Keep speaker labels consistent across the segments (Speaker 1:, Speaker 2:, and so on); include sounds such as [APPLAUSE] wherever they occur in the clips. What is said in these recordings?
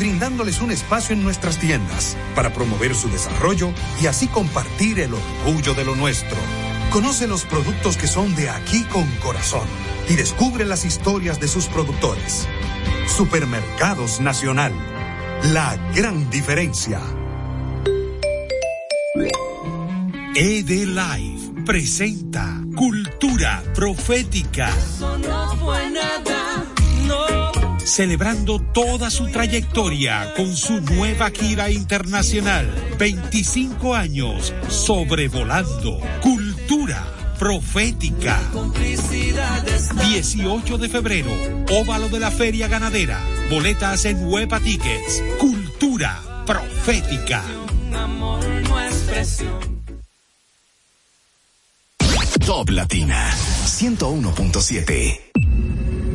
Speaker 1: brindándoles un espacio en nuestras tiendas para promover su desarrollo y así compartir el orgullo de lo nuestro. Conoce los productos que son de aquí con corazón y descubre las historias de sus productores. Supermercados Nacional. La gran diferencia.
Speaker 2: ED Live presenta Cultura Profética. Celebrando toda su trayectoria con su nueva gira internacional. 25 años sobrevolando. Cultura Profética. 18 de febrero, óvalo de la Feria Ganadera. Boletas en Huepa Tickets. Cultura Profética.
Speaker 3: Top Latina 101.7.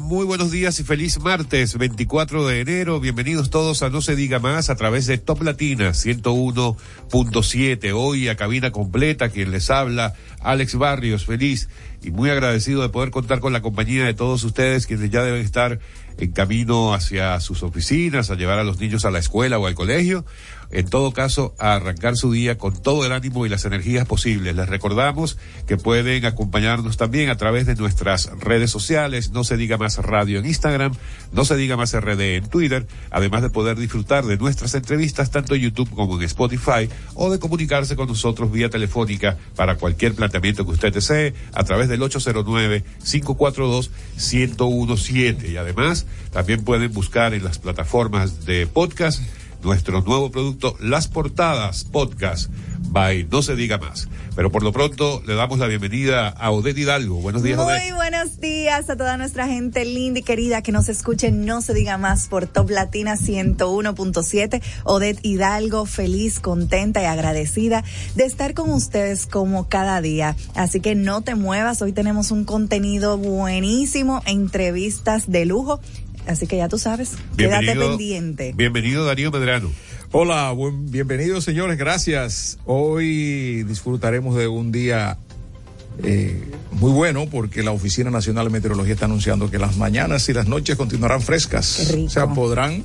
Speaker 4: Muy buenos días y feliz martes 24 de enero. Bienvenidos todos a No se diga más a través de Top Latina 101.7. Hoy a cabina completa, quien les habla, Alex Barrios, feliz y muy agradecido de poder contar con la compañía de todos ustedes, quienes ya deben estar en camino hacia sus oficinas, a llevar a los niños a la escuela o al colegio. En todo caso, a arrancar su día con todo el ánimo y las energías posibles. Les recordamos que pueden acompañarnos también a través de nuestras redes sociales, no se diga más radio en Instagram, no se diga más RD en Twitter, además de poder disfrutar de nuestras entrevistas tanto en YouTube como en Spotify o de comunicarse con nosotros vía telefónica para cualquier planteamiento que usted desee a través del 809-542-1017. Y además, también pueden buscar en las plataformas de podcast nuestro nuevo producto, Las Portadas Podcast, by No Se Diga Más. Pero por lo pronto le damos la bienvenida a Odette Hidalgo. Buenos días,
Speaker 5: Muy
Speaker 4: Odette.
Speaker 5: buenos días a toda nuestra gente linda y querida que nos escuche, no se diga más, por Top Latina 101.7. Odette Hidalgo, feliz, contenta y agradecida de estar con ustedes como cada día. Así que no te muevas, hoy tenemos un contenido buenísimo, entrevistas de lujo. Así que ya tú sabes, quédate
Speaker 4: Bienvenido-
Speaker 5: pendiente.
Speaker 4: Bienvenido Darío Medrano.
Speaker 6: Hola, buen, bienvenidos señores, gracias. Hoy disfrutaremos de un día eh, muy bueno porque la Oficina Nacional de Meteorología está anunciando que las mañanas y las noches continuarán frescas.
Speaker 5: Qué rico.
Speaker 6: O sea, podrán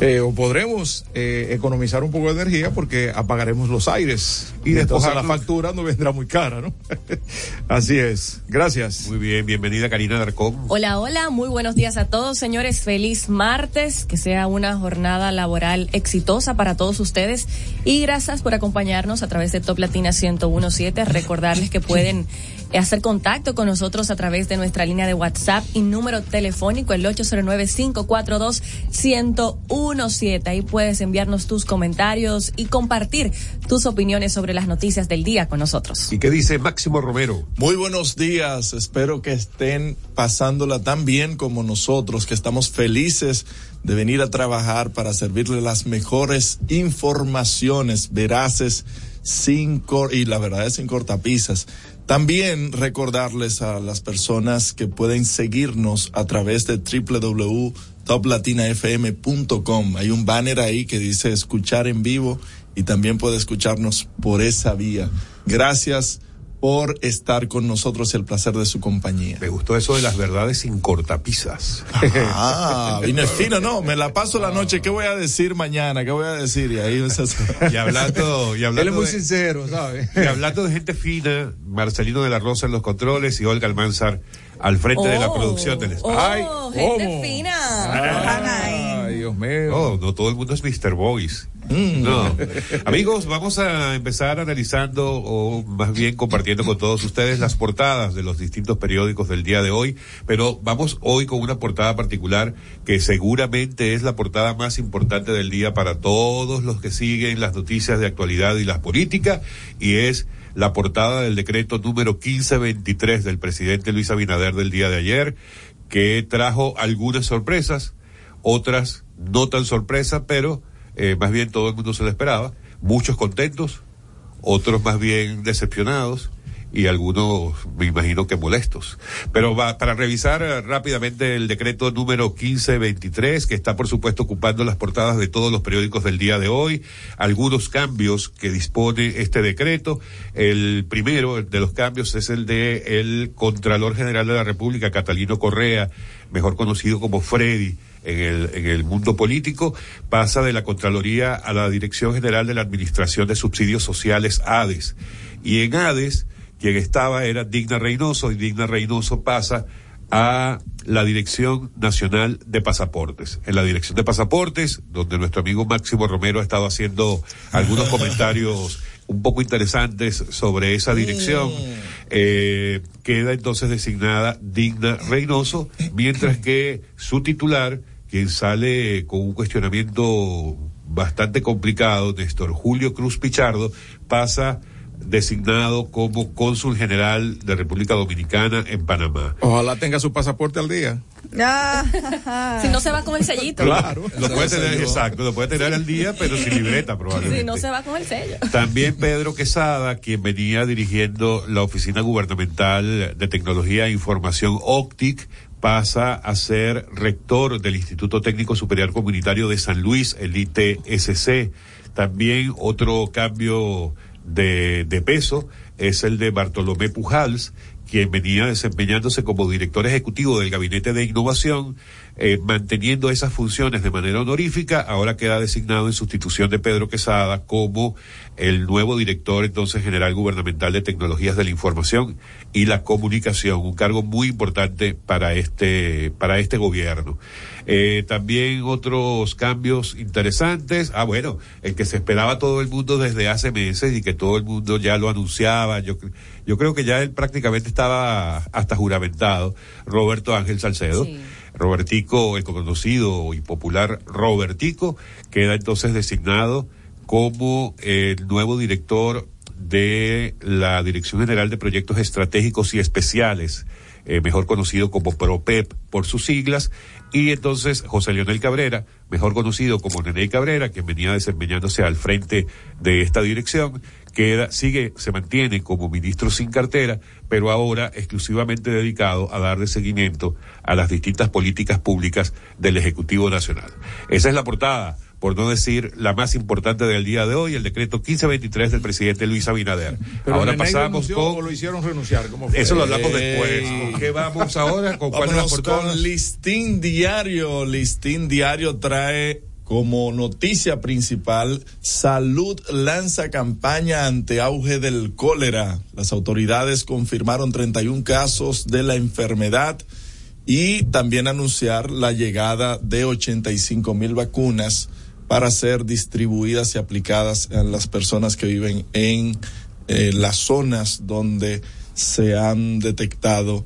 Speaker 6: eh, o podremos eh, economizar un poco de energía porque apagaremos los aires y,
Speaker 4: Y
Speaker 6: entonces la factura no vendrá muy cara, ¿no? [LAUGHS] Así es. Gracias.
Speaker 4: Muy bien, bienvenida Karina Darcón.
Speaker 7: Hola, hola, muy buenos días a todos, señores. Feliz martes, que sea una jornada laboral exitosa para todos ustedes y gracias por acompañarnos a través de Top Latina 1017. Recordarles que pueden hacer contacto con nosotros a través de nuestra línea de WhatsApp y número telefónico el 809-542-1017. Ahí puedes enviarnos tus comentarios y compartir tus opiniones sobre las noticias del día con nosotros.
Speaker 4: ¿Y qué dice Máximo Romero?
Speaker 8: Muy buenos días, espero que estén pasándola tan bien como nosotros, que estamos felices de venir a trabajar para servirle las mejores informaciones veraces sin cor y la verdad es sin cortapisas. También recordarles a las personas que pueden seguirnos a través de www.toplatinafm.com. Hay un banner ahí que dice escuchar en vivo y también puede escucharnos por esa vía. Gracias por estar con nosotros y el placer de su compañía.
Speaker 4: Me gustó eso de las verdades sin cortapisas.
Speaker 8: Ah, vine fino, no, me la paso la noche, ¿qué voy a decir mañana? ¿Qué voy a decir? Y ahí
Speaker 4: Y hablando, y hablando
Speaker 6: Él es muy
Speaker 4: de-
Speaker 6: sincero, ¿sabes?
Speaker 4: Y hablando de gente fina, Marcelino de la Rosa en los controles y Olga Almanzar al frente de la
Speaker 7: Oh,
Speaker 4: producción del
Speaker 7: oh,
Speaker 4: espacio.
Speaker 7: gente
Speaker 6: ¿cómo?
Speaker 7: fina.
Speaker 6: Ay,
Speaker 4: No, no todo el mundo es Mr. Boys. No. Amigos, vamos a empezar analizando o más bien compartiendo con todos ustedes las portadas de los distintos periódicos del día de hoy, pero vamos hoy con una portada particular que seguramente es la portada más importante del día para todos los que siguen las noticias de actualidad y la política y es la portada del decreto número 1523 del presidente Luis Abinader del día de ayer que trajo algunas sorpresas, otras no tan sorpresa, pero eh, más bien todo el mundo se lo esperaba. Muchos contentos, otros más bien decepcionados y algunos me imagino que molestos. Pero va, para revisar eh, rápidamente el decreto número 1523, que está por supuesto ocupando las portadas de todos los periódicos del día de hoy, algunos cambios que dispone este decreto. El primero de los cambios es el de el Contralor General de la República, Catalino Correa, mejor conocido como Freddy. En el, en el mundo político, pasa de la Contraloría a la Dirección General de la Administración de Subsidios Sociales, ADES. Y en ADES, quien estaba era Digna Reynoso y Digna Reynoso pasa a la Dirección Nacional de Pasaportes. En la Dirección de Pasaportes, donde nuestro amigo Máximo Romero ha estado haciendo algunos comentarios un poco interesantes sobre esa dirección, eh, queda entonces designada Digna Reynoso, mientras que su titular, quien sale con un cuestionamiento bastante complicado, Néstor Julio Cruz Pichardo, pasa designado como cónsul general de República Dominicana en Panamá.
Speaker 6: Ojalá tenga su pasaporte al día. [LAUGHS]
Speaker 7: si no se va con el sellito.
Speaker 4: Claro, lo puede tener, exacto, lo puede tener al día, pero sin libreta [LAUGHS] probablemente.
Speaker 7: Si no se va con el sello.
Speaker 4: También Pedro Quesada, quien venía dirigiendo la Oficina Gubernamental de Tecnología e Información OCTIC, pasa a ser rector del Instituto Técnico Superior Comunitario de San Luis, el ITSC. También otro cambio de, de peso es el de Bartolomé Pujals, quien venía desempeñándose como director ejecutivo del Gabinete de Innovación, eh, manteniendo esas funciones de manera honorífica, ahora queda designado en sustitución de Pedro Quesada como el nuevo director entonces general gubernamental de tecnologías de la información y la comunicación, un cargo muy importante para este, para este gobierno. Eh, también otros cambios interesantes. Ah, bueno, el que se esperaba todo el mundo desde hace meses y que todo el mundo ya lo anunciaba. Yo, yo creo que ya él prácticamente estaba hasta juramentado, Roberto Ángel Salcedo. Robertico, el conocido y popular Robertico, queda entonces designado como el nuevo director de la Dirección General de Proyectos Estratégicos y Especiales, eh, mejor conocido como PROPEP por sus siglas, y entonces José Leonel Cabrera, mejor conocido como Nene Cabrera, quien venía desempeñándose al frente de esta dirección, queda, sigue, se mantiene como ministro sin cartera, pero ahora exclusivamente dedicado a darle seguimiento a las distintas políticas públicas del Ejecutivo Nacional. Esa es la portada por no decir la más importante del día de hoy, el decreto 1523 del presidente Luis Abinader.
Speaker 6: Pero
Speaker 4: ahora pasamos con...
Speaker 6: o lo hicieron renunciar? ¿Cómo fue?
Speaker 4: Eso lo hablamos después. ¿Con qué vamos ahora? ¿Con cuál es la portada?
Speaker 8: con Listín Diario. Listín Diario trae como noticia principal, Salud lanza campaña ante auge del cólera. Las autoridades confirmaron 31 casos de la enfermedad y también anunciar la llegada de 85 mil vacunas para ser distribuidas y aplicadas a las personas que viven en eh, las zonas donde se han detectado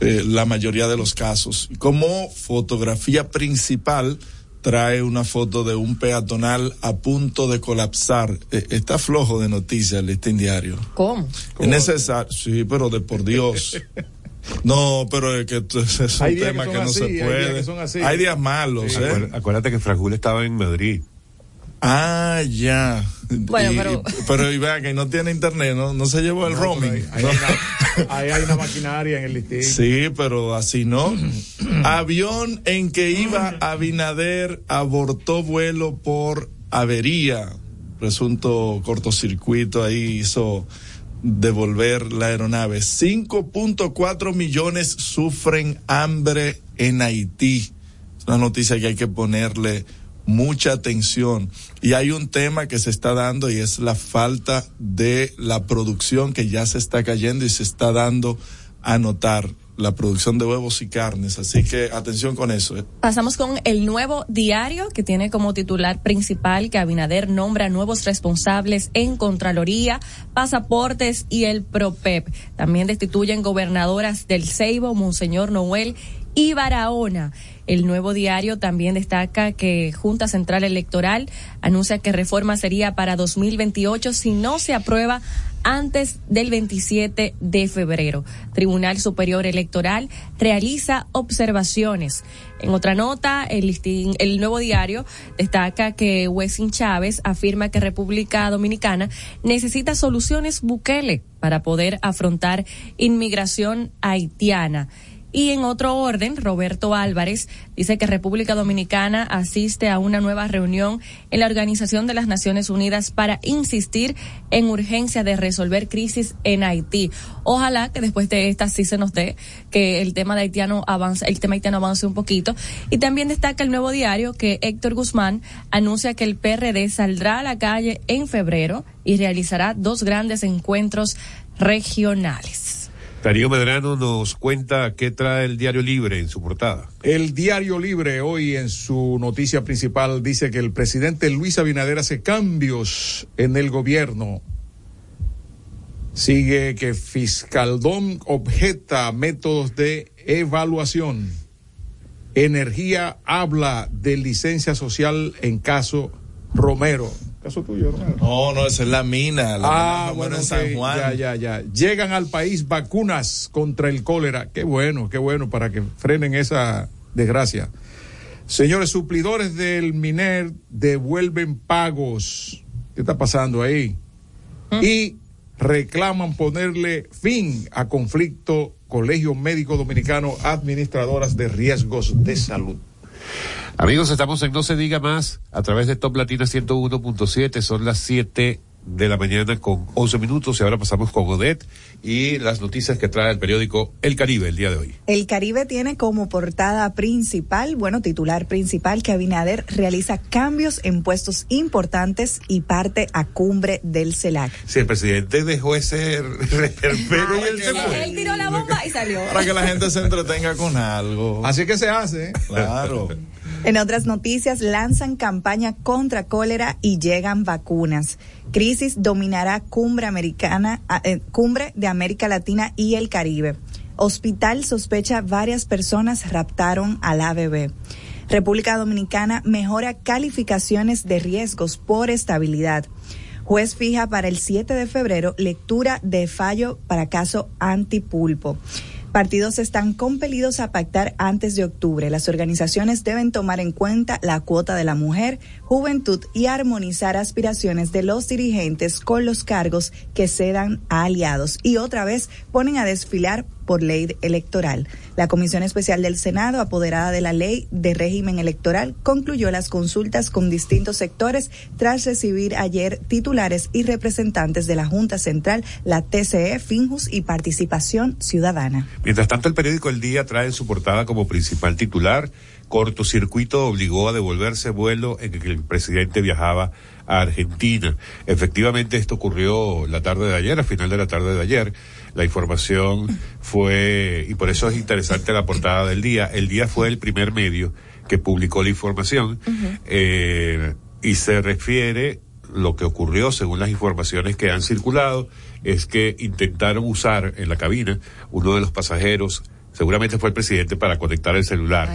Speaker 8: eh, la mayoría de los casos. Como fotografía principal trae una foto de un peatonal a punto de colapsar. Eh, está flojo de noticias el listín diario.
Speaker 7: ¿Cómo?
Speaker 8: Es necesario, sí, pero de por Dios. [LAUGHS] No, pero es que es un
Speaker 6: Hay
Speaker 8: tema
Speaker 6: que
Speaker 8: no
Speaker 6: así,
Speaker 8: se
Speaker 6: hay días
Speaker 8: puede.
Speaker 6: que son así.
Speaker 8: Hay días malos, ¿eh?
Speaker 4: Acuérdate, que Frajul estaba en Madrid.
Speaker 8: Ah, ya.
Speaker 7: Bueno,
Speaker 8: Y-
Speaker 7: pero-
Speaker 8: y- pero y vea que no tiene internet, no, no se llevó el
Speaker 6: No,
Speaker 8: roaming.
Speaker 6: pero Ahí, ahí hay una, ahí hay una maquinaria en el listín.
Speaker 8: Sí, pero así no. Avión en que iba Abinader abortó vuelo por avería. Presunto cortocircuito ahí hizo devolver la aeronave. 5.4 millones sufren hambre en Haití. Es una noticia que hay que ponerle mucha atención. Y hay un tema que se está dando y es la falta de la producción que ya se está cayendo y se está dando a notar la producción de huevos y carnes. Así que atención con eso. ¿eh?
Speaker 7: Pasamos con el nuevo diario que tiene como titular principal que Abinader nombra nuevos responsables en Contraloría, Pasaportes y el PROPEP. También destituyen gobernadoras del Ceibo, Monseñor Noel y Barahona. El nuevo diario también destaca que Junta Central Electoral anuncia que reforma sería para 2028 si no se aprueba antes del 27 de febrero. Tribunal Superior Electoral realiza observaciones. En otra nota, el, el nuevo diario destaca que Wessin Chávez afirma que República Dominicana necesita soluciones Bukele para poder afrontar inmigración haitiana. Y en otro orden, Roberto Álvarez dice que República Dominicana asiste a una nueva reunión en la Organización de las Naciones Unidas para insistir en urgencia de resolver crisis en Haití. Ojalá que después de esta sí se nos dé que el tema de haitiano avance, el tema haitiano avance un poquito. Y también destaca el nuevo diario que Héctor Guzmán anuncia que el PRD saldrá a la calle en febrero y realizará dos grandes encuentros regionales.
Speaker 4: Darío Medrano nos cuenta qué trae el Diario Libre en su portada.
Speaker 6: El Diario Libre hoy en su noticia principal dice que el presidente Luis Abinader hace cambios en el gobierno. Sigue que Fiscaldón objeta métodos de evaluación. Energía habla de licencia social en caso Romero. Caso tuyo, Romero.
Speaker 8: No, no, esa es la mina. La
Speaker 6: ah, bueno, en San Juan. Ya, ya, ya. Llegan al país vacunas contra el cólera. Qué bueno, qué bueno para que frenen esa desgracia. Señores suplidores del MINER devuelven pagos. ¿Qué está pasando ahí? ¿Mm? Y reclaman ponerle fin a conflicto Colegio Médico Dominicano Administradoras de Riesgos de Salud.
Speaker 4: Amigos, estamos en No se diga más a través de Top Latina 101.7. Son las 7 de la mañana con 11 minutos y ahora pasamos con Odette y las noticias que trae el periódico El Caribe el día de hoy.
Speaker 5: El Caribe tiene como portada principal, bueno, titular principal, que Abinader realiza cambios en puestos importantes y parte a cumbre del CELAC.
Speaker 4: Si el presidente dejó ese [LAUGHS] reperpero y él se
Speaker 7: fue. Él tiró la bomba y salió.
Speaker 8: Para que la gente se entretenga con algo.
Speaker 6: Así que se hace.
Speaker 8: Claro. [LAUGHS]
Speaker 5: En otras noticias, lanzan campaña contra cólera y llegan vacunas. Crisis dominará cumbre americana, eh, cumbre de América Latina y el Caribe. Hospital sospecha varias personas raptaron a la bebé. República Dominicana mejora calificaciones de riesgos por estabilidad. Juez fija para el 7 de febrero lectura de fallo para caso antipulpo. Partidos están compelidos a pactar antes de octubre. Las organizaciones deben tomar en cuenta la cuota de la mujer, juventud y armonizar aspiraciones de los dirigentes con los cargos que cedan a aliados. Y otra vez ponen a desfilar por ley electoral. La Comisión Especial del Senado, apoderada de la ley de régimen electoral, concluyó las consultas con distintos sectores tras recibir ayer titulares y representantes de la Junta Central, la TCE, Finjus y Participación Ciudadana.
Speaker 4: Mientras tanto, el periódico El Día trae en su portada como principal titular cortocircuito obligó a devolverse vuelo en que el presidente viajaba a Argentina. Efectivamente, esto ocurrió la tarde de ayer, a final de la tarde de ayer. La información fue, y por eso es interesante la portada del día, el día fue el primer medio que publicó la información eh, y se refiere lo que ocurrió según las informaciones que han circulado es que intentaron usar en la cabina uno de los pasajeros seguramente fue el presidente para conectar el celular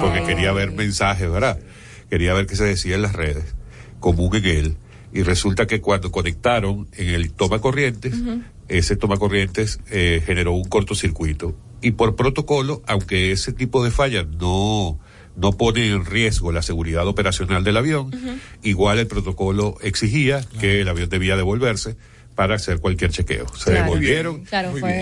Speaker 4: porque quería ver mensajes verdad quería ver qué se decía en las redes común en él y resulta que cuando conectaron en el toma corrientes ese toma corrientes eh, generó un cortocircuito. Y por protocolo, aunque ese tipo de fallas no, no pone en riesgo la seguridad operacional del avión, igual el protocolo exigía que el avión debía devolverse para hacer cualquier chequeo. Se devolvieron.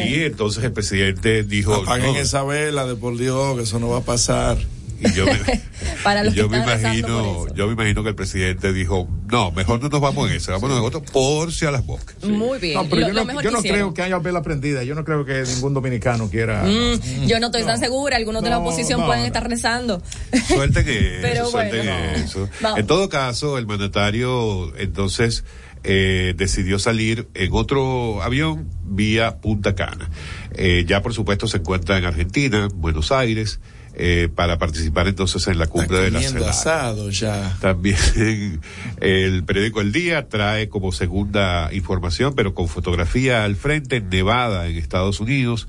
Speaker 4: Y entonces el presidente dijo...
Speaker 8: Apaguen esa vela de por Dios, que eso no va a pasar.
Speaker 4: Y yo me, [LAUGHS] yo me imagino, yo me imagino que el presidente dijo, no, mejor no nos vamos en ese, vámonos en otro por si a las bocas.
Speaker 7: Muy bien.
Speaker 6: No, pero yo, no, yo no creo que haya vela prendida, yo no creo que ningún dominicano quiera.
Speaker 7: Mm, yo no estoy tan segura, algunos de la oposición pueden estar rezando. [LAUGHS]
Speaker 4: Suerte que [LAUGHS] pero eso. En todo caso, el mandatario entonces eh, decidió salir en otro avión vía Punta Cana. Eh, ya por supuesto se encuentra en Argentina, Buenos Aires, eh, para participar entonces en la cumbre de la
Speaker 8: asado ya.
Speaker 4: También [LAUGHS] el periódico El Día trae como segunda información, pero con fotografía al frente, Nevada en Estados Unidos.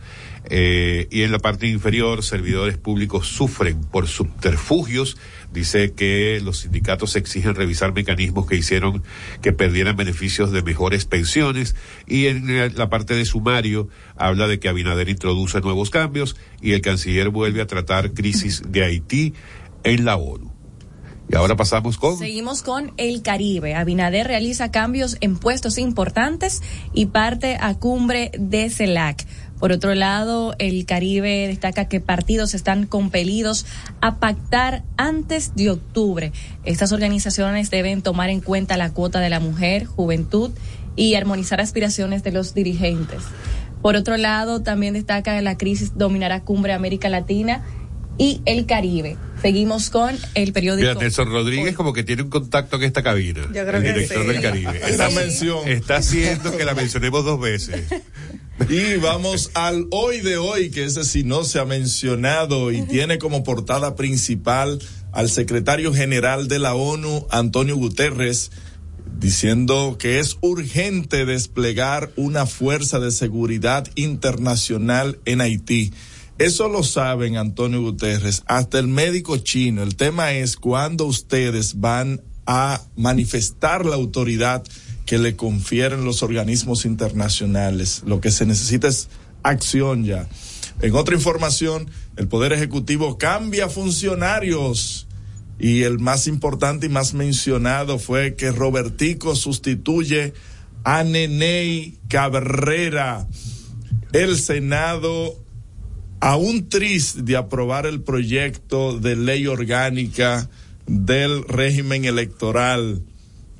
Speaker 4: Eh, y en la parte inferior, servidores públicos sufren por subterfugios. Dice que los sindicatos exigen revisar mecanismos que hicieron que perdieran beneficios de mejores pensiones. Y en la parte de sumario habla de que Abinader introduce nuevos cambios y el canciller vuelve a tratar crisis de Haití en la ONU. Y ahora pasamos con.
Speaker 7: Seguimos con el Caribe. Abinader realiza cambios en puestos importantes y parte a cumbre de CELAC. Por otro lado, el Caribe destaca que partidos están compelidos a pactar antes de octubre. Estas organizaciones deben tomar en cuenta la cuota de la mujer, juventud y armonizar aspiraciones de los dirigentes. Por otro lado, también destaca que la crisis dominará cumbre América Latina y el Caribe. Seguimos con el periódico.
Speaker 4: Mira, Nelson Rodríguez como que tiene un contacto en esta cabina.
Speaker 5: Yo creo
Speaker 4: el
Speaker 5: que
Speaker 4: director
Speaker 5: sí.
Speaker 4: del Caribe.
Speaker 8: Esa
Speaker 4: Está,
Speaker 8: mención.
Speaker 4: está haciendo que la mencionemos dos veces. [LAUGHS]
Speaker 8: Y vamos al hoy de hoy, que ese sí no se ha mencionado y tiene como portada principal al secretario general de la ONU, Antonio Guterres, diciendo que es urgente desplegar una fuerza de seguridad internacional en Haití. Eso lo saben, Antonio Guterres, hasta el médico chino. El tema es cuándo ustedes van a manifestar la autoridad que le confieren los organismos internacionales. Lo que se necesita es acción ya. En otra información, el Poder Ejecutivo cambia funcionarios y el más importante y más mencionado fue que Robertico sustituye a Neney Cabrera. El Senado aún triste de aprobar el proyecto de ley orgánica del régimen electoral.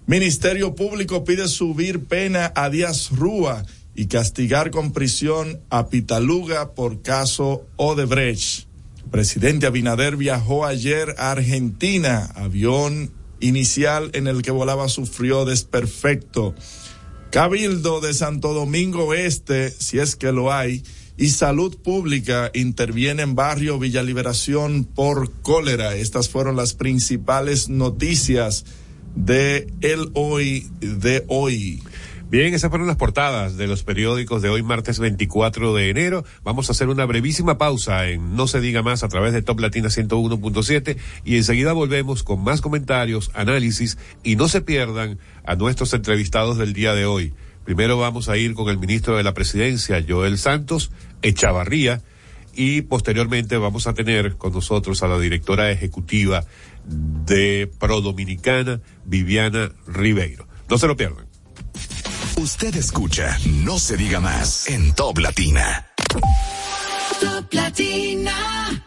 Speaker 8: Ministerio Público pide subir pena a Díaz Rúa y castigar con prisión a Pitaluga por caso Odebrecht. Presidente Abinader viajó ayer a Argentina. Avión inicial en el que volaba sufrió desperfecto. Cabildo de Santo Domingo Este, si es que lo hay, y Salud Pública interviene en barrio Villa Liberación por cólera. Estas fueron las principales noticias de el hoy de hoy.
Speaker 4: Bien, esas fueron las portadas de los periódicos de hoy, martes 24 de enero. Vamos a hacer una brevísima pausa en No se diga más a través de Top Latina 101.7 y enseguida volvemos con más comentarios, análisis y no se pierdan a nuestros entrevistados del día de hoy. Primero vamos a ir con el ministro de la Presidencia, Joel Santos Echavarría, y posteriormente vamos a tener con nosotros a la directora ejecutiva de Pro Dominicana, Viviana Ribeiro. No se lo pierdan.
Speaker 3: Usted escucha No se diga más en Top Latina.
Speaker 9: Top Latina.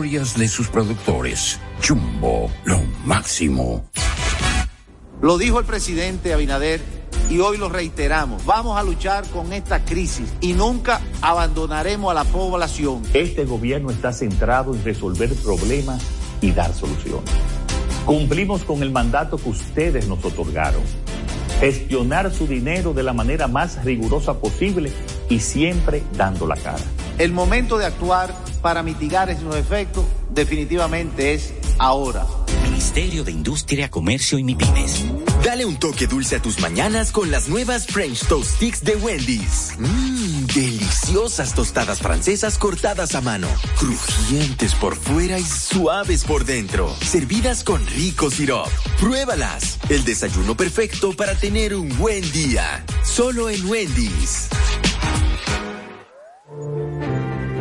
Speaker 9: de sus productores. Jumbo, lo máximo.
Speaker 10: Lo dijo el presidente Abinader y hoy lo reiteramos. Vamos a luchar con esta crisis y nunca abandonaremos a la población.
Speaker 11: Este gobierno está centrado en resolver problemas y dar soluciones. Cumplimos con el mandato que ustedes nos otorgaron. Gestionar su dinero de la manera más rigurosa posible y siempre dando la cara.
Speaker 10: El momento de actuar para mitigar esos efectos definitivamente es ahora.
Speaker 12: Ministerio de Industria, Comercio y MIPIMES.
Speaker 13: Dale un toque dulce a tus mañanas con las nuevas French Toast Sticks de Wendy's. Mmm, deliciosas tostadas francesas cortadas a mano, crujientes por fuera y suaves por dentro, servidas con rico sirop. Pruébalas. El desayuno perfecto para tener un buen día. Solo en Wendy's.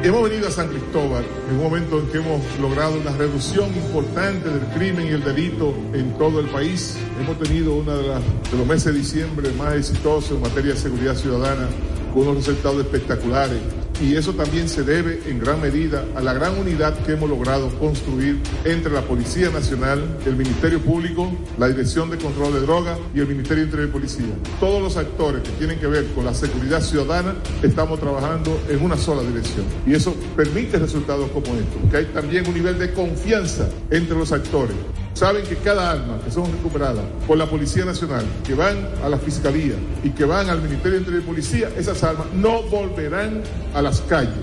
Speaker 14: Hemos venido a San Cristóbal en un momento en que hemos logrado una reducción importante del crimen y el delito en todo el país. Hemos tenido uno de, de los meses de diciembre más exitosos en materia de seguridad ciudadana, con unos resultados espectaculares. Y eso también se debe en gran medida a la gran unidad que hemos logrado construir entre la Policía Nacional, el Ministerio Público, la Dirección de Control de Drogas y el Ministerio Interior de Policía. Todos los actores que tienen que ver con la seguridad ciudadana estamos trabajando en una sola dirección y eso permite resultados como estos, que hay también un nivel de confianza entre los actores. Saben que cada arma que son recuperadas por la Policía Nacional, que van a la Fiscalía y que van al Ministerio Interior de Policía, esas armas no volverán a las calles.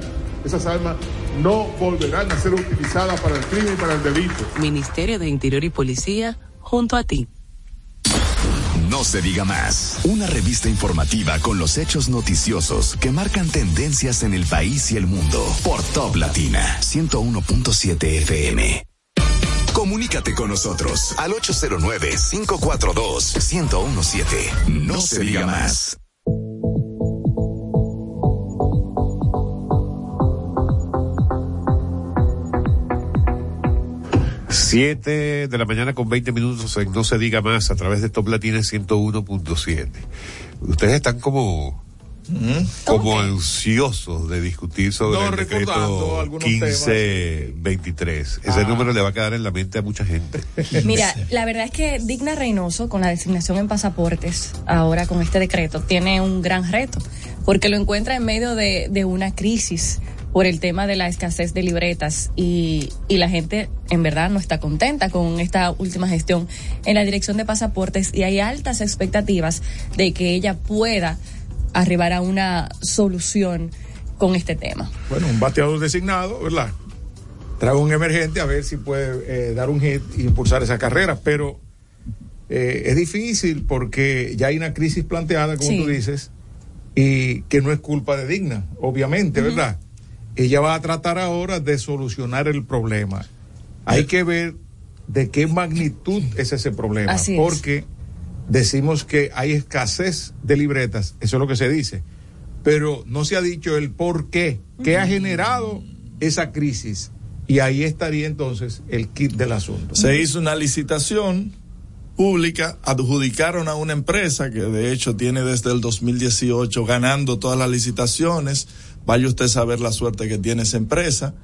Speaker 14: Esas armas no volverán a ser utilizadas para el crimen y para el delito.
Speaker 15: Ministerio de Interior y Policía, junto a ti.
Speaker 3: No se diga más. Una revista informativa con los hechos noticiosos que marcan tendencias en el país y el mundo. Por Top Latina 101.7 FM. Comunícate con nosotros al 809-542-1017. No, se diga más.
Speaker 4: Siete de la mañana con 20 minutos en No se diga más a través de Top Latina 101.7. Ustedes están como como ansiosos de discutir sobre
Speaker 6: No,
Speaker 4: el decreto
Speaker 6: algunos
Speaker 4: 1523. Ese
Speaker 6: Ah.
Speaker 4: número le va a quedar en la mente a mucha gente. [LAUGHS] [LAUGHS]
Speaker 7: Mira, la verdad es que Digna Reynoso, con la designación en pasaportes, ahora con este decreto, tiene un gran reto, porque lo encuentra en medio de, de una crisis por el tema de la escasez de libretas y, y la gente en verdad no está contenta con esta última gestión en la dirección de pasaportes y hay altas expectativas de que ella pueda arribar a una solución con este tema.
Speaker 6: Bueno, un bateador designado, ¿verdad? Trae un emergente a ver si puede eh, dar un hit e impulsar esa carrera, pero eh, es difícil porque ya hay una crisis planteada, como
Speaker 7: Sí.
Speaker 6: tú dices, y que no es culpa de Digna, obviamente, ¿verdad? Ella va a tratar ahora de solucionar el problema. Hay que ver de qué magnitud es ese problema,
Speaker 7: Así es.
Speaker 6: Decimos que hay escasez de libretas, eso es lo que se dice, pero no se ha dicho el por qué, qué ha generado esa crisis. Y ahí estaría entonces el kit del asunto.
Speaker 8: Se hizo una licitación pública, adjudicaron a una empresa que de hecho tiene desde el 2018 ganando todas las licitaciones. Vaya usted a saber la suerte que tiene esa empresa.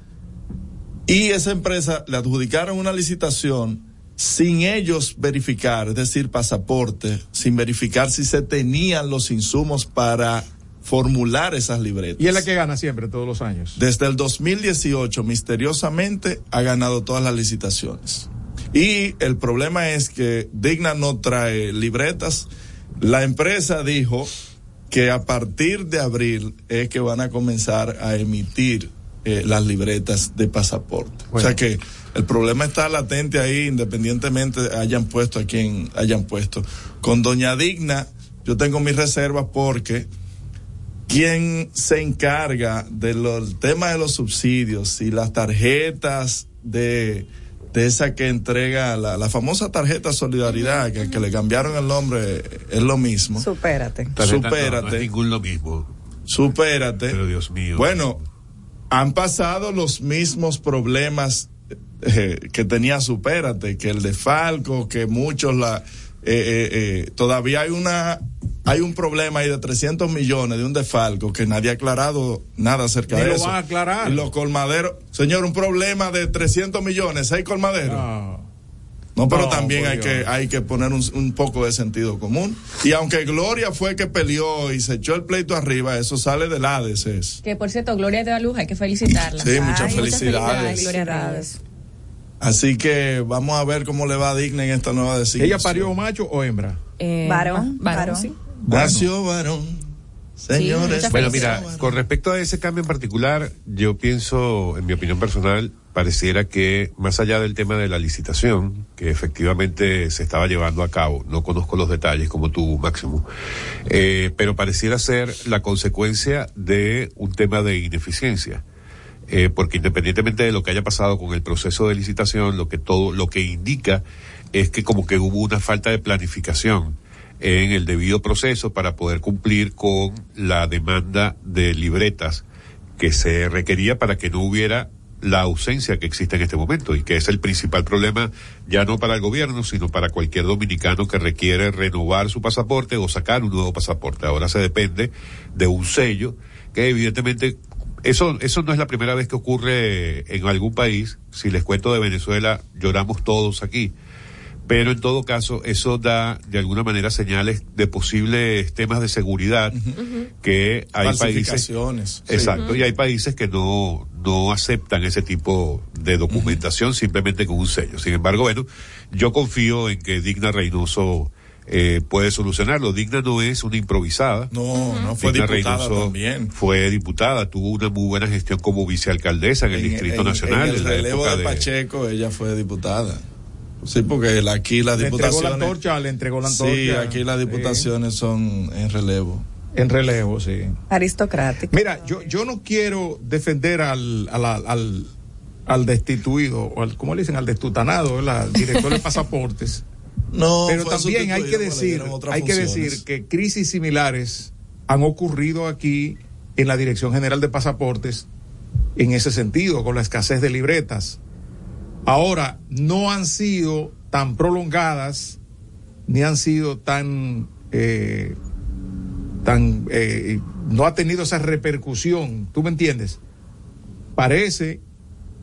Speaker 8: Y esa empresa le adjudicaron una licitación sin ellos verificar, es decir, pasaporte, sin verificar si se tenían los insumos para formular esas libretas.
Speaker 6: Y es la que gana siempre, todos los años.
Speaker 8: Desde el 2018, misteriosamente, ha ganado todas las licitaciones. Y el problema es que Digna no trae libretas. La empresa dijo que a partir de abril es que van a comenzar a emitir eh, las libretas de pasaporte. O sea que el problema está latente ahí, independientemente hayan puesto a quien hayan puesto. Con Doña Digna, yo tengo mis reservas porque quien se encarga del tema de los subsidios y las tarjetas de, de esa que entrega la, la famosa tarjeta solidaridad que, que le cambiaron el nombre es lo mismo
Speaker 5: Supérate.
Speaker 4: Tarjeta no,
Speaker 8: supérate
Speaker 4: no es ningún lo mismo.
Speaker 8: supérate
Speaker 4: Pero Dios mío.
Speaker 8: bueno han pasado los mismos problemas eh, que tenía supérate que el de Falco que muchos la eh, eh, eh, todavía hay una hay un problema ahí de 300 millones de un defalco que nadie ha aclarado nada acerca
Speaker 6: Ni
Speaker 8: de
Speaker 6: lo
Speaker 8: eso.
Speaker 6: van a aclarar.
Speaker 8: Y los colmaderos, señor, un problema de 300 millones, seis colmaderos. No,
Speaker 6: No.
Speaker 8: pero
Speaker 6: No,
Speaker 8: también hay
Speaker 6: Dios.
Speaker 8: que, hay que poner un, un poco de sentido común. Y aunque Gloria fue que peleó y se echó el pleito arriba, eso sale del Hades. Es.
Speaker 7: Que por cierto, Gloria de la Luz, hay que felicitarla.
Speaker 8: Sí, muchas
Speaker 7: Ay,
Speaker 8: felicidades.
Speaker 7: Gloria Reyes.
Speaker 8: Así que vamos a ver cómo le va a Digna en esta nueva designación.
Speaker 6: ¿Ella parió macho o hembra?
Speaker 7: Eh,
Speaker 5: Varón,
Speaker 7: va-
Speaker 5: varón.
Speaker 7: sí.
Speaker 8: Nació varón. Señores.
Speaker 7: muchas
Speaker 4: Bueno, mira, con respecto a ese cambio en particular, yo pienso, en mi opinión personal, pareciera que más allá del tema de la licitación, que efectivamente se estaba llevando a cabo, no conozco los detalles como tú, Máximo, eh, pero pareciera ser la consecuencia de un tema de ineficiencia. Eh, porque independientemente de lo que haya pasado con el proceso de licitación, lo que todo, lo que indica es que como que hubo una falta de planificación en el debido proceso para poder cumplir con la demanda de libretas que se requería para que no hubiera la ausencia que existe en este momento y que es el principal problema ya no para el gobierno sino para cualquier dominicano que requiere renovar su pasaporte o sacar un nuevo pasaporte. Ahora se depende de un sello que evidentemente Eso, eso no es la primera vez que ocurre en algún país. Si les cuento de Venezuela, lloramos todos aquí. Pero en todo caso, eso da de alguna manera señales de posibles temas de seguridad que hay países. Exacto, y hay países que no, no aceptan ese tipo de documentación simplemente con un sello. Sin embargo, bueno, yo confío en que Digna Reynoso eh, puede solucionarlo. Digna no es una improvisada.
Speaker 8: No, no fue diputada también.
Speaker 4: Fue diputada, tuvo una muy buena gestión como vicealcaldesa en el Distrito Nacional.
Speaker 8: En el relevo de Pacheco, ella fue diputada. Sí, porque aquí las diputaciones.
Speaker 6: Le entregó la antorcha, le entregó la antorcha.
Speaker 8: Sí, aquí las diputaciones son en relevo.
Speaker 6: En relevo, sí.
Speaker 5: Aristocrático.
Speaker 6: Mira, yo, yo no quiero defender al, al, al, al destituido, o al, ¿cómo le dicen? Al destutanado, el director de [LAUGHS] pasaportes.
Speaker 8: no,
Speaker 6: pero también hay que decir, hay que decir que crisis similares han ocurrido aquí en la Dirección General de Pasaportes en ese sentido, con la escasez de libretas. Ahora, no han sido tan prolongadas, ni han sido tan, eh, tan, eh, no ha tenido esa repercusión, ¿tú me entiendes? Parece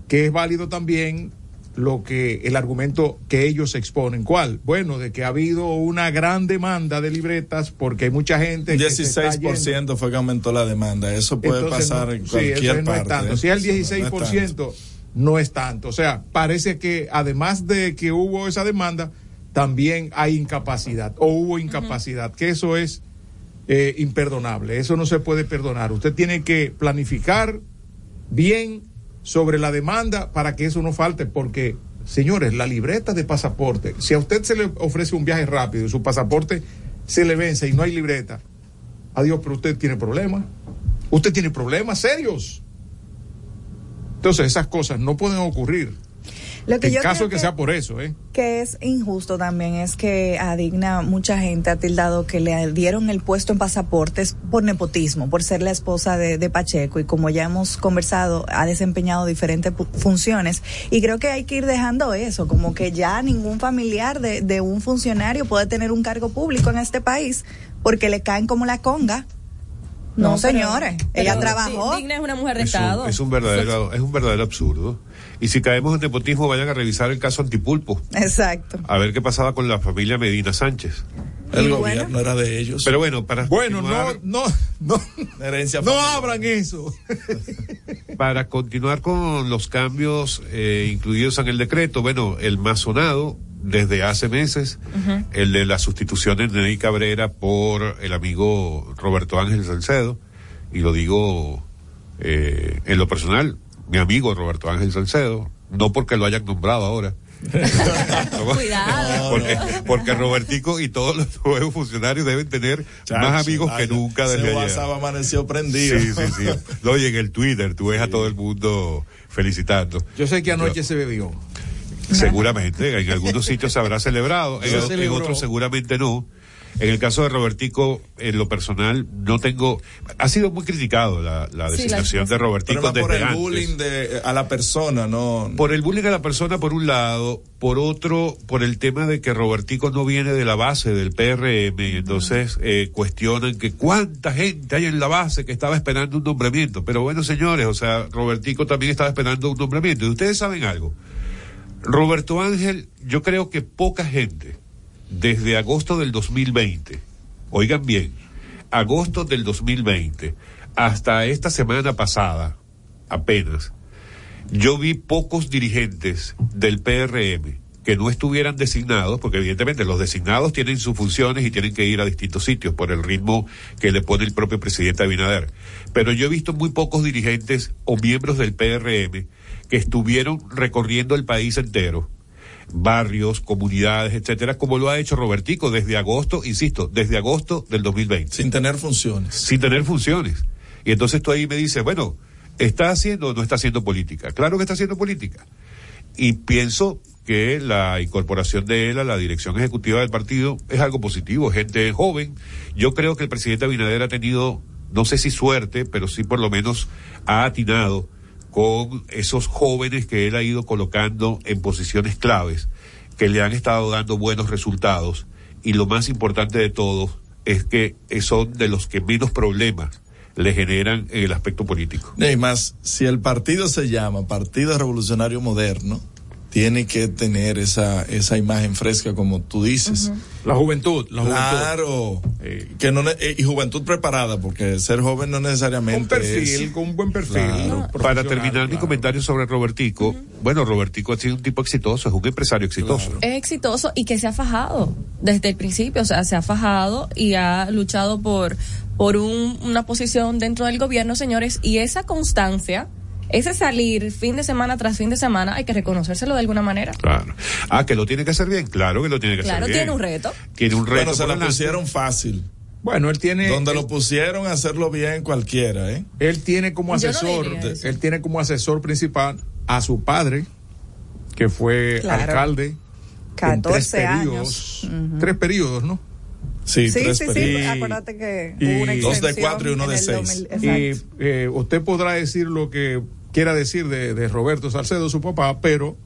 Speaker 6: que es válido también lo que el argumento que ellos exponen. ¿Cuál? Bueno, de que ha habido una gran demanda de libretas porque hay mucha gente.
Speaker 8: 16% fue que aumentó la demanda. Eso puede pasar en cualquier
Speaker 6: sí,
Speaker 8: parte.
Speaker 6: No es tanto. Si es el 16%, no es, no es tanto. O sea, parece que además de que hubo esa demanda, también hay incapacidad o hubo incapacidad, uh -huh. que eso es eh, imperdonable. Eso no se puede perdonar. Usted tiene que planificar bien sobre la demanda para que eso no falte, porque, señores, la libreta de pasaporte, si a usted se le ofrece un viaje rápido y su pasaporte se le vence y no hay libreta, adiós, pero usted tiene problemas. Usted tiene problemas serios. Entonces, esas cosas no pueden ocurrir.
Speaker 5: Lo que
Speaker 6: en
Speaker 5: yo
Speaker 6: caso
Speaker 5: creo
Speaker 6: que, sea por eso, ¿eh?
Speaker 5: Que es injusto también es que a Digna mucha gente ha tildado que le dieron el puesto en pasaportes por nepotismo, por ser la esposa de, de Pacheco y como ya hemos conversado, ha desempeñado diferentes funciones y creo que hay que ir dejando eso, como que ya ningún familiar de, de un funcionario puede tener un cargo público en este país porque le caen como la conga. No, no señores, pero, ella pero, trabajó.
Speaker 7: Digna es una mujer de
Speaker 4: es
Speaker 7: Estado.
Speaker 4: Un, es un verdadero, es un verdadero absurdo. Y si caemos en nepotismo, vayan a revisar el caso Antipulpo.
Speaker 5: Exacto.
Speaker 4: A ver qué pasaba con la familia Medina Sánchez.
Speaker 8: El gobierno bueno? era de ellos.
Speaker 4: Pero bueno, para
Speaker 6: bueno, continuar, no, no, no,
Speaker 8: herencia
Speaker 6: no abran eso.
Speaker 4: para continuar con los cambios eh, incluidos en el decreto, bueno, el más sonado desde hace meses, uh -huh. el de la sustitución de Ney Cabrera por el amigo Roberto Ángel Salcedo, y lo digo eh, en lo personal, mi amigo Roberto Ángel Salcedo, no porque lo hayan nombrado ahora. [LAUGHS]
Speaker 7: Cuidado. [LAUGHS]
Speaker 4: Porque, porque, Robertico y todos los nuevos funcionarios deben tener Chacho, más amigos que nunca desde
Speaker 8: ayer. WhatsApp amaneció prendido.
Speaker 4: Sí, sí, sí. [LAUGHS] No, y en el Twitter tú ves sí. a todo el mundo felicitando.
Speaker 6: Yo sé que anoche Yo, se bebió. [LAUGHS]
Speaker 4: Seguramente, en algunos sitios se habrá celebrado, en, en otros seguramente no. En el caso de Robertico, en lo personal, no tengo. Ha sido muy criticado la, la designación sí, la, de Robertico
Speaker 8: pero
Speaker 4: desde
Speaker 8: por el
Speaker 4: antes.
Speaker 8: bullying de, a la persona, no.
Speaker 4: Por el bullying a la persona, por un lado. Por otro, por el tema de que Robertico no viene de la base del PRM. Y entonces eh, cuestionan que cuánta gente hay en la base que estaba esperando un nombramiento. Pero bueno, señores, o sea, Robertico también estaba esperando un nombramiento. Y ustedes saben algo. Roberto Ángel, yo creo que poca gente desde agosto del 2020, oigan bien, agosto del 2020 hasta esta semana pasada, apenas, yo vi pocos dirigentes del PRM que no estuvieran designados, porque evidentemente los designados tienen sus funciones y tienen que ir a distintos sitios por el ritmo que le pone el propio presidente Abinader. Pero yo he visto muy pocos dirigentes o miembros del PRM que estuvieron recorriendo el país entero barrios, comunidades, etcétera, como lo ha hecho Robertico desde agosto, insisto, desde agosto del 2020.
Speaker 8: Sin tener funciones.
Speaker 4: Sin tener funciones. Y entonces tú ahí me dices, bueno, ¿está haciendo o no está haciendo política? Claro que está haciendo política. Y pienso que la incorporación de él a la dirección ejecutiva del partido es algo positivo, gente joven. Yo creo que el presidente Abinader ha tenido, no sé si suerte, pero sí por lo menos ha atinado con esos jóvenes que él ha ido colocando en posiciones claves, que le han estado dando buenos resultados. Y lo más importante de todo es que son de los que menos problemas le generan el aspecto político.
Speaker 8: Y si el partido se llama Partido Revolucionario Moderno, tiene que tener esa, esa imagen fresca como tú dices.
Speaker 6: La juventud, la juventud.
Speaker 8: Claro. que no, eh, y juventud preparada, porque ser joven no necesariamente.
Speaker 6: Con perfil,
Speaker 8: es-
Speaker 6: con un buen perfil.
Speaker 8: Claro.
Speaker 4: Para terminar mi comentario sobre Robertico, bueno, Robertico ha sido un tipo exitoso, es un empresario exitoso.
Speaker 7: es exitoso y que se ha fajado desde el principio, o sea, se ha fajado y ha luchado por, por un- una posición dentro del gobierno, señores, y esa constancia, ese salir fin de semana tras fin de semana, hay que reconocérselo de alguna manera.
Speaker 4: Claro. Ah, que lo tiene que hacer bien, claro que lo tiene que
Speaker 7: Claro,
Speaker 4: hacer bien.
Speaker 7: tiene un reto.
Speaker 4: Tiene un reto.
Speaker 8: Bueno, se lo pusieron fácil.
Speaker 6: Bueno, él tiene.
Speaker 8: Donde
Speaker 6: él-
Speaker 8: lo pusieron a hacerlo bien cualquiera, ¿eh?
Speaker 6: Él tiene como
Speaker 8: no
Speaker 6: asesor, él tiene como asesor principal a su padre, que fue
Speaker 5: Claro.
Speaker 6: alcalde. en
Speaker 5: 14
Speaker 6: tres
Speaker 5: años.
Speaker 6: periodos,
Speaker 5: Ujú.
Speaker 6: Tres periodos, ¿no?
Speaker 8: Sí,
Speaker 5: Sí,
Speaker 8: tres
Speaker 5: sí, sí,
Speaker 8: periodos.
Speaker 5: acuérdate que
Speaker 6: Y-
Speaker 5: hubo una
Speaker 6: Dos de
Speaker 8: cuatro y uno de seis.
Speaker 5: 2000,
Speaker 6: Y eh, usted podrá decir lo que quiera decir de, de Roberto Salcedo, su papá, pero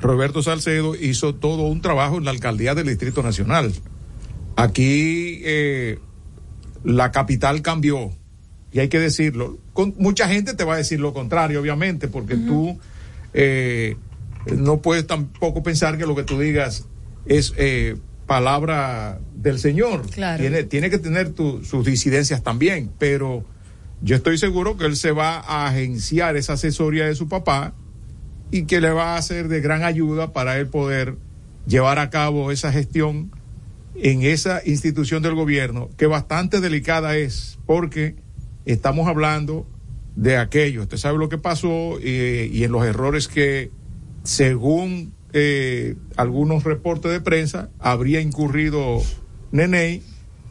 Speaker 6: Roberto Salcedo hizo todo un trabajo en la alcaldía del Distrito Nacional. Aquí eh, la capital cambió, y hay que decirlo. Con, mucha gente te va a decir lo contrario, obviamente, porque tú eh, no puedes tampoco pensar que lo que tú digas es eh, palabra del Señor.
Speaker 7: Claro.
Speaker 6: Tiene, tiene que tener tu- sus disidencias también, pero yo estoy seguro que él se va a agenciar esa asesoría de su papá y que le va a ser de gran ayuda para él poder llevar a cabo esa gestión en esa institución del gobierno, que bastante delicada es, porque estamos hablando de aquello. Usted sabe lo que pasó eh, y en los errores que, según eh, algunos reportes de prensa, habría incurrido Neney,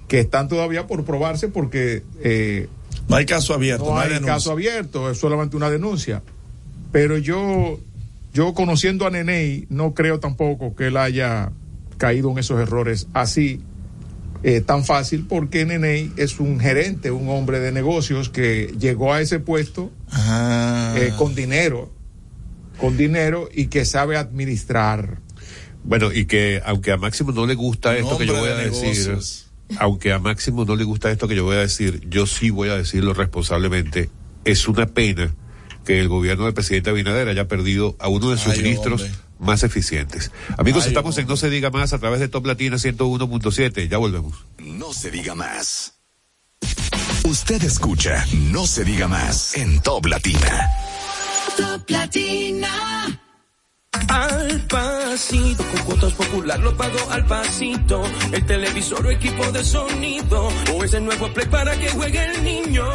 Speaker 6: que están todavía por probarse porque eh,
Speaker 8: No hay caso abierto,
Speaker 6: no
Speaker 8: no hay
Speaker 6: caso abierto, es solamente una denuncia. Pero yo, yo conociendo a Neney, no creo tampoco que él haya caído en esos errores así eh, tan fácil, porque Neney es un gerente, un hombre de negocios que llegó a ese puesto
Speaker 8: Ah.
Speaker 6: eh, con dinero, con dinero y que sabe administrar.
Speaker 4: Bueno, y que aunque a Máximo no le gusta esto que yo voy a
Speaker 8: de
Speaker 4: decir. Aunque a Máximo no le gusta esto que yo voy a decir, yo sí voy a decirlo responsablemente. Es una pena que el gobierno del presidente Abinader haya perdido a uno de sus
Speaker 8: Ay,
Speaker 4: ministros
Speaker 8: hombre.
Speaker 4: más eficientes. Amigos,
Speaker 3: Ay,
Speaker 4: estamos en No se diga más a través de Top Latina 101.7. Ya volvemos.
Speaker 3: No se diga más. Usted escucha No se diga más en Top Latina.
Speaker 16: Top Latina. Al pasito, con cuotas popular lo pago al pasito. El televisor o equipo de sonido, o ese nuevo play para que juegue el niño.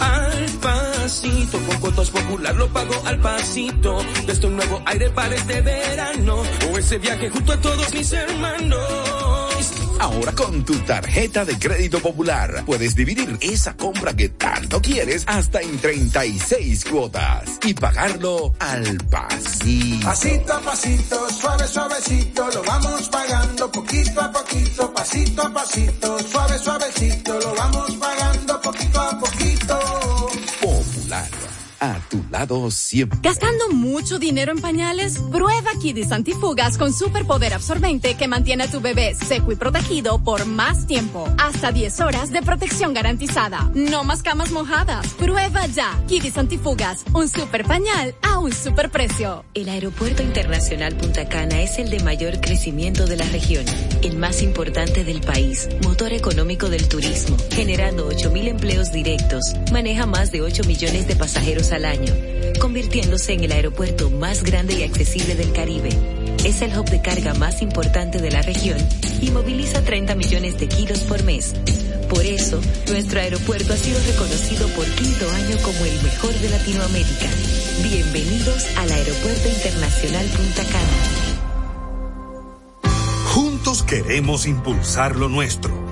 Speaker 16: Al pasito, con cuotas popular lo pago al pasito. Desde un nuevo aire para este verano, o ese viaje junto a todos mis hermanos.
Speaker 3: Ahora con tu tarjeta de crédito popular puedes dividir esa compra que tanto quieres hasta en 36 cuotas y pagarlo al pasito.
Speaker 17: Pasito a pasito, suave, suavecito, lo vamos pagando poquito a poquito, pasito a pasito, suave, suavecito, lo vamos pagando poquito a poquito.
Speaker 3: Popular, a tu lado siempre.
Speaker 18: ¿Gastando mucho dinero en pañales? Prueba Kidis Antifugas con superpoder absorbente que mantiene a tu bebé seco y protegido por más tiempo. Hasta 10 horas de protección garantizada. No más camas mojadas. Prueba ya. Kidis Antifugas, un super pañal a un super precio.
Speaker 19: El Aeropuerto Internacional Punta Cana es el de mayor crecimiento de la región, el más importante del país, motor económico del turismo, generando 8.000 empleos directos, maneja más de 8 millones de pasajeros al año, convirtiéndose en el aeropuerto más grande y accesible del Caribe. Es el hub de carga más importante de la región y moviliza 30 millones de kilos por mes. Por eso, nuestro aeropuerto ha sido reconocido por quinto año como el mejor de Latinoamérica. Bienvenidos al Aeropuerto Internacional Punta Cana.
Speaker 1: Juntos queremos impulsar lo nuestro.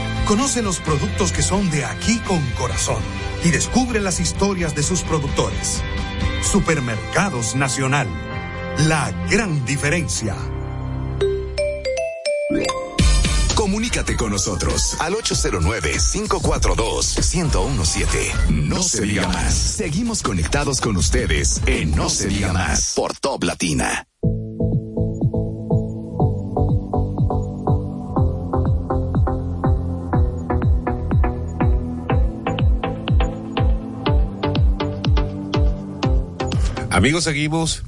Speaker 1: Conoce los productos que son de aquí con corazón y descubre las historias de sus productores. Supermercados Nacional. La gran diferencia.
Speaker 3: Comunícate con nosotros al 809-542-1017. No se diga más. Seguimos conectados con ustedes en No se diga más por Top Latina.
Speaker 4: Amigos, seguimos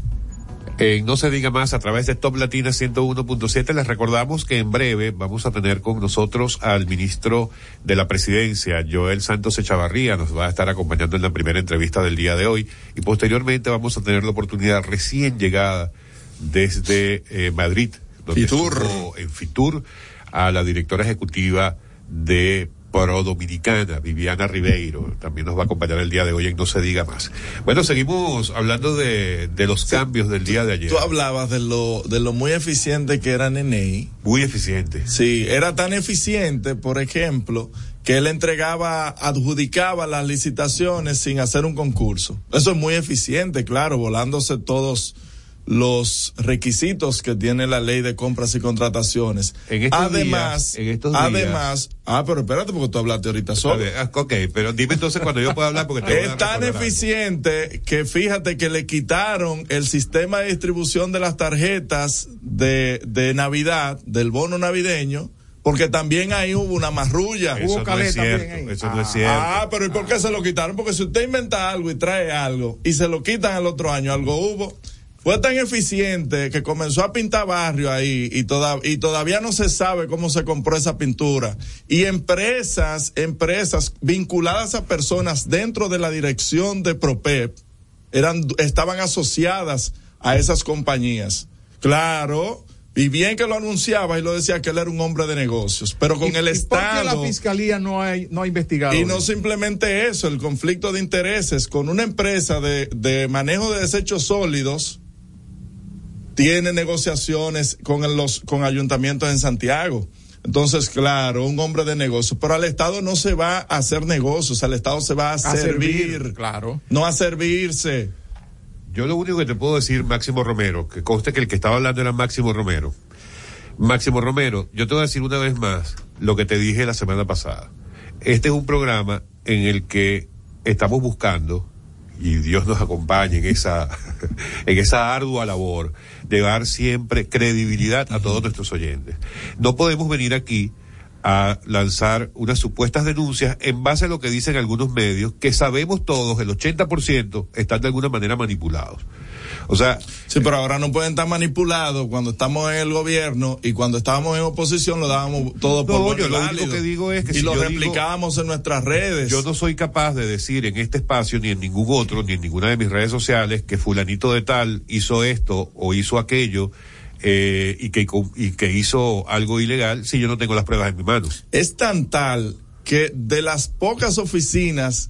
Speaker 4: en No se diga más a través de Top Latina 101.7. Les recordamos que en breve vamos a tener con nosotros al ministro de la Presidencia, Joel Santos Echavarría. Nos va a estar acompañando en la primera entrevista del día de hoy y posteriormente vamos a tener la oportunidad recién llegada desde eh, Madrid, donde
Speaker 8: Fitur.
Speaker 4: en Fitur, a la directora ejecutiva de Pro Dominicana, Viviana Ribeiro, también nos va a acompañar el día de hoy en No se diga más. Bueno, seguimos hablando de, de los cambios del día de ayer.
Speaker 8: Tú hablabas de lo, de lo muy eficiente que era Nenei.
Speaker 4: Muy eficiente.
Speaker 8: Sí, era tan eficiente, por ejemplo, que él entregaba, adjudicaba las licitaciones sin hacer un concurso. Eso es muy eficiente, claro, volándose todos los requisitos que tiene la ley de compras y contrataciones.
Speaker 4: En estos
Speaker 8: además,
Speaker 4: días- en estos días-
Speaker 8: además, ah, pero espérate porque tú hablaste ahorita solo.
Speaker 4: ver, ah, ok, pero dime entonces cuando yo pueda hablar porque te voy a
Speaker 8: Es tan
Speaker 4: algo.
Speaker 8: eficiente que fíjate que le quitaron el sistema de distribución de las tarjetas de, de Navidad, del bono navideño, porque también ahí hubo una marrulla.
Speaker 4: Eso no es cierto, eso no es cierto.
Speaker 8: Ah, pero ¿y por qué se lo quitaron? Porque si usted inventa algo y trae algo y se lo quitan el otro año, algo hubo. Fue tan eficiente que comenzó a pintar barrio ahí y, toda- y todavía no se sabe cómo se compró esa pintura. Y empresas, empresas vinculadas a personas dentro de la dirección de Propep eran, estaban asociadas a esas compañías. Claro. Y bien que lo anunciaba y lo decía que él era un hombre de negocios, pero con
Speaker 6: ¿Y-
Speaker 8: el
Speaker 6: y por qué
Speaker 8: Estado.
Speaker 6: la fiscalía no ha, no ha investigado?
Speaker 8: Y no simplemente eso, el conflicto de intereses con una empresa de, de manejo de desechos sólidos tiene negociaciones con los con ayuntamientos en Santiago. Entonces, claro, un hombre de negocios, pero al Estado no se va a hacer negocios, al Estado se va a, servir,
Speaker 6: claro.
Speaker 8: no a servirse.
Speaker 4: Yo lo único que te puedo decir, Máximo Romero, que conste que el que estaba hablando era Máximo Romero. Máximo Romero, yo te voy a decir una vez más lo que te dije la semana pasada. Este es un programa en el que estamos buscando, y Dios nos acompañe en esa, [LAUGHS] en esa ardua labor, de dar siempre credibilidad a todos nuestros oyentes. No podemos venir aquí a lanzar unas supuestas denuncias en base a lo que dicen algunos medios, que sabemos todos, el 80% están de alguna manera manipulados. O sea,
Speaker 8: Sí, pero ahora no pueden estar manipulados cuando estamos en el gobierno y cuando estábamos en oposición lo dábamos todo por
Speaker 4: No,
Speaker 8: bueno
Speaker 4: yo
Speaker 8: y
Speaker 4: lo único que digo es que
Speaker 8: y
Speaker 4: si
Speaker 8: lo
Speaker 4: digo-
Speaker 8: replicábamos en nuestras redes.
Speaker 4: Yo no soy capaz de decir en este espacio, ni en ningún otro, ni en ninguna de mis redes sociales, que fulanito de tal hizo esto o hizo aquello, eh, y, que, y que hizo algo ilegal si yo no tengo las pruebas en mis manos.
Speaker 8: es tan tal que de las pocas oficinas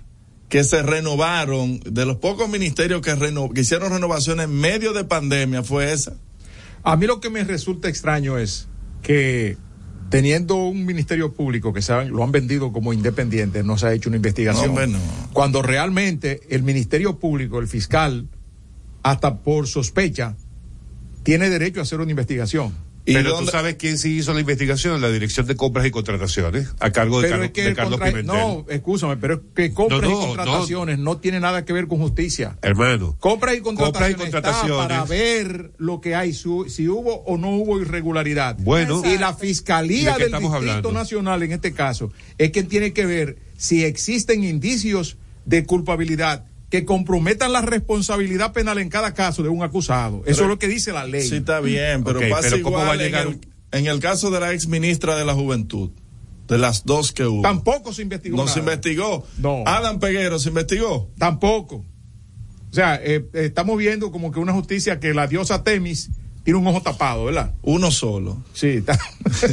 Speaker 8: que se renovaron, de los pocos ministerios que, reno- que hicieron renovaciones en medio de pandemia, fue esa.
Speaker 6: A mí lo que me resulta extraño es que teniendo un ministerio público que saben, lo han vendido como independiente, no se ha hecho una investigación.
Speaker 8: No, hombre, no.
Speaker 6: Cuando realmente el ministerio público, el fiscal, hasta por sospecha, tiene derecho a hacer una investigación.
Speaker 4: Pero tú sabes quién sí hizo la investigación, la Dirección de Compras y Contrataciones, a cargo de, Carlos-
Speaker 6: es que
Speaker 4: de
Speaker 6: el
Speaker 4: Carlos
Speaker 6: contra-
Speaker 4: Pimentel.
Speaker 6: No, escúchame, pero es que compras
Speaker 4: No, no,
Speaker 6: y contrataciones no, tiene nada que ver con justicia.
Speaker 4: Hermano.
Speaker 6: Compras y
Speaker 4: Compras y
Speaker 6: contrataciones, está
Speaker 4: contrataciones.
Speaker 6: para ver lo que hay, su- si hubo o no hubo irregularidad.
Speaker 4: Bueno.
Speaker 6: y la Fiscalía
Speaker 4: ¿De qué
Speaker 6: del Distrito
Speaker 4: hablando?
Speaker 6: Nacional, en este caso, es quien tiene que ver si existen indicios de culpabilidad que comprometan la responsabilidad penal en cada caso de un acusado. Eso es lo que dice la ley.
Speaker 8: Sí, está bien, pero pasa
Speaker 4: pero ¿cómo va a llegar
Speaker 8: en, el, en el caso de la ex ministra de la Juventud, de las dos que hubo.
Speaker 6: Tampoco se investigó.
Speaker 8: No
Speaker 6: nada.
Speaker 8: se investigó.
Speaker 6: No.
Speaker 8: Adam Peguero se investigó.
Speaker 6: Tampoco. O sea, eh, estamos viendo como que una justicia que la diosa Temis tiene un ojo tapado, ¿verdad?
Speaker 8: Uno solo.
Speaker 6: Sí, está.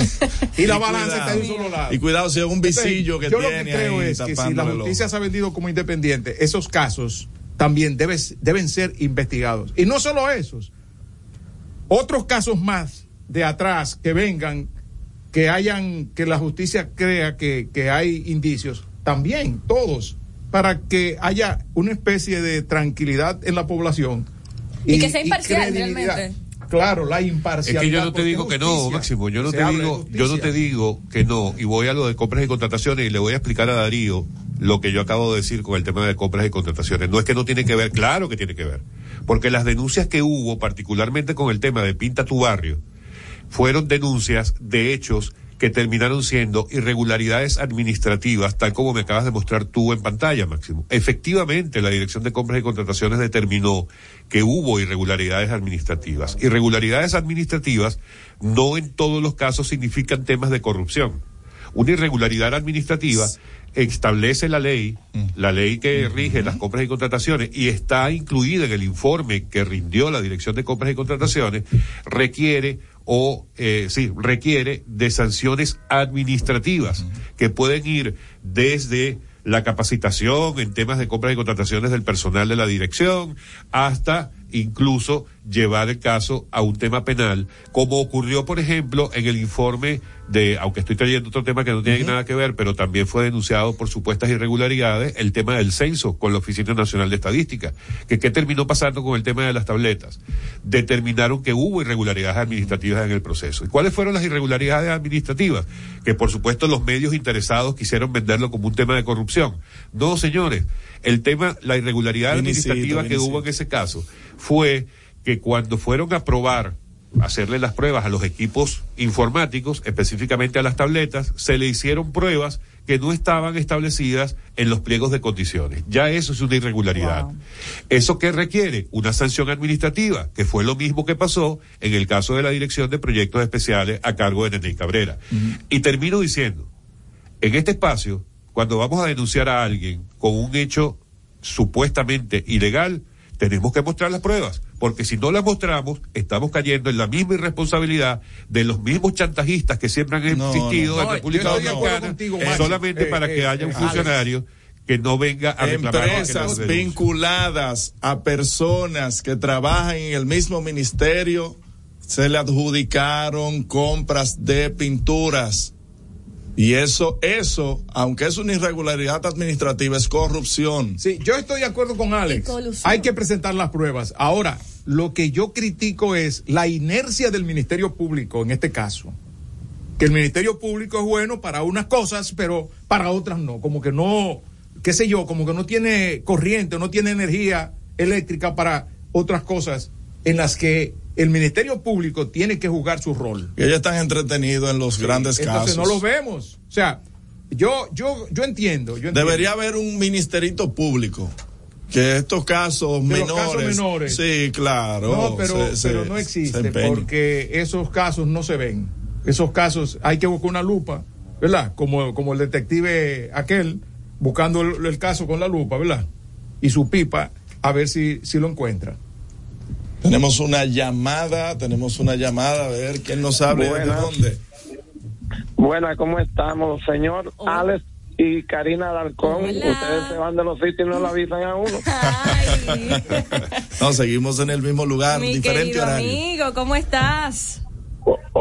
Speaker 6: [LAUGHS] y la
Speaker 8: Y
Speaker 6: balanza está de un
Speaker 8: cuidado.
Speaker 6: solo lado.
Speaker 8: Y cuidado si es un visillo que
Speaker 6: Yo
Speaker 8: tiene
Speaker 6: lo que creo
Speaker 8: ahí
Speaker 6: es que si la justicia se ha vendido como independiente, esos casos también debes- deben ser investigados. Y no solo esos, otros casos más de atrás que vengan, que hayan, que la justicia crea que, que hay indicios, también, todos, para que haya una especie de tranquilidad en la población.
Speaker 7: Y, que sea imparcial realmente.
Speaker 6: Claro la imparcialidad.
Speaker 4: Es que yo no te digo que no, Máximo, yo no te digo, yo no te digo que no, y voy a lo de compras y contrataciones y le voy a explicar a Darío lo que yo acabo de decir con el tema de compras y contrataciones. No es que no tiene que ver, claro que tiene que ver. Porque las denuncias que hubo, particularmente con el tema de Pinta tu barrio, fueron denuncias de hechos que terminaron siendo irregularidades administrativas, tal como me acabas de mostrar tú en pantalla, Máximo. Efectivamente, la Dirección de Compras y Contrataciones determinó que hubo irregularidades administrativas. Irregularidades administrativas no en todos los casos significan temas de corrupción. Una irregularidad administrativa establece la ley, la ley que rige las compras y contrataciones, y está incluida en el informe que rindió la Dirección de Compras y Contrataciones, requiere o eh, sí, requiere de sanciones administrativas que pueden ir desde la capacitación en temas de compras y contrataciones del personal de la dirección hasta incluso llevar el caso a un tema penal, como ocurrió, por ejemplo, en el informe de, aunque estoy trayendo otro tema que no tiene nada que ver, pero también fue denunciado por supuestas irregularidades, el tema del censo con la Oficina Nacional de Estadística. que ¿Qué terminó pasando con el tema de las tabletas? Determinaron que hubo irregularidades administrativas en el proceso. ¿Y cuáles fueron las irregularidades administrativas? Que por supuesto los medios interesados quisieron venderlo como un tema de corrupción. No, señores, el tema, la irregularidad administrativa que hubo en ese caso fue que cuando fueron a probar hacerle las pruebas a los equipos informáticos, específicamente a las tabletas, se le hicieron pruebas que no estaban establecidas en los pliegos de condiciones. Ya eso es una irregularidad. ¿Eso qué requiere? Una sanción administrativa, que fue lo mismo que pasó en el caso de la Dirección de Proyectos Especiales a cargo de Nene Cabrera. Y termino diciendo, en este espacio, cuando vamos a denunciar a alguien con un hecho supuestamente ilegal, tenemos que mostrar las pruebas, porque si no las mostramos, estamos cayendo en la misma irresponsabilidad de los mismos chantajistas que siempre han existido en República Dominicana, solamente para que eh, haya un eh, funcionario que no venga a reclamar
Speaker 8: empresas vinculadas a personas que trabajan en el mismo ministerio se le adjudicaron compras de pinturas y eso, eso, aunque es una irregularidad administrativa, es corrupción.
Speaker 6: Sí, yo estoy de acuerdo con Alex. Hay que presentar las pruebas. Ahora, lo que yo critico es la inercia del Ministerio Público en este caso. Que el Ministerio Público es bueno para unas cosas, pero para otras no. Como que no, qué sé yo, como que no tiene corriente, no tiene energía eléctrica para otras cosas en las que el Ministerio Público tiene que jugar su rol.
Speaker 8: Y ellos están entretenidos en los grandes
Speaker 6: casos.
Speaker 8: Entonces
Speaker 6: no lo vemos. O sea, yo, yo, yo entiendo,
Speaker 8: Debería haber un ministerito público. Que estos casos menores, Sí, claro.
Speaker 6: No, pero, no existe porque esos casos no se ven. Esos casos hay que buscar una lupa, ¿verdad? Como, como el detective aquel buscando el, caso con la lupa, ¿verdad? Y su pipa a ver si, si lo encuentra.
Speaker 8: Tenemos una llamada, tenemos una llamada, a ver quién nos habla de dónde.
Speaker 20: Buenas, ¿cómo estamos, señor Alex y Karina Dalcón? Ustedes se van de los sitios y no lo avisan a uno. [LAUGHS]
Speaker 8: no, seguimos en el mismo lugar,
Speaker 7: Mi
Speaker 8: diferente
Speaker 7: querido amigo, ¿cómo estás?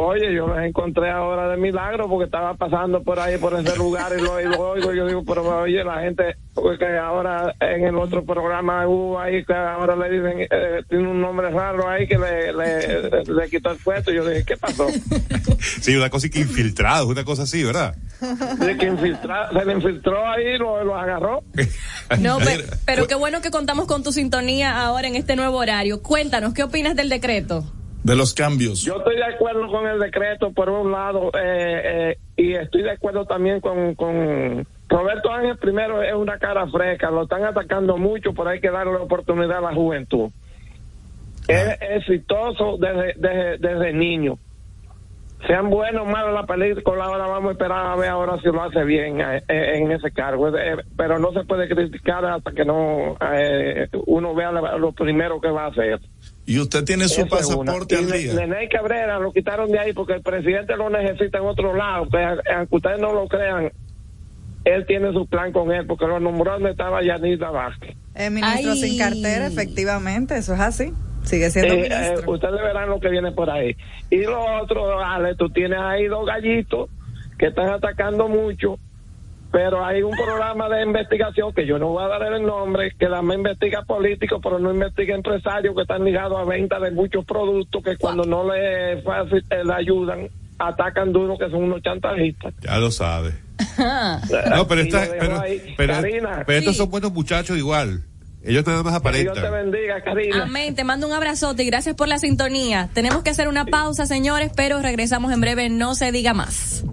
Speaker 20: Oye, yo me encontré ahora de milagro porque estaba pasando por ahí, por ese lugar y lo, oigo. Yo digo, pero oye, la gente, porque ahora en el otro programa hubo ahí que ahora le dicen, eh, tiene un nombre raro ahí que le, le, [LAUGHS] quitó el puesto. Yo dije, ¿qué pasó? [LAUGHS]
Speaker 4: sí, una cosa que infiltrado, una cosa así, ¿verdad?
Speaker 20: De que se le infiltró ahí, lo, lo agarró. [LAUGHS]
Speaker 7: No, pero, pero qué bueno que contamos con tu sintonía ahora en este nuevo horario. Cuéntanos, ¿qué opinas del decreto?
Speaker 8: De los cambios.
Speaker 20: Yo estoy de acuerdo con el decreto por un lado eh, eh, y estoy de acuerdo también con, con Roberto Ángel primero es una cara fresca, lo están atacando mucho, pero hay que darle la oportunidad a la juventud. Es exitoso desde, desde, desde niño. Sean buenos o malos la película, ahora vamos a esperar a ver ahora si lo hace bien eh, en ese cargo. pero no se puede criticar hasta que no uno vea lo primero que va a hacer.
Speaker 8: Y usted tiene su pasaporte al
Speaker 20: día. Nene Cabrera lo quitaron de ahí porque el presidente lo necesita en otro lado. aunque ustedes no lo crean, él tiene su plan con él porque lo nombró donde estaba Yanita Vázquez.
Speaker 5: El ministro sin cartera, efectivamente, eso es así. Sigue siendo eh,
Speaker 20: eh, ustedes verán lo que viene por ahí. Y lo otro, Ale, tú tienes ahí dos gallitos que están atacando mucho pero hay un programa de investigación que yo no voy a dar el nombre, que me investiga políticos, pero no investiga empresarios que están ligados a venta de muchos productos que cuando no le, fácil, eh, le ayudan, atacan duro que son unos chantajistas.
Speaker 4: Ya lo sabe. [LAUGHS] no, pero, pero, pero estos son buenos muchachos igual. Ellos nada más aparentan.
Speaker 20: Dios te bendiga, Karina.
Speaker 7: Amén. Te mando un abrazote y gracias por la sintonía. Tenemos que hacer una pausa, señores, pero regresamos en breve. No se diga más.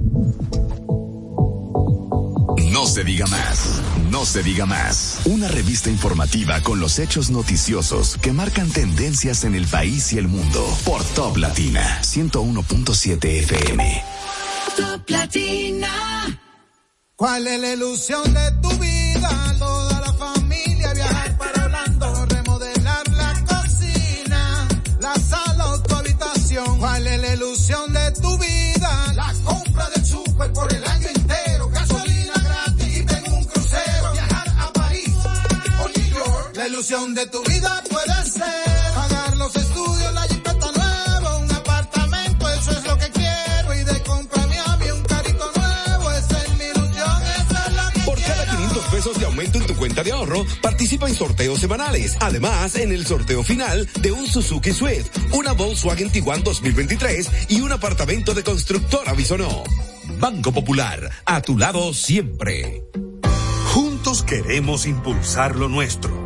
Speaker 3: No se diga más. No se diga más. Una revista informativa con los hechos noticiosos que marcan tendencias en el país y el mundo. Por Top Latina 101.7 FM.
Speaker 17: Top Latina. ¿Cuál es la ilusión de tu vida? Toda la familia viajar para Orlando, remodelar la cocina, la sala o tu habitación. ¿Cuál es la ilusión de ilusión de tu vida puede ser pagar los estudios, la jipeta nueva, un apartamento, eso es lo que quiero y de comprarme a mí un carrito nuevo, esa es mi ilusión, esa es la que
Speaker 13: Por cada 500 pesos de aumento en tu cuenta de ahorro, participa en sorteos semanales. Además, en el sorteo final de un Suzuki Swift, una Volkswagen Tiguan 2023 y un apartamento de constructora Bisonó. Banco Popular, a tu lado siempre.
Speaker 1: Juntos queremos impulsar lo nuestro.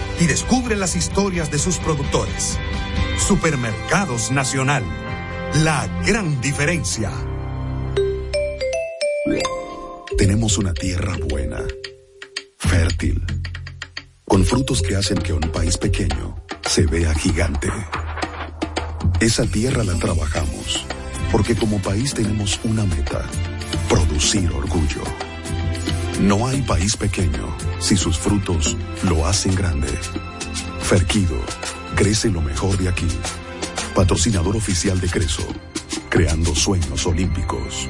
Speaker 1: y descubre las historias de sus productores. Supermercados Nacional. La gran diferencia.
Speaker 21: Tenemos una tierra buena, fértil, con frutos que hacen que un país pequeño se vea gigante. Esa tierra la trabajamos, porque como país tenemos una meta, producir orgullo. No hay país pequeño si sus frutos lo hacen grande. Ferquido, crece lo mejor de aquí. Patrocinador oficial de Creso, creando sueños olímpicos.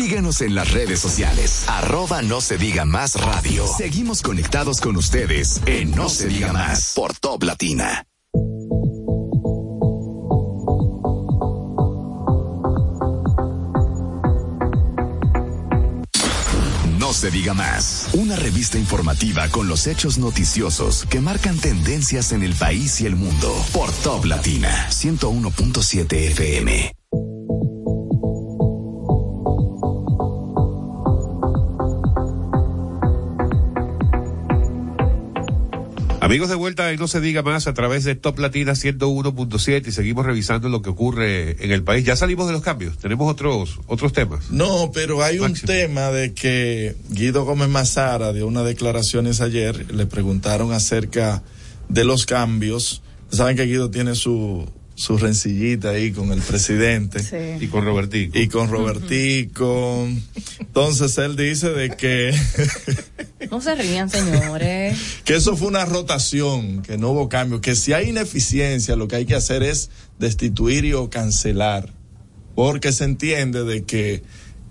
Speaker 3: Síguenos en las redes sociales. Arroba no se diga más radio. Seguimos conectados con ustedes en No se diga más por Top Latina. No se diga más. Una revista informativa con los hechos noticiosos que marcan tendencias en el país y el mundo por Top Latina 101.7 FM.
Speaker 4: Amigos de vuelta y no se diga más a través de Top Latina 101.7 y seguimos revisando lo que ocurre en el país. Ya salimos de los cambios, tenemos otros otros temas.
Speaker 8: No, pero hay un tema de que Guido Gómez Mazara dio unas declaraciones ayer, le preguntaron acerca de los cambios. Saben que Guido tiene su su rencillita ahí con el presidente.
Speaker 4: Y con Robertico.
Speaker 8: Y con Robertico. Entonces él dice de que...
Speaker 7: No se rían, señores. [LAUGHS]
Speaker 8: que eso fue una rotación, que no hubo cambio, que si hay ineficiencia lo que hay que hacer es destituir y o cancelar, porque se entiende de que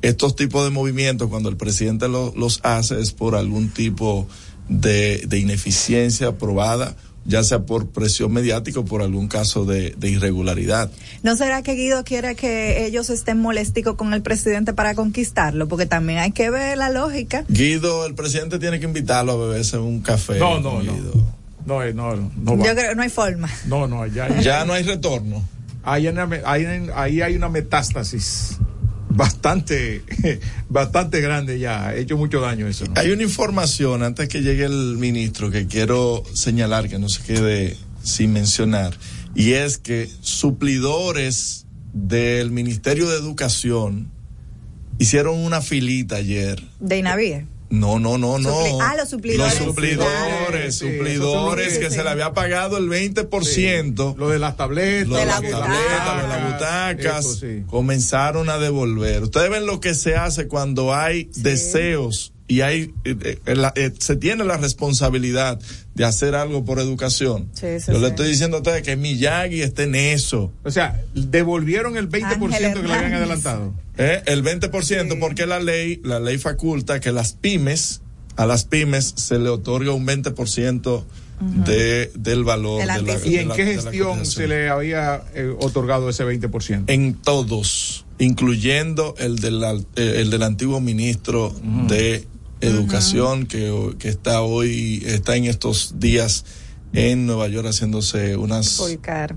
Speaker 8: estos tipos de movimientos cuando el presidente lo, los hace es por algún tipo de, de ineficiencia probada ya sea por presión mediática o por algún caso de, de, irregularidad.
Speaker 5: ¿No será que Guido quiere que ellos estén molesticos con el presidente para conquistarlo? Porque también hay que ver la lógica.
Speaker 8: Guido, el presidente tiene que invitarlo a beberse un café.
Speaker 6: No, no, no. No, no, no, no
Speaker 5: Yo creo que no hay forma.
Speaker 6: No, no, ya,
Speaker 8: ya no hay retorno.
Speaker 6: Ahí, ahí, ahí hay una metástasis bastante, [LAUGHS] bastante grande ya, ha hecho mucho daño eso. ¿no?
Speaker 8: Hay una información antes que llegue el ministro que quiero señalar que no se quede sin mencionar. y es que suplidores del Ministerio de Educación hicieron una filita ayer.
Speaker 5: De Inavie.
Speaker 8: No, no, no, no.
Speaker 5: Supli- ah, los suplidores.
Speaker 8: Los suplidores,
Speaker 6: Sí,
Speaker 8: suplidores que se le había pagado el 20%.
Speaker 6: Lo de las tabletas.
Speaker 8: Lo de,
Speaker 5: De
Speaker 8: las
Speaker 5: la
Speaker 8: tabletas, lo de las butacas,
Speaker 6: Eso sí.
Speaker 8: comenzaron a devolver. Ustedes ven lo que se hace cuando hay deseos y hay eh, eh, la- eh, se tiene la responsabilidad de hacer algo por educación.
Speaker 5: Sí, sí,
Speaker 8: Yo le estoy diciendo a ustedes que Miyagi está en eso.
Speaker 6: O sea, devolvieron el 20%
Speaker 5: Ángel
Speaker 6: que le habían adelantado.
Speaker 8: ¿eh? El 20% porque la ley, la ley faculta que las pymes, a las pymes se le otorga un 20% de, del valor. De la-.
Speaker 6: ¿Y
Speaker 8: de
Speaker 6: en
Speaker 8: la-
Speaker 6: qué gestión se le había eh, otorgado ese 20%?
Speaker 8: En todos, incluyendo el del, al- eh, el del antiguo ministro de Educación que, que está hoy, está en estos días en Nueva York haciéndose unas...
Speaker 5: Fulcar.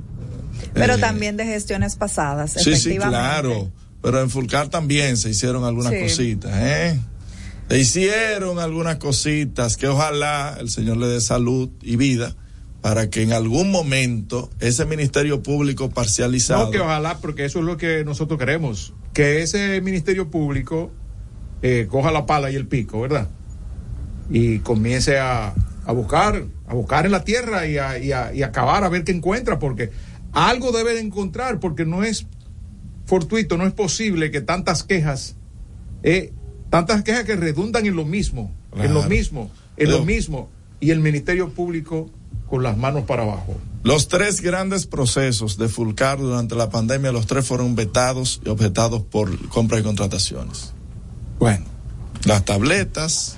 Speaker 5: Pero
Speaker 8: Eh,
Speaker 5: también de gestiones pasadas,
Speaker 8: Sí, sí, claro. Pero en Fulcar también se hicieron algunas
Speaker 5: Sí.
Speaker 8: cositas, ¿eh? Se hicieron algunas cositas que ojalá el Señor le dé salud y vida para que en algún momento ese Ministerio Público parcializado...
Speaker 6: No, que ojalá, porque eso es lo que nosotros queremos. Que ese Ministerio Público eh, coja la pala y el pico, ¿verdad? Y comience a, a buscar, a buscar en la tierra y a, y a- y a acabar a ver qué encuentra, porque algo debe de encontrar, porque no es fortuito, no es posible que tantas quejas, eh, tantas quejas que redundan en lo mismo, en lo mismo, en lo mismo, y el Ministerio Público con las manos para abajo.
Speaker 8: Los tres grandes procesos de Fulcar durante la pandemia, los tres fueron vetados y objetados por compras y contrataciones.
Speaker 6: Bueno,
Speaker 8: Las tabletas,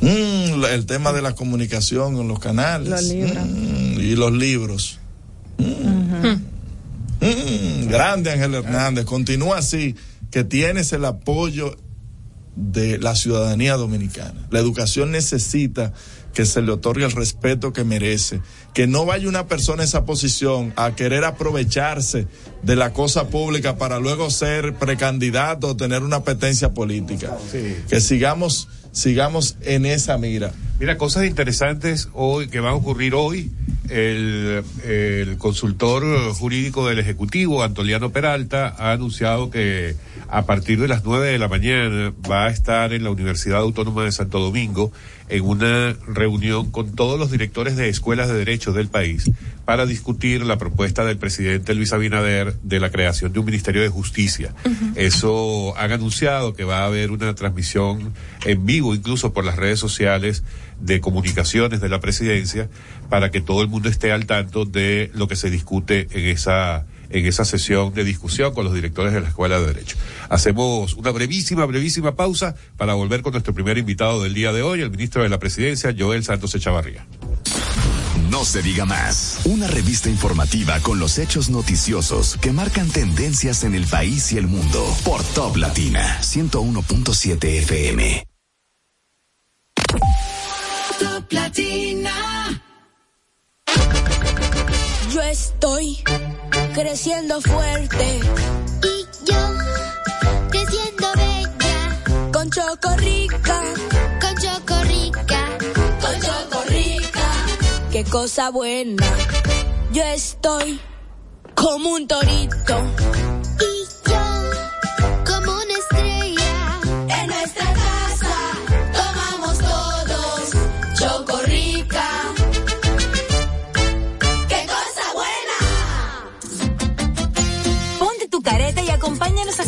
Speaker 8: mm, el tema de la comunicación en los canales
Speaker 5: Los libros.
Speaker 8: mm, y los libros. Mm, grande Ángel Hernández, continúa así, que tienes el apoyo de la ciudadanía dominicana. La educación necesita que se le otorgue el respeto que merece, que no vaya una persona en esa posición a querer aprovecharse de la cosa pública para luego ser precandidato o tener una apetencia política. Que sigamos, sigamos en esa mira.
Speaker 4: Mira, cosas interesantes hoy que van a ocurrir hoy. El, el consultor jurídico del Ejecutivo, Antoliano Peralta, ha anunciado que a partir de las nueve de la mañana va a estar en la Universidad Autónoma de Santo Domingo en una reunión con todos los directores de escuelas de derecho del país para discutir la propuesta del presidente Luis Abinader de la creación de un Ministerio de Justicia. Eso han anunciado que va a haber una transmisión en vivo, incluso por las redes sociales de comunicaciones de la presidencia, para que todo el mundo esté al tanto de lo que se discute en esa en esa sesión de discusión con los directores de la Escuela de Derecho. Hacemos una brevísima, brevísima pausa para volver con nuestro primer invitado del día de hoy, el ministro de la Presidencia, Joel Santos Echavarría.
Speaker 3: No se diga más. Una revista informativa con los hechos noticiosos que marcan tendencias en el país y el mundo. Por Top Latina 101.7 FM.
Speaker 16: Top Latina.
Speaker 22: Yo estoy creciendo fuerte. Y yo creciendo bella. Con Chocorrica. Con Chocorrica. Con Chocorrica. Qué cosa buena. Yo estoy como un torito.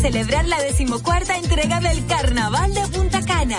Speaker 23: Celebrar la decimocuarta entrega del Carnaval de Punta Cana.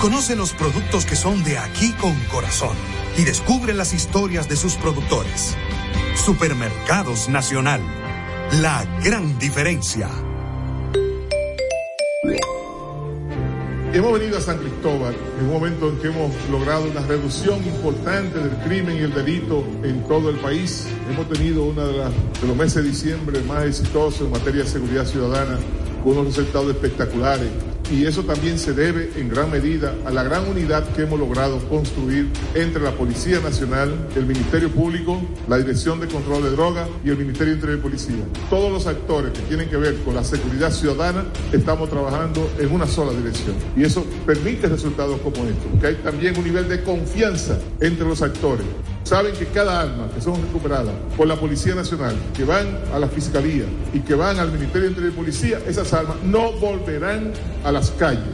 Speaker 1: Conoce los productos que son de aquí con corazón y descubre las historias de sus productores. Supermercados Nacional. La gran diferencia.
Speaker 14: Hemos venido a San Cristóbal en un momento en que hemos logrado una reducción importante del crimen y el delito en todo el país. Hemos tenido uno de, de los meses de diciembre más exitosos en materia de seguridad ciudadana, con unos resultados espectaculares. Y eso también se debe en gran medida a la gran unidad que hemos logrado construir entre la Policía Nacional, el Ministerio Público, la Dirección de Control de Drogas y el Ministerio Interior y Policía. Todos los actores que tienen que ver con la seguridad ciudadana estamos trabajando en una sola dirección. Y eso permite resultados como estos, porque hay también un nivel de confianza entre los actores. Saben que cada arma que son recuperadas por la Policía Nacional, que van a la Fiscalía y que van al Ministerio de Policía, esas armas no volverán a las calles.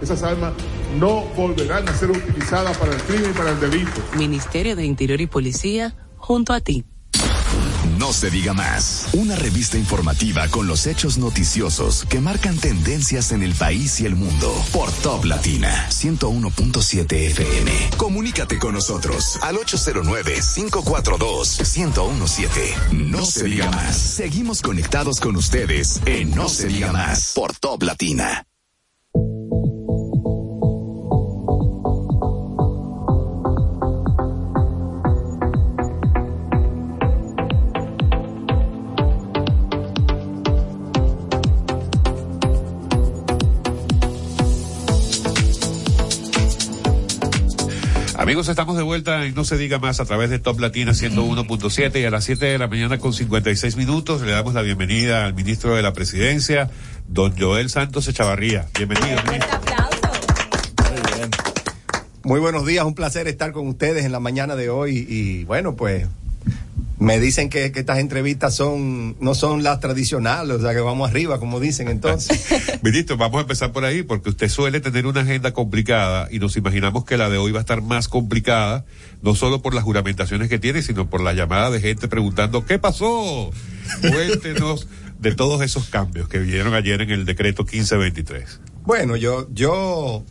Speaker 14: Esas armas no volverán a ser utilizadas para el crimen y para el delito.
Speaker 15: Ministerio de Interior y Policía, junto a ti.
Speaker 3: No se diga más. Una revista informativa con los hechos noticiosos que marcan tendencias en el país y el mundo. Por Top Latina 101.7 FM. Comunícate con nosotros al 809-542-1017. No se diga más. Seguimos conectados con ustedes en No se diga más. Por Top Latina.
Speaker 4: Amigos, estamos de vuelta en No se diga más a través de Top Latina 101.7 y a las 7 de la mañana con 56 minutos le damos la bienvenida al ministro de la Presidencia, don Joel Santos Echavarría. Bienvenido, ministro.
Speaker 24: Muy buenos días, un placer estar con ustedes en la mañana de hoy y bueno, pues me dicen que, que estas entrevistas son no son las tradicionales, o sea que vamos arriba, como dicen entonces. [LAUGHS]
Speaker 4: Ministro, vamos a empezar por ahí porque usted suele tener una agenda complicada y nos imaginamos que la de hoy va a estar más complicada, no solo por las juramentaciones que tiene, sino por la llamada de gente preguntando, ¿qué pasó? [LAUGHS] Cuéntenos de todos esos cambios que vinieron ayer en el decreto 1523.
Speaker 24: Bueno, yo, yo,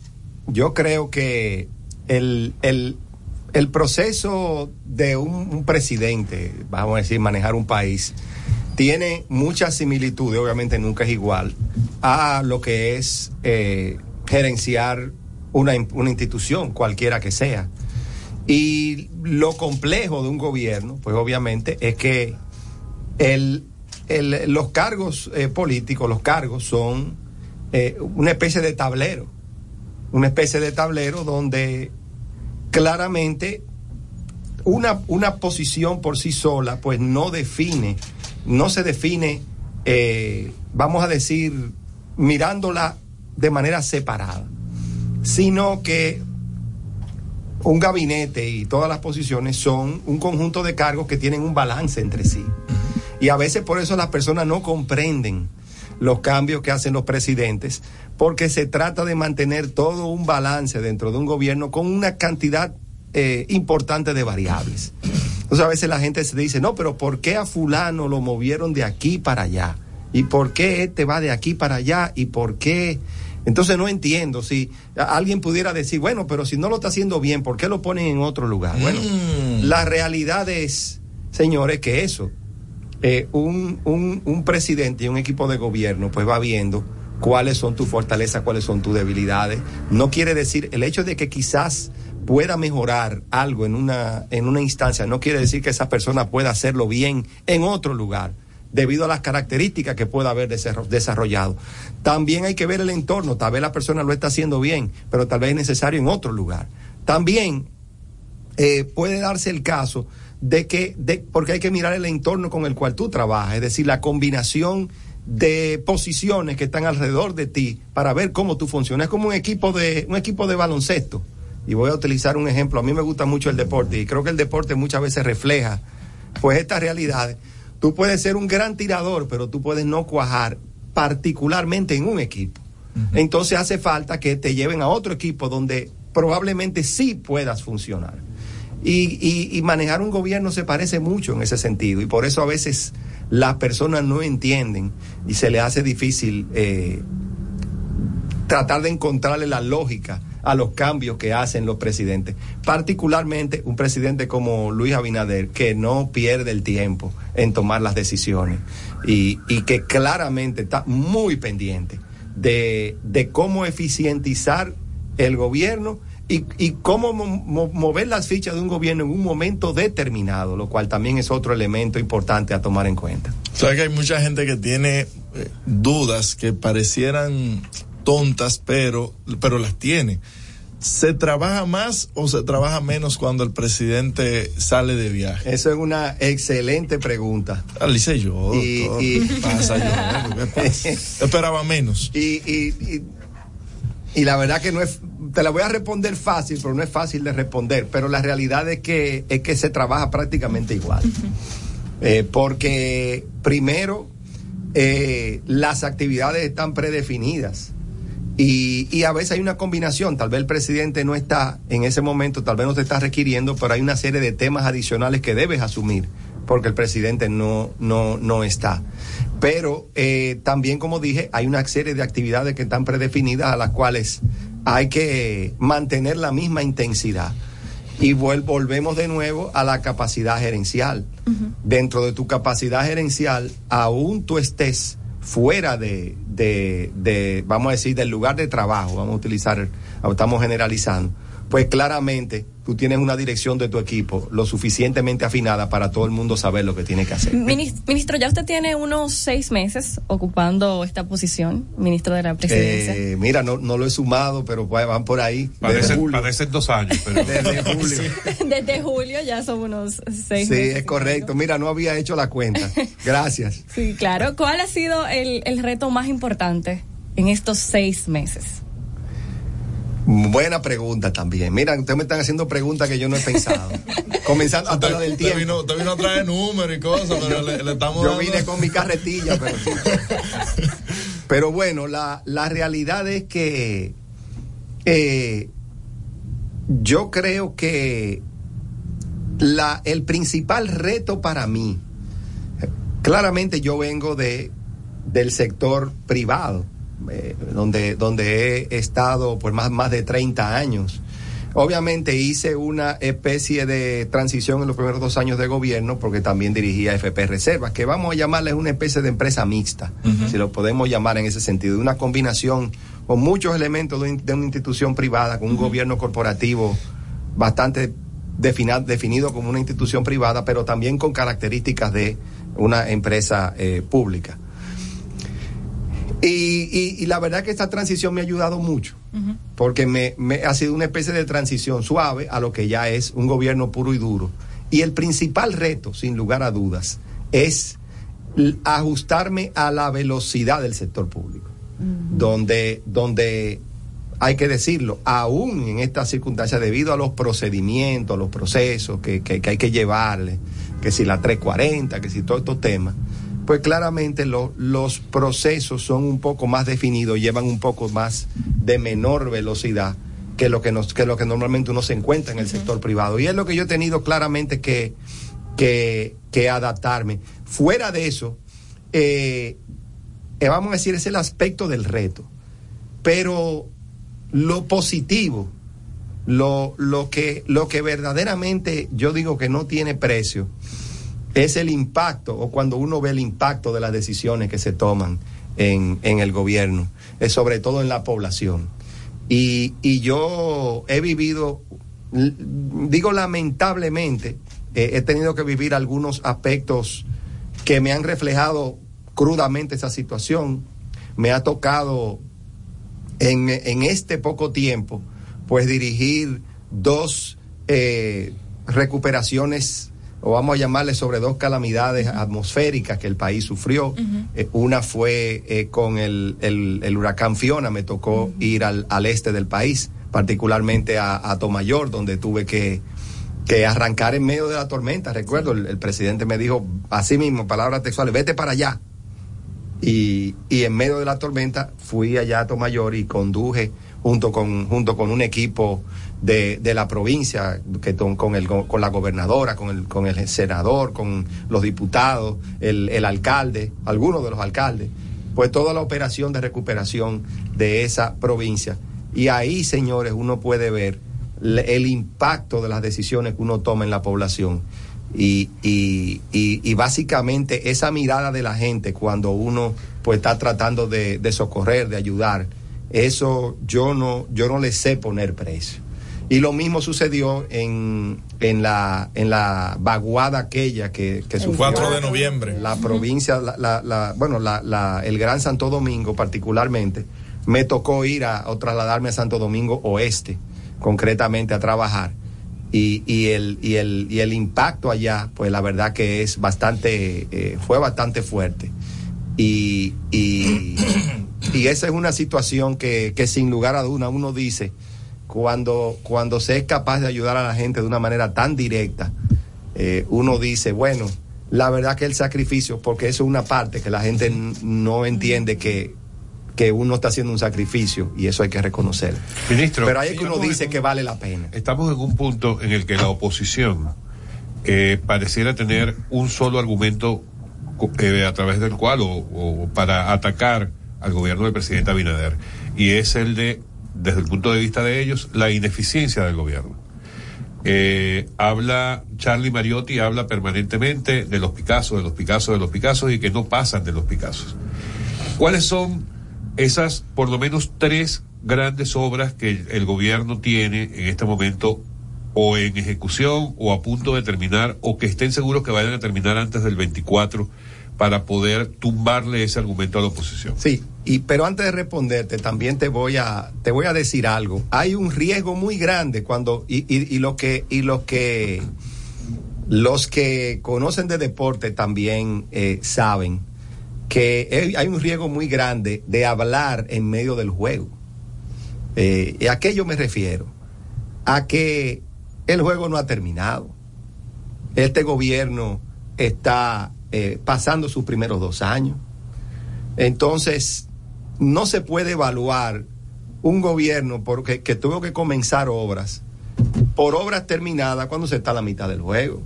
Speaker 24: yo creo que el, el, el proceso de un, presidente, vamos a decir, manejar un país, tiene muchas similitudes, obviamente nunca es igual, a lo que es eh, gerenciar una, in- una institución, cualquiera que sea. Y lo complejo de un gobierno, pues obviamente, es que los cargos eh, políticos, los cargos son eh, una especie de tablero, una especie de tablero donde claramente una, una posición por sí sola, pues no define, no se define, eh, vamos a decir, mirándola de manera separada, sino que un gabinete y todas las posiciones son un conjunto de cargos que tienen un balance entre sí. Y a veces por eso las personas no comprenden los cambios que hacen los presidentes, porque se trata de mantener todo un balance dentro de un gobierno con una cantidad eh, importante de variables. Entonces a veces la gente se dice, no, pero ¿por qué a fulano lo movieron de aquí para allá? ¿Y por qué este va de aquí para allá? ¿Y por qué? Entonces no entiendo si alguien pudiera decir, bueno, pero si no lo está haciendo bien, ¿por qué lo ponen en otro lugar? Bueno, la realidad es, señores, que eso, eh, un, un, un presidente y un equipo de gobierno pues va viendo cuáles son tus fortalezas, cuáles son tus debilidades. No quiere decir, el hecho de que quizás pueda mejorar algo en una, en una instancia, no quiere decir que esa persona pueda hacerlo bien en otro lugar debido a las características que pueda haber desarro- desarrollado. También hay que ver el entorno, tal vez la persona lo está haciendo bien, pero tal vez es necesario en otro lugar. También eh, puede darse el caso de que, porque hay que mirar el entorno con el cual tú trabajas, es decir, la combinación de posiciones que están alrededor de ti para ver cómo tú funcionas. Es como un equipo de, un equipo de baloncesto. Y voy a utilizar un ejemplo. A mí me gusta mucho el deporte y creo que el deporte muchas veces refleja pues estas realidades. Tú puedes ser un gran tirador, pero tú puedes no cuajar particularmente en un equipo. Entonces hace falta que te lleven a otro equipo donde probablemente sí puedas funcionar. Y, y- y manejar un gobierno se parece mucho en ese sentido. Y por eso a veces las personas no entienden y se les hace difícil eh, tratar de encontrarle la lógica a los cambios que hacen los presidentes. Particularmente un presidente como Luis Abinader, que no pierde el tiempo en tomar las decisiones y, y que claramente está muy pendiente de, de cómo eficientizar el gobierno y, y cómo mo- mo- mover las fichas de un gobierno en un momento determinado, lo cual también es otro elemento importante a tomar en cuenta.
Speaker 8: Sabes que hay mucha gente que tiene eh, dudas que parecieran tontas, pero, pero las tiene. ¿Se trabaja más o se trabaja menos cuando el presidente sale de viaje?
Speaker 24: Eso es una excelente pregunta.
Speaker 8: Alice yo.
Speaker 24: Y- y-
Speaker 8: ¿Qué [LAUGHS] pasa yo? ¿Qué pasa? [LAUGHS] Esperaba menos.
Speaker 24: Y, y, y, y la verdad que no es, te la voy a responder fácil, pero no es fácil de responder. Pero la realidad es que, es que se trabaja prácticamente igual. Eh, porque primero, eh, las actividades están predefinidas. Y, y a veces hay una combinación, tal vez el presidente no está en ese momento, tal vez no te está requiriendo, pero hay una serie de temas adicionales que debes asumir, porque el presidente no, no, no está. Pero eh, también, como dije, hay una serie de actividades que están predefinidas a las cuales hay que mantener la misma intensidad. Y volvemos de nuevo a la capacidad gerencial. Dentro de tu capacidad gerencial, aún tú estés fuera de, de, de, vamos a decir, del lugar de trabajo, vamos a utilizar, estamos generalizando, pues claramente tú tienes una dirección de tu equipo lo suficientemente afinada para todo el mundo saber lo que tiene que hacer.
Speaker 7: Minis- Ministro, ya usted tiene unos seis meses ocupando esta posición, ministro de la presidencia.
Speaker 24: Eh, mira, no, no lo he sumado, pero pues van por ahí. desde
Speaker 4: Parecen,
Speaker 24: julio.
Speaker 4: parecen dos años, pero. [LAUGHS]
Speaker 24: Desde julio. [LAUGHS]
Speaker 7: Desde julio ya son unos seis
Speaker 24: Sí,
Speaker 7: meses.
Speaker 24: es correcto. Mira, no había hecho la cuenta. [LAUGHS] Gracias.
Speaker 7: Sí, claro. ¿Cuál ha sido el, el reto más importante en estos seis meses?
Speaker 24: Buena pregunta también. Mira, ustedes me están haciendo preguntas que yo no he pensado. [LAUGHS] Comenzando hasta la del tiempo.
Speaker 8: vino, usted vino a traer números y cosas, pero le, le estamos
Speaker 24: Yo
Speaker 8: dando-
Speaker 24: vine con mi carretilla, pero. [LAUGHS] Pero bueno, la, la realidad es que eh, yo creo que la, el principal reto para mí, eh, claramente yo vengo de, del sector privado, eh, donde, donde he estado por más, más de 30 años. Obviamente hice una especie de transición en los primeros dos años de gobierno porque también dirigía FP Reservas, que vamos a llamarles una especie de empresa mixta, si lo podemos llamar en ese sentido, una combinación con muchos elementos de, un- de una institución privada, con un gobierno corporativo bastante definido como una institución privada, pero también con características de una empresa eh, pública. Y, y- y la verdad que esta transición me ha ayudado mucho, porque me, me ha sido una especie de transición suave a lo que ya es un gobierno puro y duro. Y el principal reto, sin lugar a dudas, es ajustarme a la velocidad del sector público, donde, donde hay que decirlo, aún en estas circunstancias, debido a los procedimientos, a los procesos que, que- que hay que llevarle, que si la 340, que si todos estos temas, pues claramente lo- los procesos son un poco más definidos, llevan un poco más de menor velocidad que lo que, nos, que lo que normalmente uno se encuentra en el sector privado. Y es lo que yo he tenido claramente que, que, que adaptarme. Fuera de eso, eh, eh, vamos a decir, es el aspecto del reto. Pero lo positivo, lo, lo, que, lo que verdaderamente yo digo que no tiene precio, es el impacto, o cuando uno ve el impacto de las decisiones que se toman en, en el gobierno, es sobre todo en la población. Y, y yo he vivido, digo lamentablemente, eh, he tenido que vivir algunos aspectos que me han reflejado crudamente esa situación. Me ha tocado en, en este poco tiempo, pues dirigir dos eh, recuperaciones, o vamos a llamarle sobre dos calamidades atmosféricas que el país sufrió. Eh, una fue eh, con el, el- el huracán Fiona, me tocó ir al, al este del país, particularmente a, a Tomayor, donde tuve que, que arrancar en medio de la tormenta. Recuerdo, el, el presidente me dijo así mismo, palabras textuales, vete para allá. Y, y en medio de la tormenta fui allá a Tomayor y conduje junto con, junto con un equipo de, la provincia, que con, el, con la gobernadora, con el, con el senador, con los diputados, el, el alcalde, algunos de los alcaldes, pues toda la operación de recuperación de esa provincia. Y ahí, señores, uno puede ver el impacto de las decisiones que uno toma en la población. Y, y, y, y básicamente esa mirada de la gente cuando uno pues está tratando de, de socorrer, de ayudar, eso yo no, yo no le sé poner precio. Y lo mismo sucedió en, en, la, en la vaguada aquella que, que
Speaker 8: El
Speaker 24: sufrió
Speaker 8: 4 de noviembre.
Speaker 24: La provincia, la, la, la- bueno, la, la- el Gran Santo Domingo particularmente, me tocó ir a, o trasladarme a Santo Domingo Oeste, concretamente a trabajar. Y, y, el, y, el, y el impacto allá, pues la verdad que es bastante, eh, fue bastante fuerte. Y, y, y esa es una situación que, que sin lugar a duda uno dice, cuando, cuando se es capaz de ayudar a la gente de una manera tan directa, eh, uno dice, bueno, la verdad que el sacrificio, porque eso es una parte que la gente no entiende que, que uno está haciendo un sacrificio y eso hay que reconocer.
Speaker 4: Ministro,
Speaker 24: Pero ahí es que uno dice que vale la pena.
Speaker 4: Estamos en un punto en el que la oposición eh, pareciera tener un solo argumento eh, a través del cual o, o para atacar al gobierno del presidente Abinader y es el de desde el punto de vista de ellos la ineficiencia del gobierno. Eh, habla Charlie Mariotti habla permanentemente de los Picassos de los Picassos de los Picassos y que no pasan de los Picassos. ¿Cuáles son esas, por lo menos tres grandes obras que el, gobierno tiene en este momento o en ejecución o a punto de terminar o que estén seguros que vayan a terminar antes del 24 para poder tumbarle ese argumento a la oposición?
Speaker 24: Sí, y pero antes de responderte, también te voy a, te voy a decir algo. Hay un riesgo muy grande cuando, y, y, lo que, y lo que, los que conocen de deporte también eh, saben que hay- un riesgo muy grande de hablar en medio del juego. Eh, ¿y ¿A qué yo me refiero? A que el juego no ha terminado. Este gobierno está eh, pasando sus primeros dos años. Entonces, no se puede evaluar un gobierno porque, que tuvo que comenzar obras por obras terminadas cuando se está a la mitad del juego.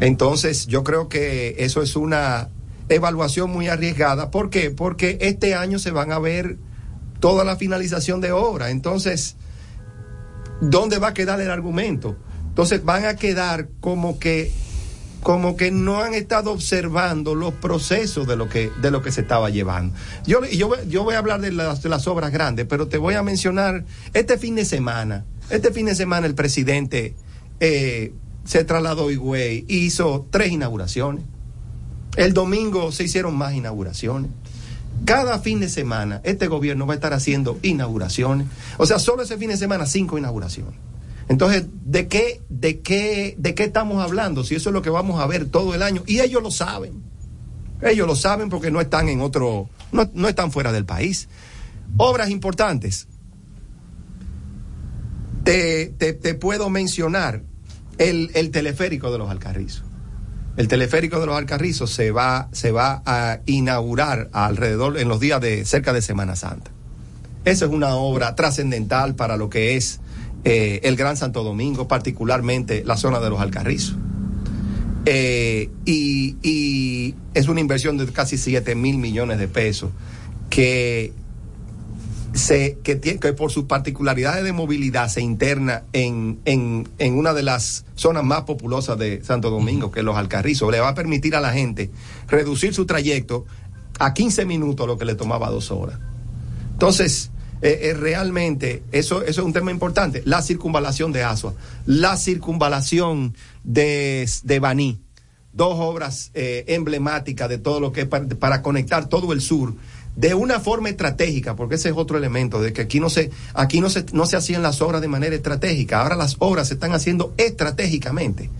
Speaker 24: Entonces, yo creo que eso es una evaluación muy arriesgada. ¿Por qué? Porque este año se van a ver toda la finalización de obra. Entonces, ¿dónde va a quedar el argumento? Entonces, van a quedar como que como que no han estado observando los procesos de lo que de lo que se estaba llevando. Yo yo, yo voy a hablar de las, de las obras grandes, pero te voy a mencionar este fin de semana. Este fin de semana el presidente eh, se trasladó a Higüey y hizo tres inauguraciones. El domingo se hicieron más inauguraciones. Cada fin de semana este gobierno va a estar haciendo inauguraciones. O sea, solo ese fin de semana cinco inauguraciones. Entonces, ¿de qué, de qué, de qué estamos hablando? Si eso es lo que vamos a ver todo el año. Y ellos lo saben. Ellos lo saben porque no están en otro, no, no están fuera del país. Obras importantes. Te, te, te puedo mencionar el, el teleférico de los Alcarrizos. El teleférico de los Alcarrizos se va, se va a inaugurar alrededor en los días de cerca de Semana Santa. Esa es una obra trascendental para lo que es eh, el Gran Santo Domingo, particularmente la zona de los Alcarrizos. Eh, y, es una inversión de casi 7 mil millones de pesos que, se, que, tie- que por sus particularidades de movilidad se interna en, en, en una de las zonas más populosas de Santo Domingo, que es los Alcarrizos. Le va a permitir a la gente reducir su trayecto a 15 minutos, lo que le tomaba dos horas. Entonces, eh, eh, realmente, eso, eso es un tema importante. La circunvalación de Asua, la circunvalación de, de Baní, dos obras eh, emblemáticas de todo lo que es para, para conectar todo el sur de una forma estratégica, porque ese es otro elemento, de que aquí no se, aquí no se, no se hacían las obras de manera estratégica, ahora las obras se están haciendo estratégicamente.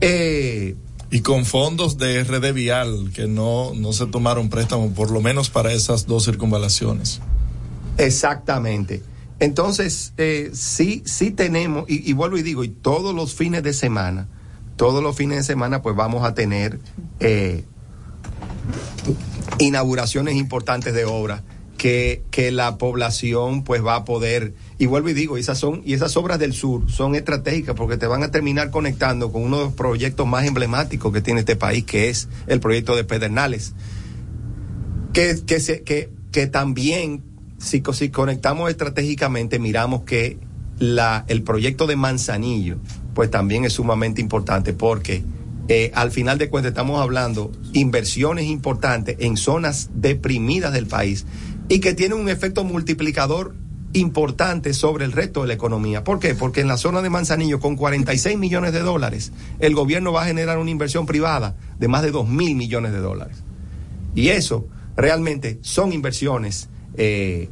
Speaker 24: Eh,
Speaker 8: Y con fondos de RD Vial, que no, no se tomaron préstamo, por lo menos para esas dos circunvalaciones.
Speaker 24: Exactamente. Entonces, eh, sí, sí tenemos, y, vuelvo y digo, y todos los fines de semana, todos los fines de semana, pues vamos a tener eh, inauguraciones importantes de obras que, que la población pues va a poder y vuelvo y digo, esas son, y esas obras del sur son estratégicas porque te van a terminar conectando con uno de los proyectos más emblemáticos que tiene este país, que es el proyecto de Pedernales. Que, que, se, que, que también, si, si conectamos estratégicamente, miramos que la, el proyecto de Manzanillo, pues también es sumamente importante porque eh, al final de cuentas estamos hablando inversiones importantes en zonas deprimidas del país y que tienen un efecto multiplicador importante sobre el resto de la economía. ¿Por qué? Porque en la zona de Manzanillo, con 46 millones de dólares, el gobierno va a generar una inversión privada de más de 2 mil millones de dólares. Y eso realmente son inversiones eh,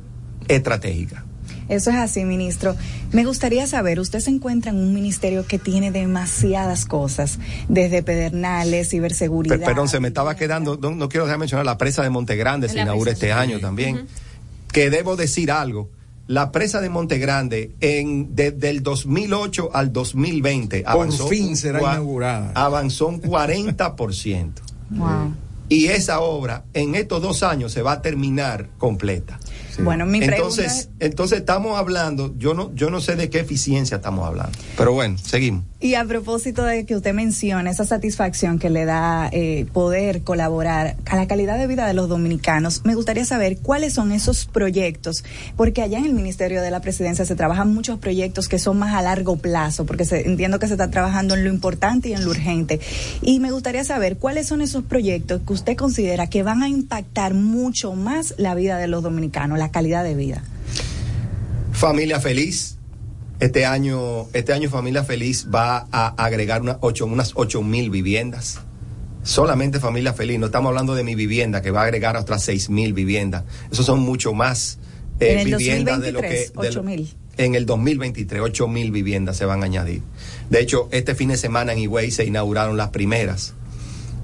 Speaker 24: estratégicas.
Speaker 5: Eso es así, ministro. Me gustaría saber, usted se encuentra en un ministerio que tiene demasiadas cosas, desde pedernales, ciberseguridad.
Speaker 24: perdón, se me estaba quedando, no, quiero dejar mencionar la presa de Montegrande, se inaugura este año también. Que debo decir algo la presa de Montegrande en desde el 2008 al 2020 avanzó
Speaker 6: Por fin será inaugurada.
Speaker 24: Avanzó un 40%. wow. Y esa obra en estos dos años se va a terminar completa.
Speaker 5: Bueno, mi
Speaker 24: entonces, entonces estamos hablando, yo no, yo no sé de qué eficiencia estamos hablando. Pero bueno, seguimos.
Speaker 5: Y a propósito de que usted menciona esa satisfacción que le da eh, poder colaborar a la calidad de vida de los dominicanos, me gustaría saber cuáles son esos proyectos, porque allá en el Ministerio de la Presidencia se trabajan muchos proyectos que son más a largo plazo, porque se, entiendo que se está trabajando en lo importante y en lo urgente. Y me gustaría saber cuáles son esos proyectos que usted considera que van a impactar mucho más la vida de los dominicanos, la calidad de vida.
Speaker 24: Familia feliz este año, este año Familia Feliz va a agregar una ocho, unas ocho mil viviendas. Solamente Familia Feliz, no estamos hablando de mi vivienda, que va a agregar otras seis mil viviendas. Eso son mucho más
Speaker 5: eh, viviendas de lo que... mil.
Speaker 24: En el 2023, ocho mil viviendas se van a añadir. De hecho, este fin de semana en Higüey se inauguraron las primeras.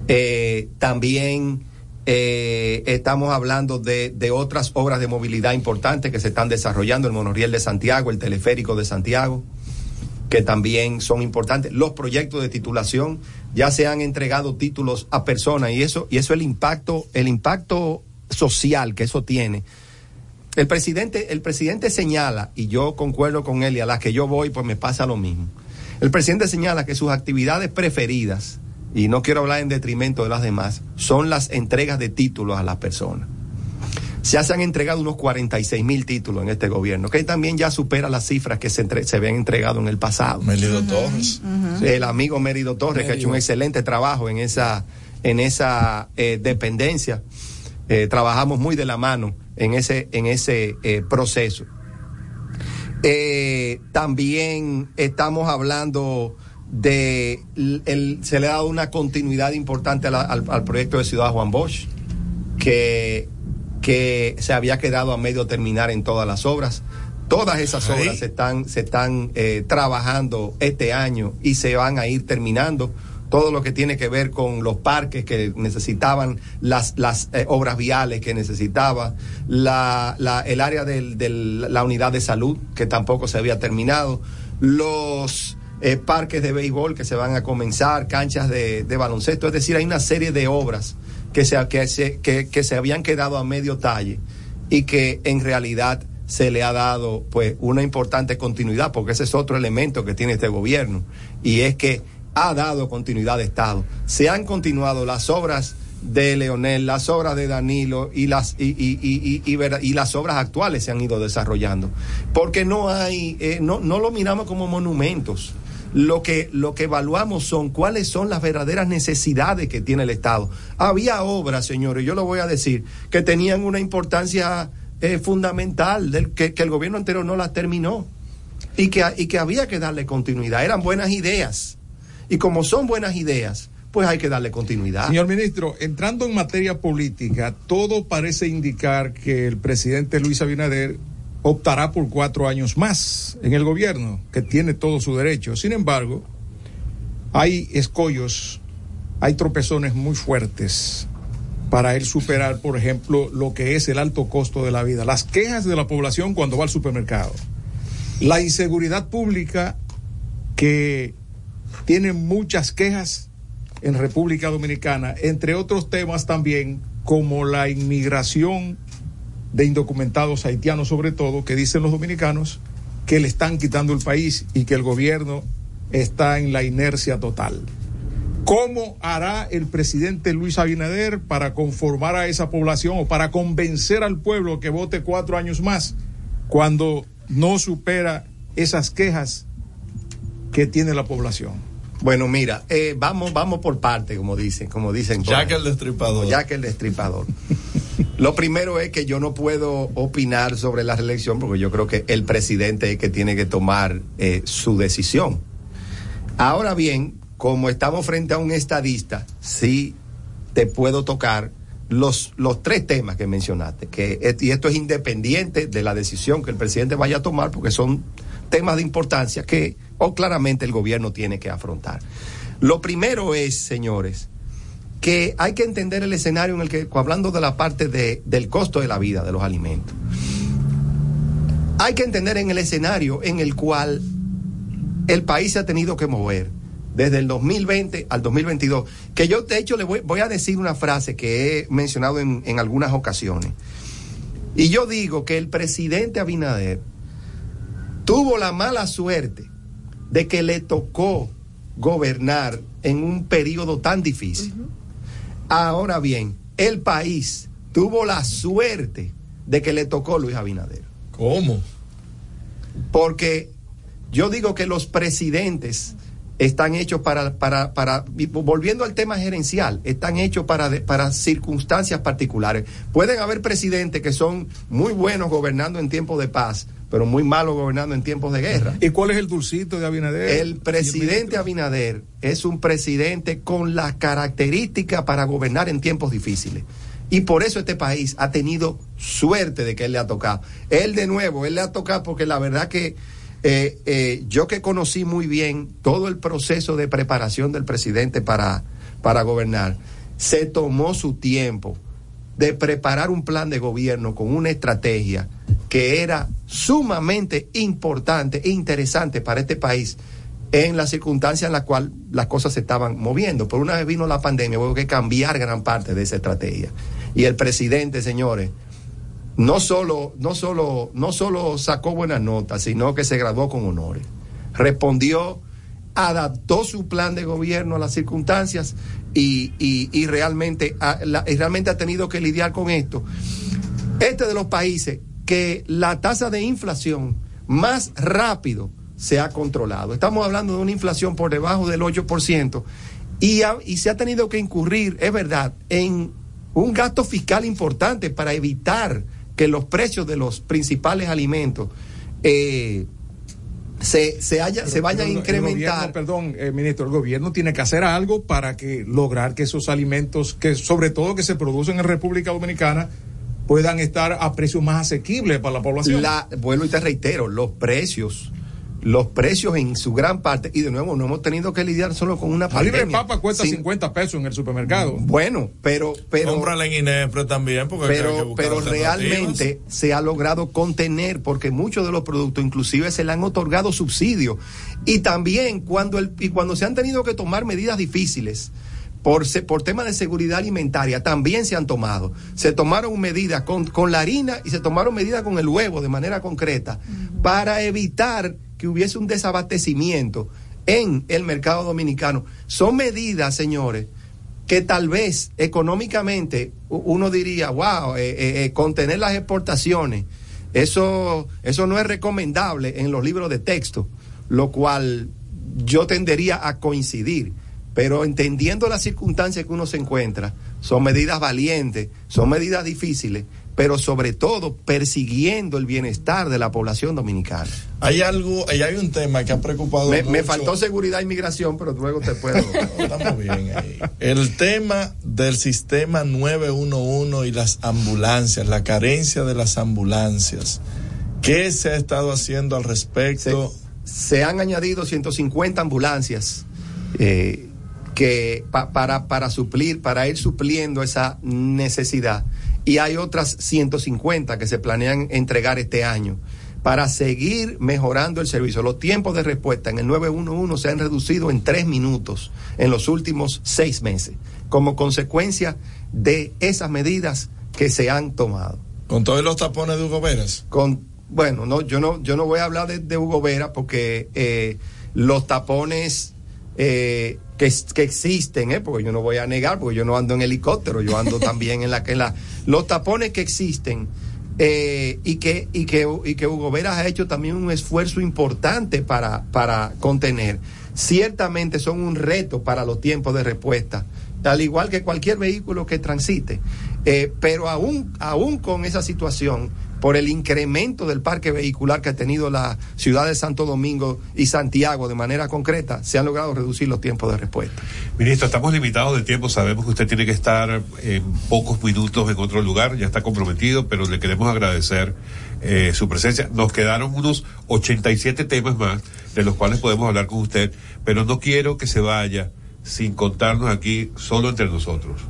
Speaker 24: Eh, también eh, estamos hablando de, otras obras de movilidad importantes que se están desarrollando, el monorriel de Santiago, el teleférico de Santiago, que también son importantes. Los proyectos de titulación ya se han entregado títulos a personas y eso, y eso el impacto, el impacto social que eso tiene. El presidente, el presidente señala, y yo concuerdo con él, y a las que yo voy, pues me pasa lo mismo. El presidente señala que sus actividades preferidas y no quiero hablar en detrimento de las demás, son las entregas de títulos a las personas. Ya se han entregado unos 46 mil títulos en este gobierno, que también ya supera las cifras que se, se habían entregado en el pasado.
Speaker 8: Mérido Torres.
Speaker 24: El amigo Mérido Torres, que ha hecho un excelente trabajo en esa, en esa eh, dependencia. Eh, trabajamos muy de la mano en ese, en ese eh, proceso. también estamos hablando de el, se le ha dado una continuidad importante al, proyecto de Ciudad Juan Bosch, que, que se había quedado a medio terminar en todas las obras. Todas esas obras se están, se están eh, trabajando este año y se van a ir terminando. Todo lo que tiene que ver con los parques que necesitaban, las, las eh, obras viales que necesitaba, la, la, el área de la unidad de salud que tampoco se había terminado, los eh, parques de béisbol que se van a comenzar, canchas de, baloncesto, es decir, hay una serie de obras que se, que, se, que, se habían quedado a medio talle y que en realidad se le ha dado pues una importante continuidad, porque ese es otro elemento que tiene este gobierno, y es que ha dado continuidad de Estado. Se han continuado las obras de Leonel, las obras de Danilo y las y, y, y, y, las obras actuales se han ido desarrollando. Porque no hay, eh, no, no lo miramos como monumentos lo que, lo que evaluamos son cuáles son las verdaderas necesidades que tiene el Estado. Había obras, señores, yo lo voy a decir, que tenían una importancia eh, fundamental, del, que, el gobierno entero no las terminó y que, y que había que darle continuidad. Eran buenas ideas. Y como son buenas ideas, pues hay que darle continuidad.
Speaker 6: Señor ministro, entrando en materia política, todo parece indicar que el presidente Luis Abinader optará por cuatro años más en el gobierno, que tiene todo su derecho. Sin embargo, hay escollos, hay tropezones muy fuertes para él superar, por ejemplo, lo que es el alto costo de la vida, las quejas de la población cuando va al supermercado, la inseguridad pública que tiene muchas quejas en República Dominicana, entre otros temas también como la inmigración de indocumentados haitianos sobre todo, que dicen los dominicanos que le están quitando el país y que el gobierno está en la inercia total. ¿Cómo hará el presidente Luis Abinader para conformar a esa población o para convencer al pueblo que vote cuatro años más cuando no supera esas quejas que tiene la población?
Speaker 24: Bueno, mira, eh, vamos, vamos por parte, como dicen, como dicen.
Speaker 8: Ya que el destripador.
Speaker 24: Ya que el destripador. Lo primero es que yo no puedo opinar sobre la reelección porque yo creo que el presidente es que tiene que tomar eh, su decisión. Ahora bien, como estamos frente a un estadista, sí te puedo tocar los, los tres temas que mencionaste, que, y esto es independiente de la decisión que el presidente vaya a tomar, porque son temas de importancia que o claramente el gobierno tiene que afrontar. Lo primero es, señores, que hay que entender el escenario en el que, hablando de la parte de, del costo de la vida de los alimentos, hay que entender en el escenario en el cual el país se ha tenido que mover desde el 2020 al 2022, que yo de hecho le voy, a decir una frase que he mencionado en, en algunas ocasiones. Y yo digo que el presidente Abinader tuvo la mala suerte de que le tocó gobernar en un periodo tan difícil. Ahora bien, el país tuvo la suerte de que le tocó Luis Abinader.
Speaker 8: ¿Cómo?
Speaker 24: Porque yo digo que los presidentes están hechos para, para, para, volviendo al tema gerencial, están hechos para, para circunstancias particulares. Pueden haber presidentes que son muy buenos gobernando en tiempos de paz, pero muy malos gobernando en tiempos de guerra.
Speaker 6: ¿Y cuál es el dulcito de Abinader?
Speaker 24: El presidente Abinader es un presidente con las características para gobernar en tiempos difíciles. Y por eso este país ha tenido suerte de que él le ha tocado. Él de nuevo, él le ha tocado porque la verdad que eh, eh, yo que conocí muy bien todo el proceso de preparación del presidente para, para gobernar, se tomó su tiempo de preparar un plan de gobierno con una estrategia que era sumamente importante e interesante para este país en las circunstancias en las cuales las cosas se estaban moviendo. Por una vez vino la pandemia, hubo que cambiar gran parte de esa estrategia. Y el presidente, señores, no solo, no solo, no solo sacó buenas notas, sino que se graduó con honores. Respondió, adaptó su plan de gobierno a las circunstancias y, y, realmente, y realmente ha tenido que lidiar con esto. Este de los países que la tasa de inflación más rápido se ha controlado. Estamos hablando de una inflación por debajo del 8% y, y se ha tenido que incurrir, es verdad, en un gasto fiscal importante para evitar que los precios de los principales alimentos eh, se, se, haya, se vayan a incrementar.
Speaker 6: perdón, eh, ministro, el gobierno tiene que hacer algo para que lograr que esos alimentos, que sobre todo que se producen en República Dominicana, puedan estar a precios más asequibles para la población.
Speaker 24: La, vuelvo y te reitero, los precios los precios en su gran parte, y de nuevo no hemos tenido que lidiar solo con una
Speaker 6: pandemia. La libre papa cuesta 50 pesos en el supermercado.
Speaker 24: Bueno, pero... pero
Speaker 8: Cómprala en Inepre también, porque
Speaker 24: Pero, pero realmente se ha logrado contener, porque muchos de los productos inclusive se le han otorgado subsidios. Y también cuando, el, y cuando se han tenido que tomar medidas difíciles, por, por temas de seguridad alimentaria también se han tomado. Se tomaron medidas con, con la harina y se tomaron medidas con el huevo de manera concreta para evitar que hubiese un desabastecimiento en el mercado dominicano. Son medidas, señores, que tal vez económicamente uno diría, wow, eh, eh, eh, contener las exportaciones, eso, eso no es recomendable en los libros de texto, lo cual yo tendería a coincidir. Pero entendiendo las circunstancias que uno se encuentra, son medidas valientes, son medidas difíciles, pero sobre todo persiguiendo el bienestar de la población dominicana.
Speaker 8: Hay algo, hay un tema que ha preocupado
Speaker 24: me, me faltó seguridad e inmigración, pero luego te puedo. [LAUGHS]
Speaker 8: Estamos bien ahí. El tema del sistema 911 y las ambulancias, la carencia de las ambulancias. ¿Qué se ha estado haciendo al respecto?
Speaker 24: Se, han añadido 150 ambulancias. Eh, que para, para suplir, para ir supliendo esa necesidad y hay otras 150 que se planean entregar este año para seguir mejorando el servicio. Los tiempos de respuesta en el 911 se han reducido en tres minutos en los últimos seis meses, como consecuencia de esas medidas que se han tomado.
Speaker 8: Con todos los tapones de Hugo Veras.
Speaker 24: Con, bueno, no, yo no, yo no voy a hablar de, de Hugo Vera porque eh, los tapones eh, que, que existen, eh, porque yo no voy a negar, porque yo no ando en helicóptero, yo ando [LAUGHS] también en la que la, los tapones que existen. eh, y que y que y que Hugo Veras ha hecho también un esfuerzo importante para para contener ciertamente son un reto para los tiempos de respuesta al igual que cualquier vehículo que transite Eh, pero aún aún con esa situación por el incremento del parque vehicular que ha tenido la ciudad de Santo Domingo y Santiago de manera concreta, se han logrado reducir los tiempos de respuesta.
Speaker 4: Ministro, estamos limitados de tiempo, sabemos que usted tiene que estar en pocos minutos en otro lugar, ya está comprometido, pero le queremos agradecer eh, su presencia. Nos quedaron unos 87 temas más de los cuales podemos hablar con usted, pero no quiero que se vaya sin contarnos aquí solo entre nosotros.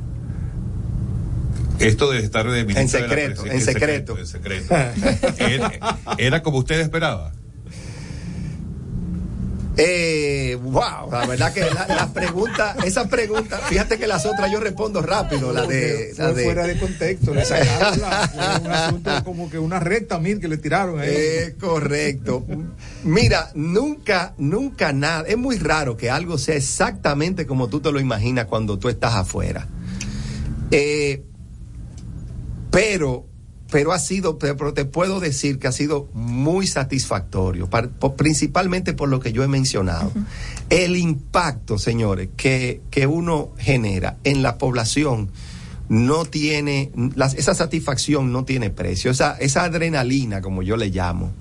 Speaker 4: Esto de estar de ministro
Speaker 24: En
Speaker 4: de la
Speaker 24: secreto, en secreto.
Speaker 4: en secreto. Era, era como usted esperaba.
Speaker 24: Eh, wow, la verdad que la- las preguntas, esas preguntas, fíjate que las otras yo respondo rápido, la de, la de-
Speaker 6: fuera de contexto, le sacaron la- fue un [LAUGHS] asunto como que una recta mil que le tiraron ahí.
Speaker 24: Eh, correcto. Mira, nunca, nunca nada. Es muy raro que algo sea exactamente como tú te lo imaginas cuando tú estás afuera. Eh, pero, pero ha sido, pero te puedo decir que ha sido muy satisfactorio, por- principalmente por lo que yo he mencionado. El impacto, señores, que, que uno genera en la población no tiene, las- esa satisfacción no tiene precio, esa, esa adrenalina, como yo le llamo,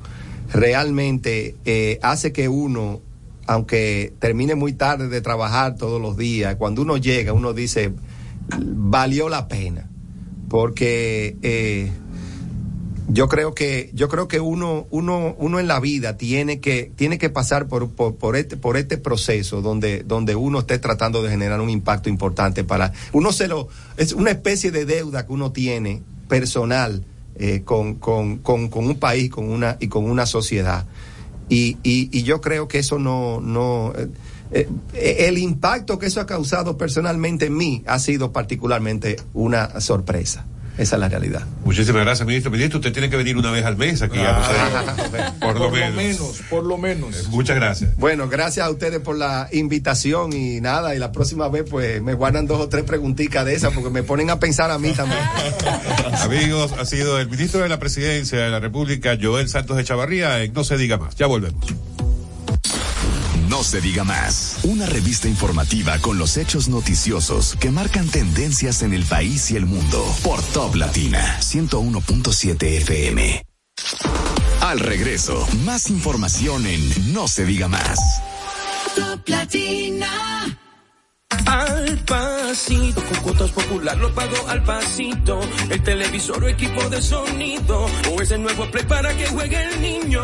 Speaker 24: realmente eh, hace que uno, aunque termine muy tarde de trabajar todos los días, cuando uno llega, uno dice, valió la pena, porque eh, yo creo que yo creo que uno uno uno en la vida tiene que tiene que pasar por, por, por este por este proceso donde donde uno esté tratando de generar un impacto importante para uno se lo es una especie de deuda que uno tiene personal eh, con, con, con, con un país con una y con una sociedad. Y, y, y yo creo que eso no no eh, eh, el impacto que eso ha causado personalmente en mí ha sido particularmente una sorpresa esa es la realidad
Speaker 4: Muchísimas gracias, ministro. Ministro, usted tiene que venir una vez al mes aquí a
Speaker 24: Ah,
Speaker 4: José. [LAUGHS] por lo menos.
Speaker 6: por lo menos.
Speaker 4: Muchas gracias.
Speaker 24: Bueno, gracias a ustedes por la invitación y nada, y la próxima vez pues me guardan dos o tres preguntitas de esas porque me ponen a pensar a mí también. [LAUGHS]
Speaker 4: Amigos, ha sido el ministro de la Presidencia de la República, Joel Santos de Chavarría, en No se diga más. Ya volvemos.
Speaker 3: No se diga más. Una revista informativa con los hechos noticiosos que marcan tendencias en el país y el mundo. Por Top Latina 101.7 FM. Al regreso, más información en No se diga más.
Speaker 16: Top Latina. Al pasito, con cuotas popular lo pago al pasito. El televisor o equipo de sonido. O ese nuevo play para que juegue el niño.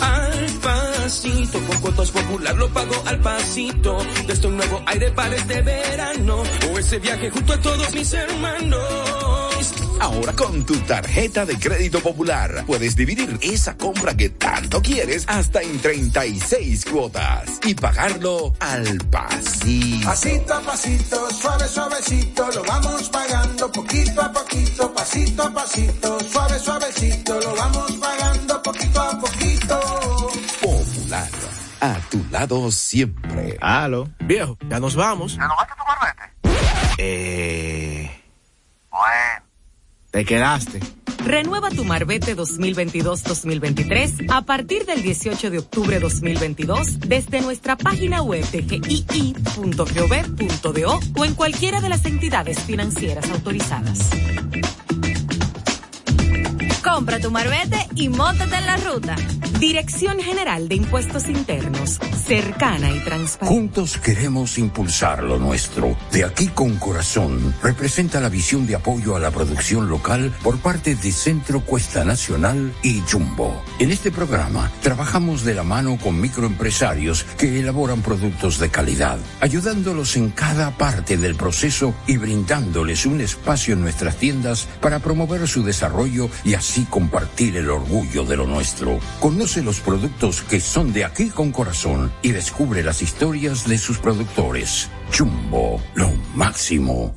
Speaker 16: Al pasito, con cuotas popular lo pago al pasito. Desde un nuevo aire para este verano. O ese viaje junto a todos mis hermanos.
Speaker 13: Ahora con tu tarjeta de crédito popular puedes dividir esa compra que tanto quieres hasta en 36 cuotas y pagarlo al pasito.
Speaker 17: Pasito a pasito, suave, suavecito, lo vamos pagando poquito a poquito, pasito a pasito, suave, suavecito, lo vamos pagando poquito a poquito.
Speaker 13: Popular, a tu lado siempre.
Speaker 25: Aló. Viejo, ya nos vamos.
Speaker 26: ¿Ya no vas a?
Speaker 25: Eh.
Speaker 26: Bueno.
Speaker 25: Te quedaste.
Speaker 27: Renueva tu Marbete 2022-2023 a partir del 18 de octubre 2022 desde nuestra página web de gii.gov.do o en cualquiera de las entidades financieras autorizadas.
Speaker 23: Compra tu marbete y montate en la ruta.
Speaker 27: Dirección General de Impuestos Internos, cercana y transparente.
Speaker 9: Juntos queremos impulsar lo nuestro. De aquí con corazón representa la visión de apoyo a la producción local por parte de Centro Cuesta Nacional y Jumbo. En este programa trabajamos de la mano con microempresarios que elaboran productos de calidad, ayudándolos en cada parte del proceso y brindándoles un espacio en nuestras tiendas para promover su desarrollo y así compartir el orgullo de lo nuestro. Conoce los productos que son de aquí con corazón y descubre las historias de sus productores. Jumbo, lo máximo.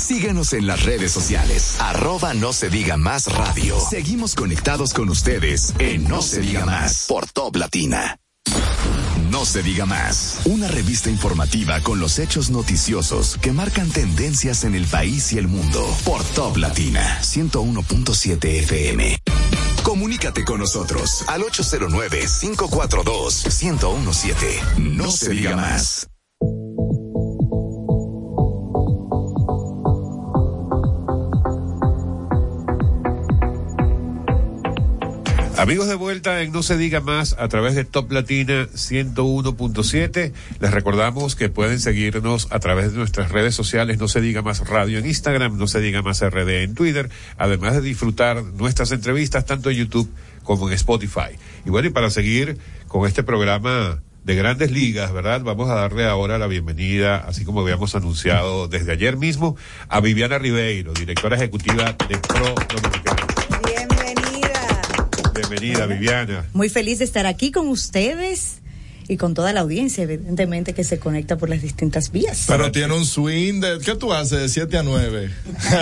Speaker 3: Síguenos en las redes sociales. Arroba no se diga más radio. Seguimos conectados con ustedes en No se diga más por Top Latina. No se diga más. Una revista informativa con los hechos noticiosos que marcan tendencias en el país y el mundo por Top Latina 101.7 FM. Comunícate con nosotros al 809-542-1017. No se diga más.
Speaker 4: Amigos de vuelta en No se diga más a través de Top Latina 101.7. Les recordamos que pueden seguirnos a través de nuestras redes sociales No se diga más radio en Instagram, No se diga más RD en Twitter, además de disfrutar nuestras entrevistas tanto en YouTube como en Spotify. Y bueno, y para seguir con este programa de grandes ligas, ¿verdad? Vamos a darle ahora la bienvenida, así como habíamos anunciado desde ayer mismo, a Viviana Ribeiro, directora ejecutiva de Pro Dominicana. Bienvenida, Viviana.
Speaker 28: Muy feliz de estar aquí con ustedes y con toda la audiencia, evidentemente, que se conecta por las distintas vías.
Speaker 8: Pero tiene un swing de. ¿Qué tú haces de 7 a 9?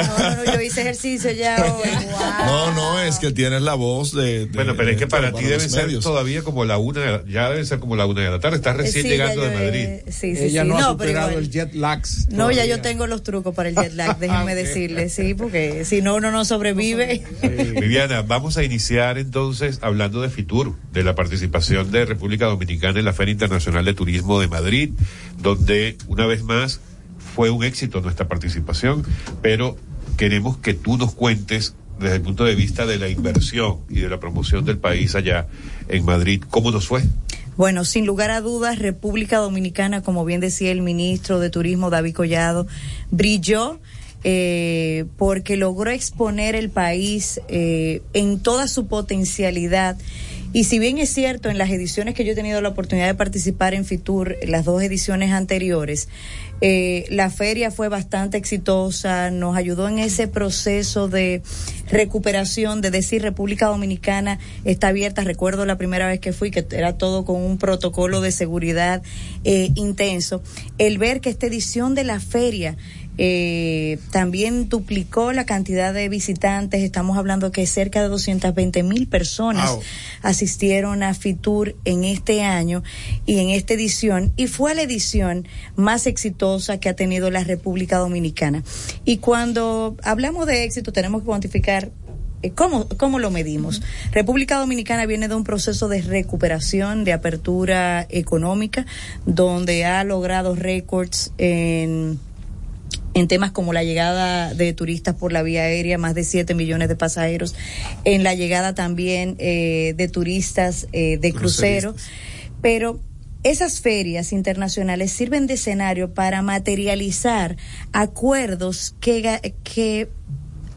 Speaker 28: No, no, yo hice ejercicio ya hoy. [LAUGHS]
Speaker 8: No, no, es que tienes la voz de. de
Speaker 4: bueno, pero es que para,
Speaker 8: para
Speaker 4: ti debe ser
Speaker 8: medios.
Speaker 4: todavía como la una, ya debe ser como la una de la tarde. Estás recién
Speaker 28: Sí,
Speaker 4: llegando de Madrid.
Speaker 28: eh, sí, sí,
Speaker 6: Ella
Speaker 28: sí.
Speaker 6: no, ha
Speaker 28: pero
Speaker 6: superado
Speaker 28: igual.
Speaker 6: el jet lag.
Speaker 28: No, ya yo tengo los trucos para el jet lag, [LAUGHS] déjenme decirle, sí, porque si no, uno no sobrevive.
Speaker 4: Viviana, vamos a iniciar entonces hablando de Fitur, de la participación de República Dominicana en la Feria Internacional de Turismo de Madrid, donde una vez más fue un éxito nuestra participación, pero queremos que tú nos cuentes desde el punto de vista de la inversión y de la promoción del país allá en Madrid, ¿cómo nos fue?
Speaker 28: Bueno, sin lugar a dudas, República Dominicana, como bien decía el ministro de Turismo David Collado, brilló eh, porque logró exponer el país eh, en toda su potencialidad. Y si bien es cierto, en las ediciones que yo he tenido la oportunidad de participar en Fitur, las dos ediciones anteriores, eh, la feria fue bastante exitosa, nos ayudó en ese proceso de recuperación, de decir República Dominicana está abierta. Recuerdo la primera vez que fui, que era todo con un protocolo de seguridad eh, intenso. El ver que esta edición de la feria eh, también duplicó la cantidad de visitantes. Estamos hablando que cerca de 220 mil personas
Speaker 29: Wow.
Speaker 28: asistieron a Fitur en este año y en esta edición y fue la edición más exitosa que ha tenido la República Dominicana. Y cuando hablamos de éxito tenemos que cuantificar eh, ¿Cómo, ¿Cómo lo medimos? República Dominicana viene de un proceso de recuperación, de apertura económica, donde ha logrado récords en en temas como la llegada de turistas por la vía aérea, más de 7 millones de pasajeros, en la llegada también eh, de turistas eh, de crucero, pero esas ferias internacionales sirven de escenario para materializar acuerdos que, que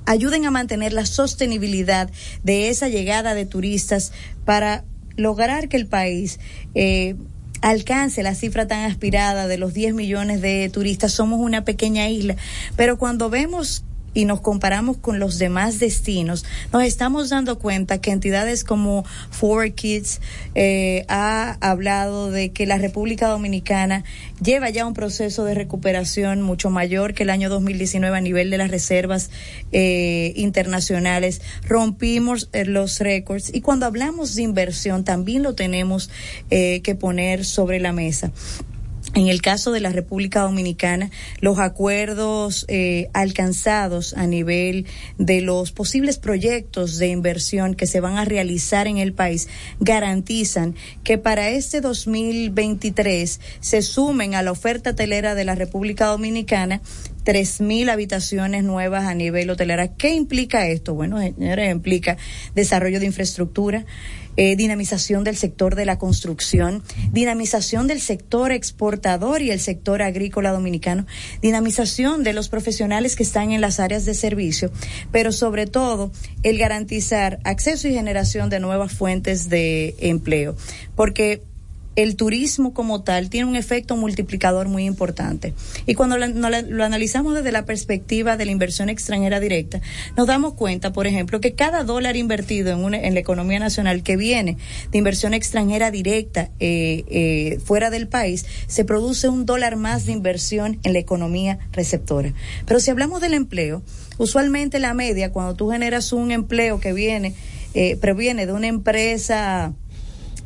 Speaker 28: ayuden a mantener la sostenibilidad de esa llegada de turistas para lograr que el país eh, alcance la cifra tan aspirada de los 10 millones de turistas. Somos una pequeña isla, pero cuando vemos y nos comparamos con los demás destinos, nos estamos dando cuenta que entidades como Four Kids eh, ha hablado de que la República Dominicana lleva ya un proceso de recuperación mucho mayor que el año 2019 a nivel de las reservas eh, internacionales. Rompimos eh, los récords y cuando hablamos de inversión también lo tenemos eh, que poner sobre la mesa. En el caso de la República Dominicana, los acuerdos eh, alcanzados a nivel de los posibles proyectos de inversión que se van a realizar en el país garantizan que para este 2023 se sumen a la oferta telera de la República Dominicana 3.000 habitaciones nuevas a nivel hotelera. ¿Qué implica esto? Bueno, señores, implica desarrollo de infraestructura, eh, dinamización del sector de la construcción, dinamización del sector exportador y el sector agrícola dominicano, dinamización de los profesionales que están en las áreas de servicio, pero sobre todo el garantizar acceso y generación de nuevas fuentes de empleo, porque el turismo como tal tiene un efecto multiplicador muy importante. Y cuando lo, analizamos desde la perspectiva de la inversión extranjera directa, nos damos cuenta, por ejemplo, que cada dólar invertido en, una, en la economía nacional que viene de inversión extranjera directa eh, eh, fuera del país, se produce un dólar más de inversión en la economía receptora. Pero si hablamos del empleo, usualmente la media, cuando tú generas un empleo que viene, eh, proviene de una empresa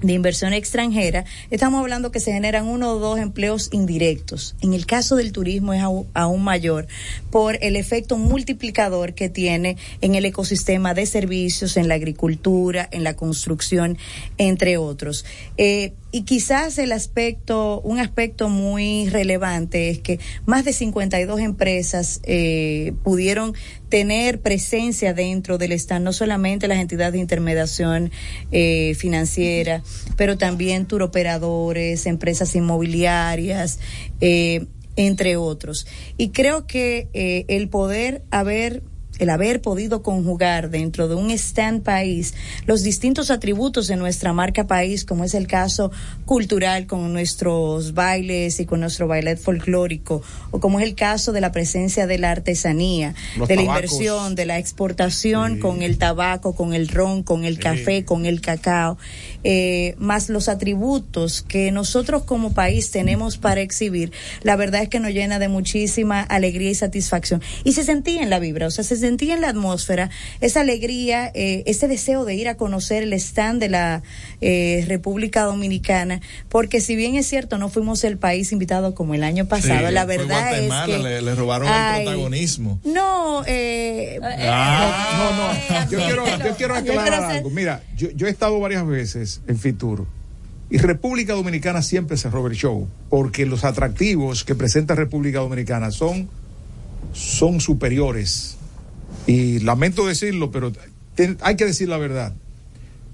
Speaker 28: de inversión extranjera, estamos hablando que se generan uno o dos empleos indirectos. En el caso del turismo es aún, mayor por el efecto multiplicador que tiene en el ecosistema de servicios, en la agricultura, en la construcción, entre otros. Eh, y quizás el aspecto, un aspecto muy relevante es que más de 52 empresas eh, pudieron tener presencia dentro del stand, no solamente las entidades de intermediación eh, financiera, pero también turoperadores, empresas inmobiliarias, eh, entre otros. Y creo que eh, el poder haber el haber podido conjugar dentro de un stand país los distintos atributos de nuestra marca país, como es el caso cultural con nuestros bailes y con nuestro ballet folclórico, o como es el caso de la presencia de la artesanía, de la inversión, de la exportación con el tabaco, con el ron, con el café, con el cacao, eh, más los atributos que nosotros como país tenemos para exhibir, la verdad es que nos llena de muchísima alegría y satisfacción. Y se sentía en la vibra, o sea, se sentía en la atmósfera esa alegría, eh, ese deseo de ir a conocer el stand de la eh, República Dominicana, porque si bien es cierto, no fuimos el país invitado como el año pasado, la verdad es que...
Speaker 8: Le, le robaron el protagonismo.
Speaker 28: No, eh,
Speaker 6: ah, no, no, yo quiero, yo quiero aclarar algo. Mira, yo, yo he estado varias veces en Fitur. Y República Dominicana siempre se roba el show, porque los atractivos que presenta República Dominicana son, son superiores y lamento decirlo, pero hay que decir la verdad.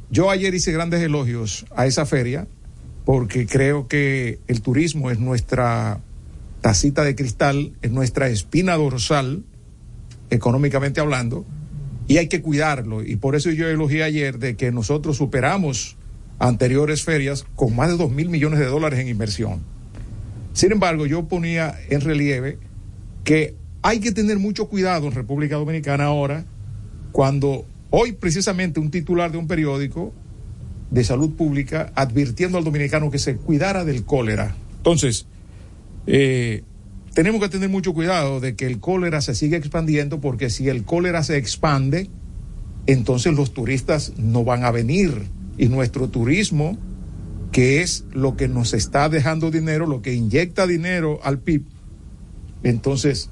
Speaker 6: Yo ayer hice grandes elogios a esa feria porque creo que el turismo es nuestra tacita de cristal, es nuestra espina dorsal, económicamente hablando, y hay que cuidarlo. Y por eso yo elogié ayer de que nosotros superamos anteriores ferias con más de dos mil millones de dólares en inversión. Sin embargo, yo ponía en relieve que hay que tener mucho cuidado en República Dominicana ahora, cuando hoy precisamente un titular de un periódico de salud pública advirtiendo al dominicano que se cuidara del cólera. Entonces, eh, tenemos que tener mucho cuidado de que el cólera se siga expandiendo, porque si el cólera se expande, entonces los turistas no van a venir. Y nuestro turismo, que es lo que nos está dejando dinero, lo que inyecta dinero al PIB, entonces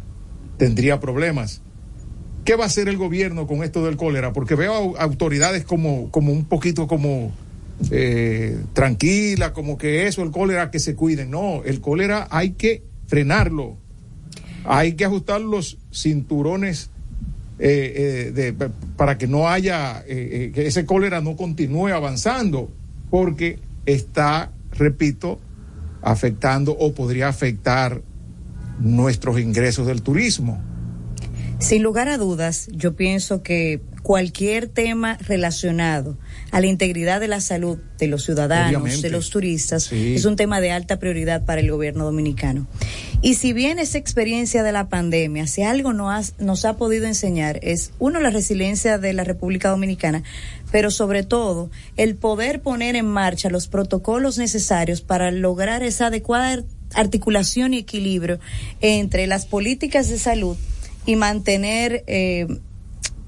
Speaker 6: tendría problemas. ¿Qué va a hacer el gobierno con esto del cólera? Porque veo autoridades como, como un poquito como eh, tranquila, como que eso, el cólera, que se cuiden. No, el cólera hay que frenarlo. Hay que ajustar los cinturones eh, eh, para que no haya, que ese cólera no continúe avanzando, porque está, repito, afectando o podría afectar nuestros ingresos del turismo.
Speaker 28: Sin lugar a dudas, yo pienso que cualquier tema relacionado a la integridad de la salud de los ciudadanos, de los turistas, es un tema de alta prioridad para el gobierno dominicano. Y si bien esa experiencia de la pandemia, si algo nos, nos ha podido enseñar, es uno, la resiliencia de la República Dominicana, pero sobre todo el poder poner en marcha los protocolos necesarios para lograr esa adecuada articulación y equilibrio entre las políticas de salud y mantener eh,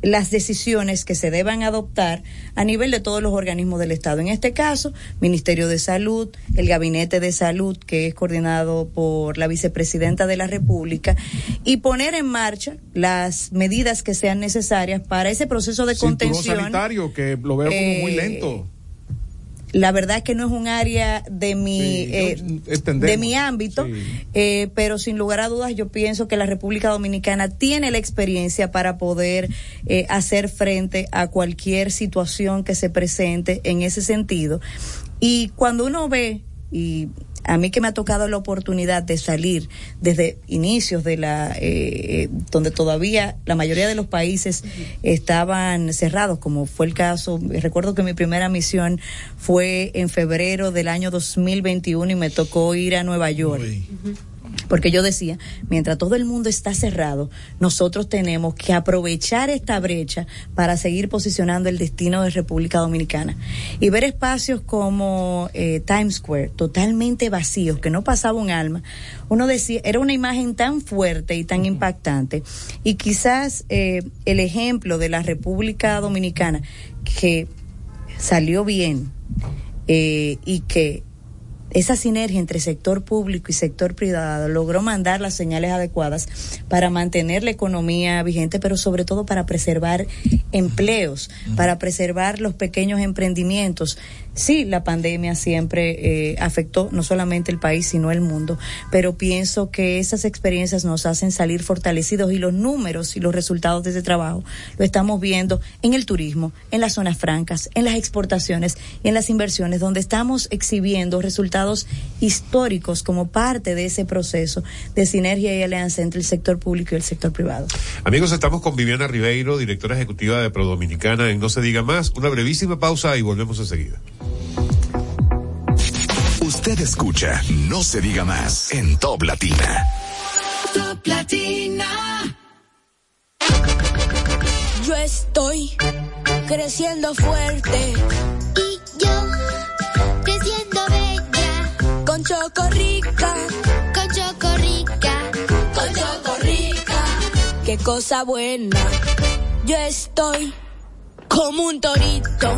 Speaker 28: las decisiones que se deban adoptar a nivel de todos los organismos del Estado. En este caso, Ministerio de Salud, el Gabinete de Salud, que es coordinado por la Vicepresidenta de la República, y poner en marcha las medidas que sean necesarias para ese proceso de contención.
Speaker 6: sanitario, que lo veo como muy lento.
Speaker 28: La verdad que no es un área de mi
Speaker 6: Sí,
Speaker 28: eh, de mi ámbito, eh, pero sin lugar a dudas yo pienso que la República Dominicana tiene la experiencia para poder eh, hacer frente a cualquier situación que se presente en ese sentido. Y cuando uno ve y a mí que me ha tocado la oportunidad de salir desde inicios de la eh, donde todavía la mayoría de los países estaban cerrados como fue el caso. Recuerdo que mi primera misión fue en febrero del año 2021 y me tocó ir a Nueva York porque yo decía, mientras todo el mundo está cerrado, nosotros tenemos que aprovechar esta brecha para seguir posicionando el destino de República Dominicana. Y ver espacios como eh, Times Square, totalmente vacíos, que no pasaba un alma, uno decía, era una imagen tan fuerte y tan impactante. Y quizás eh, el ejemplo de la República Dominicana, que salió bien eh, y que esa sinergia entre sector público y sector privado logró mandar las señales adecuadas para mantener la economía vigente, pero sobre todo para preservar empleos, para preservar los pequeños emprendimientos. Sí, la pandemia siempre eh, afectó no solamente el país, sino el mundo, pero pienso que esas experiencias nos hacen salir fortalecidos y los números y los resultados de ese trabajo lo estamos viendo en el turismo, en las zonas francas, en las exportaciones y en las inversiones, donde estamos exhibiendo resultados históricos como parte de ese proceso de sinergia y alianza entre el sector público y el sector privado.
Speaker 4: Amigos, estamos con Viviana Ribeiro, directora ejecutiva de Prodominicana en No se diga más. Una brevísima pausa y volvemos enseguida.
Speaker 3: Usted escucha No se diga más en Top Latina.
Speaker 16: Top Latina.
Speaker 30: Yo estoy creciendo fuerte. Y yo creciendo bella. Con Chocorrica. Con Chocorrica. Con Chocorrica. Qué cosa buena. Yo estoy como un torito.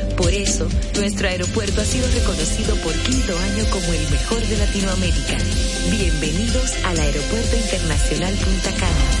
Speaker 29: Por eso, nuestro aeropuerto ha sido reconocido por quinto año como el mejor de Latinoamérica. Bienvenidos al Aeropuerto Internacional Punta Cana.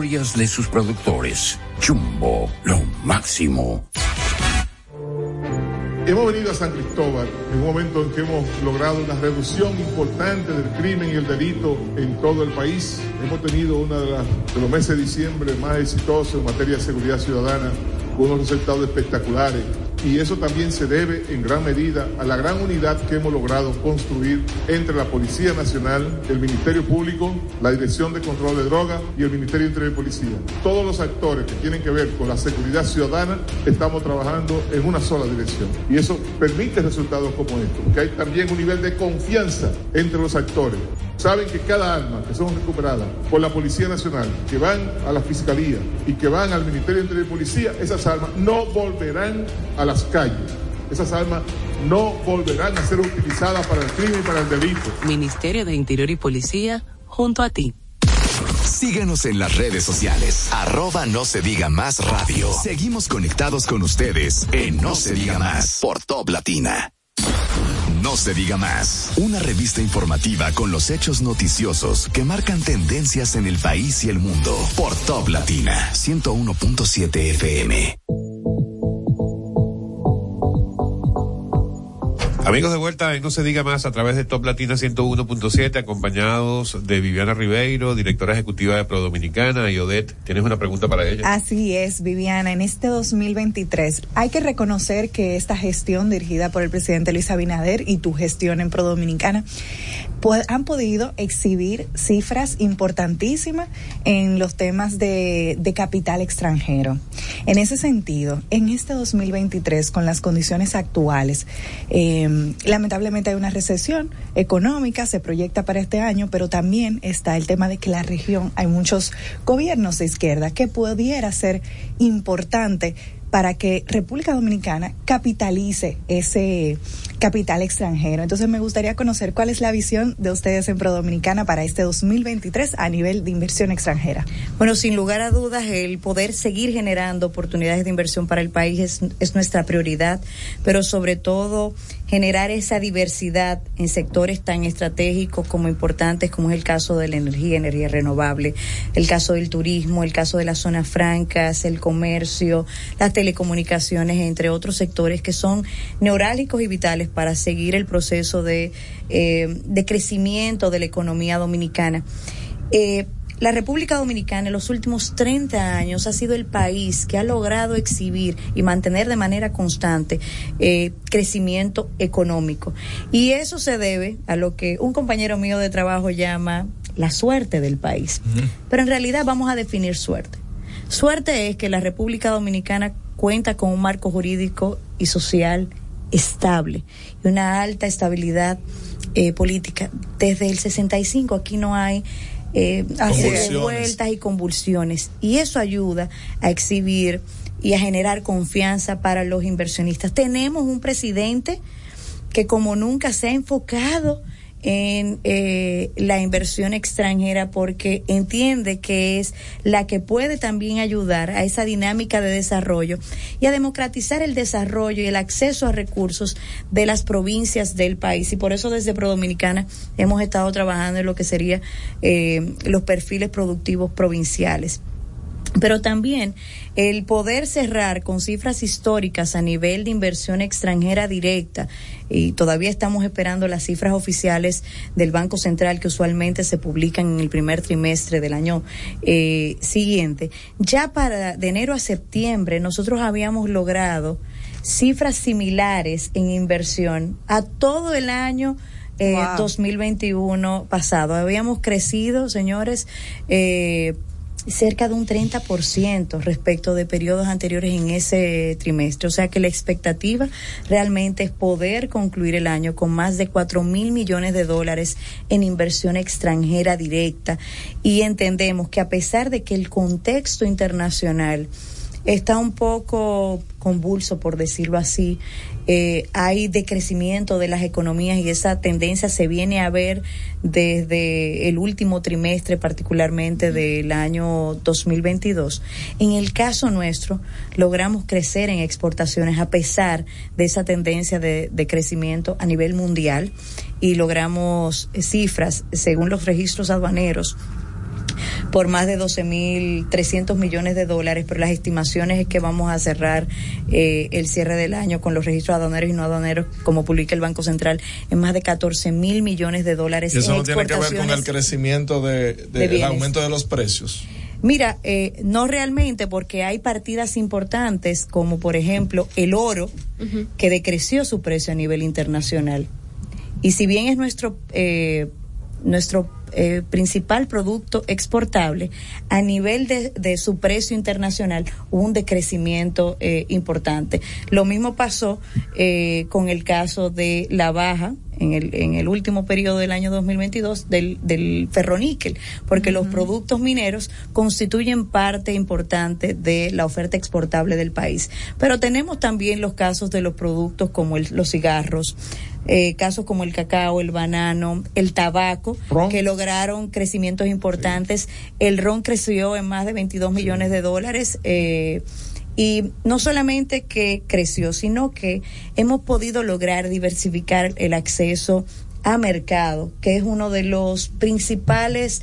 Speaker 9: de sus productores. Jumbo, lo máximo.
Speaker 14: Hemos venido a San Cristóbal en un momento en que hemos logrado una reducción importante del crimen y el delito en todo el país. Hemos tenido uno de, de los meses de diciembre más exitosos en materia de seguridad ciudadana, con unos resultados espectaculares. Y eso también se debe en gran medida a la gran unidad que hemos logrado construir entre la Policía Nacional, el Ministerio Público, la Dirección de Control de Drogas y el Ministerio de Interior y Policía. Todos los actores que tienen que ver con la seguridad ciudadana estamos trabajando en una sola dirección. Y eso permite resultados como estos, porque hay también un nivel de confianza entre los actores. Saben que cada arma que son recuperadas por la Policía Nacional, que van a la Fiscalía y que van al Ministerio de Interior y Policía, esas armas no volverán a las calles. Esas armas no volverán a ser utilizadas para el crimen y para el delito.
Speaker 15: Ministerio de Interior y Policía, junto a ti.
Speaker 3: Síguenos en las redes sociales. Arroba no se diga más radio. Seguimos conectados con ustedes en No se diga más por Top Latina. No se diga más. Una revista informativa con los hechos noticiosos que marcan tendencias en el país y el mundo por Top Latina 101.7 FM.
Speaker 4: Amigos de vuelta, no se diga más a través de Top Latina 101.7, acompañados de Viviana Ribeiro, directora ejecutiva de Pro Dominicana, y Odette, ¿tienes una pregunta para ella?
Speaker 5: Así es, Viviana. En este 2023 hay que reconocer que esta gestión dirigida por el presidente Luis Abinader y tu gestión en Pro Dominicana pues, han podido exhibir cifras importantísimas en los temas de, de capital extranjero. En ese sentido, en este 2023, con las condiciones actuales, eh, lamentablemente hay una recesión económica, se proyecta para este año, pero también está el tema de que la región hay muchos gobiernos de izquierda que pudiera ser importante para que República Dominicana capitalice ese capital extranjero. Entonces me gustaría conocer cuál es la visión de ustedes en Pro Dominicana para este 2023 a nivel de inversión extranjera.
Speaker 28: Bueno, sin lugar a dudas, el poder seguir generando oportunidades de inversión para el país es, es nuestra prioridad, pero sobre todo generar esa diversidad en sectores tan estratégicos como importantes como es el caso de la energía, energía renovable, el caso del turismo, el caso de las zonas francas, el comercio, las telecomunicaciones, entre otros sectores que son neurálgicos y vitales para seguir el proceso de, eh, de crecimiento de la economía dominicana. Eh, la República Dominicana en los últimos 30 años ha sido el país que ha logrado exhibir y mantener de manera constante eh, crecimiento económico. Y eso se debe a lo que un compañero mío de trabajo llama la suerte del país. Pero en realidad vamos a definir suerte. Suerte es que la República Dominicana cuenta con un marco jurídico y social estable y una alta estabilidad eh, política. Desde el 65 aquí no hay eh, vueltas y convulsiones. Y eso ayuda a exhibir y a generar confianza para los inversionistas. Tenemos un presidente que como nunca se ha enfocado en eh, la inversión extranjera porque entiende que es la que puede también ayudar a esa dinámica de desarrollo y a democratizar el desarrollo y el acceso a recursos de las provincias del país. Y por eso desde Prodominicana hemos estado trabajando en lo que serían eh, los perfiles productivos provinciales pero también el poder cerrar con cifras históricas a nivel de inversión extranjera directa y todavía estamos esperando las cifras oficiales del Banco Central que usualmente se publican en el primer trimestre del año eh, siguiente. Ya para de enero a septiembre nosotros habíamos logrado cifras similares en inversión a todo el año eh, 2021 pasado. Habíamos crecido, señores, eh, cerca de un 30% respecto de periodos anteriores en ese trimestre. O sea que la expectativa realmente es poder concluir el año con más de 4 mil millones de dólares en inversión extranjera directa. Y entendemos que a pesar de que el contexto internacional está un poco convulso, por decirlo así, eh, hay decrecimiento de las economías y esa tendencia se viene a ver desde el último trimestre, particularmente del año 2022. En el caso nuestro, logramos crecer en exportaciones a pesar de esa tendencia de, de crecimiento a nivel mundial y logramos cifras, según los registros aduaneros, por más de 12.300 millones de dólares, pero las estimaciones es que vamos a cerrar eh, el cierre del año con los registros aduaneros y no aduaneros, como publica el Banco Central, en más de 14 mil millones de dólares.
Speaker 8: ¿Y eso no tiene que ver con el crecimiento de, de, del aumento de los precios?
Speaker 28: Mira, eh, no realmente porque hay partidas importantes como por ejemplo el oro, uh -huh. que decreció su precio a nivel internacional. Y si bien es nuestro, eh, nuestro eh, principal producto exportable, a nivel de, de, su precio internacional hubo un decrecimiento eh, importante. Lo mismo pasó eh, con el caso de la baja en el, en el último periodo del año 2022 del, del ferroníquel, porque uh -huh. los productos mineros constituyen parte importante de la oferta exportable del país. Pero tenemos también los casos de los productos como el, los cigarros, eh, casos como el cacao, el banano, el tabaco, ¿Ron? que lograron crecimientos importantes. Sí. El ron creció en más de 22 millones de dólares. Eh, y no solamente que creció, sino que hemos podido lograr diversificar el acceso a mercado, que es uno de los principales